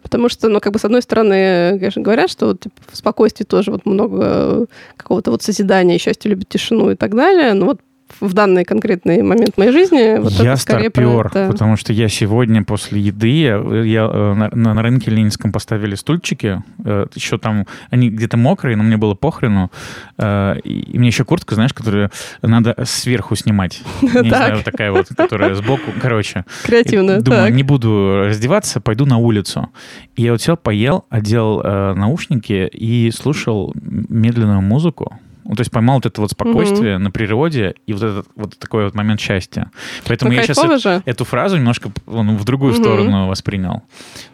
Потому что, ну, как бы, с одной стороны, конечно, говорят, что вот, типа, в спокойствии тоже вот много какого-то вот созидания, счастья, любит тишину и так далее. Но вот в данный конкретный момент моей жизни. Вот я старпер, это... потому что я сегодня после еды, я, я э, на, на рынке Ленинском поставили стульчики, э, еще там, они где-то мокрые, но мне было похрену, э, и мне еще куртка, знаешь, которую надо сверху снимать. Не знаю, такая вот, которая сбоко, короче. Креативно, Думаю, не буду раздеваться, пойду на улицу. И я вот сел, поел, одел наушники и слушал медленную музыку. Ну, то есть поймал вот это вот спокойствие угу. на природе и вот этот вот такой вот момент счастья. Поэтому ну, я сейчас же. эту фразу немножко ну, в другую угу. сторону воспринял.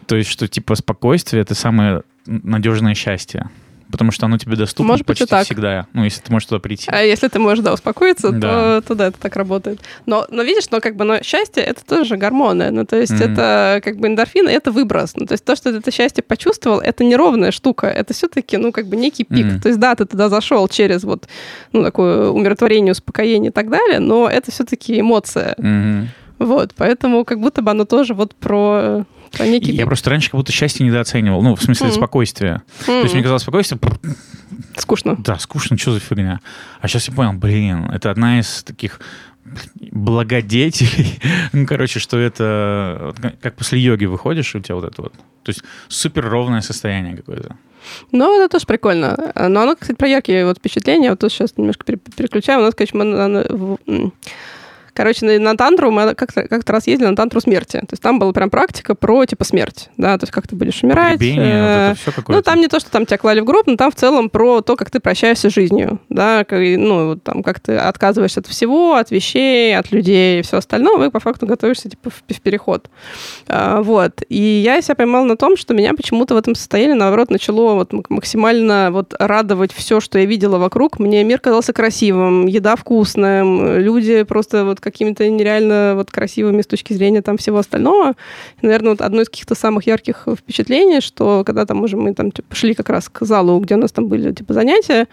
То есть, что типа спокойствие — это самое надежное счастье потому что оно тебе доступно Может почти так. всегда, ну, если ты можешь туда прийти. А если ты можешь, да, успокоиться, да. То, то да, это так работает. Но, но видишь, но как бы, но счастье — это тоже гормоны, ну, то есть mm-hmm. это как бы эндорфины — это выброс, ну, то есть то, что ты это счастье почувствовал, это неровная штука, это все-таки, ну, как бы некий пик, mm-hmm. то есть да, ты туда зашел через вот, ну, такое умиротворение, успокоение и так далее, но это все-таки эмоция. Mm-hmm. Вот, поэтому как будто бы оно тоже вот про про некий... Я просто раньше как будто счастье недооценивал. Ну, в смысле, mm. спокойствие. Mm. То есть мне казалось спокойствие... Скучно. Да, скучно, что за фигня. А сейчас я понял, блин, это одна из таких благодетелей. ну, короче, что это... Как после йоги выходишь, у тебя вот это вот... То есть супер ровное состояние какое-то. Ну, это тоже прикольно. Но оно, кстати, про яркие вот впечатления. Вот тут сейчас немножко переключаем. У нас, конечно, Короче, на, на тантру мы как-то, как-то раз ездили на тантру смерти. То есть там была прям практика про, типа, смерть. Да, то есть как ты будешь умирать. Погребение, вот это все Ну, там не то, что там тебя клали в гроб, но там в целом про то, как ты прощаешься с жизнью. Да, как, ну, там, как ты отказываешься от всего, от вещей, от людей и все остальное. И по факту готовишься, типа, в, в переход. А, вот. И я себя поймала на том, что меня почему-то в этом состоянии, наоборот, начало вот максимально вот радовать все, что я видела вокруг. Мне мир казался красивым, еда вкусная, люди просто вот какими-то нереально вот красивыми с точки зрения там всего остального. И, наверное, вот одно из каких-то самых ярких впечатлений, что когда там уже мы там типа, шли как раз к залу, где у нас там были типа занятия,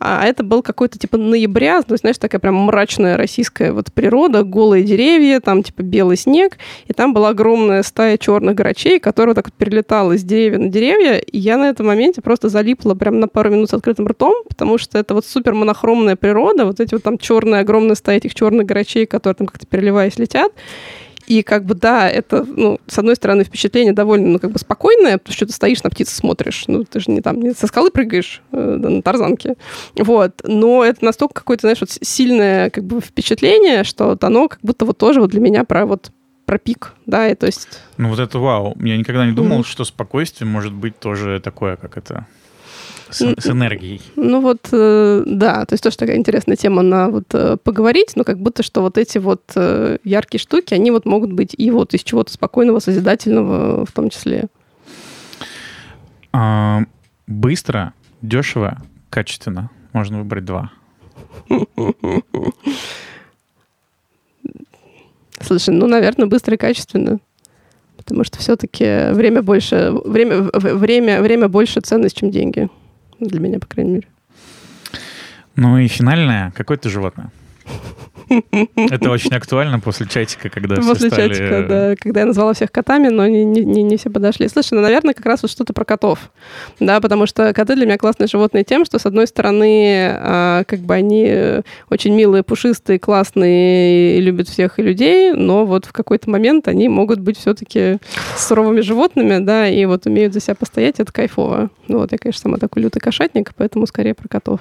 а это был какой-то типа ноября, то есть, знаешь, такая прям мрачная российская вот природа, голые деревья, там типа белый снег, и там была огромная стая черных грачей, которая так вот перелетала с деревья на деревья, и я на этом моменте просто залипла прям на пару минут с открытым ртом, потому что это вот супер монохромная природа, вот эти вот там черные, огромная стая этих черных грачей, которые там как-то переливаясь летят, и как бы, да, это, ну, с одной стороны, впечатление довольно, ну, как бы спокойное, потому что ты стоишь на птицу смотришь, ну, ты же не там, не со скалы прыгаешь э, на тарзанке. Вот. Но это настолько какое-то, знаешь, вот сильное как бы впечатление, что вот оно как будто вот тоже вот для меня про вот про пик, да, и то есть... Ну вот это вау. Я никогда не думал, mm-hmm. что спокойствие может быть тоже такое, как это с, с энергией. Ну вот, э, да, то есть тоже такая интересная тема на вот э, поговорить, но как будто что вот эти вот э, яркие штуки, они вот могут быть и вот из чего-то спокойного, созидательного в том числе. А, быстро, дешево, качественно. Можно выбрать два. Слушай, ну, наверное, быстро и качественно. Потому что все-таки время больше, время, время, время больше ценность, чем деньги. Для меня, по крайней мере. Ну и финальное. Какое ты животное? Это очень актуально после чатика, когда после все стали... чатика, да, когда я назвала всех котами, но не, не, не все подошли. Слушай, ну, наверное, как раз вот что-то про котов, да, потому что коты для меня классные животные тем, что, с одной стороны, а, как бы они очень милые, пушистые, классные и любят всех и людей, но вот в какой-то момент они могут быть все-таки суровыми животными, да, и вот умеют за себя постоять, это кайфово. Ну, вот я, конечно, сама такой лютый кошатник, поэтому скорее про котов.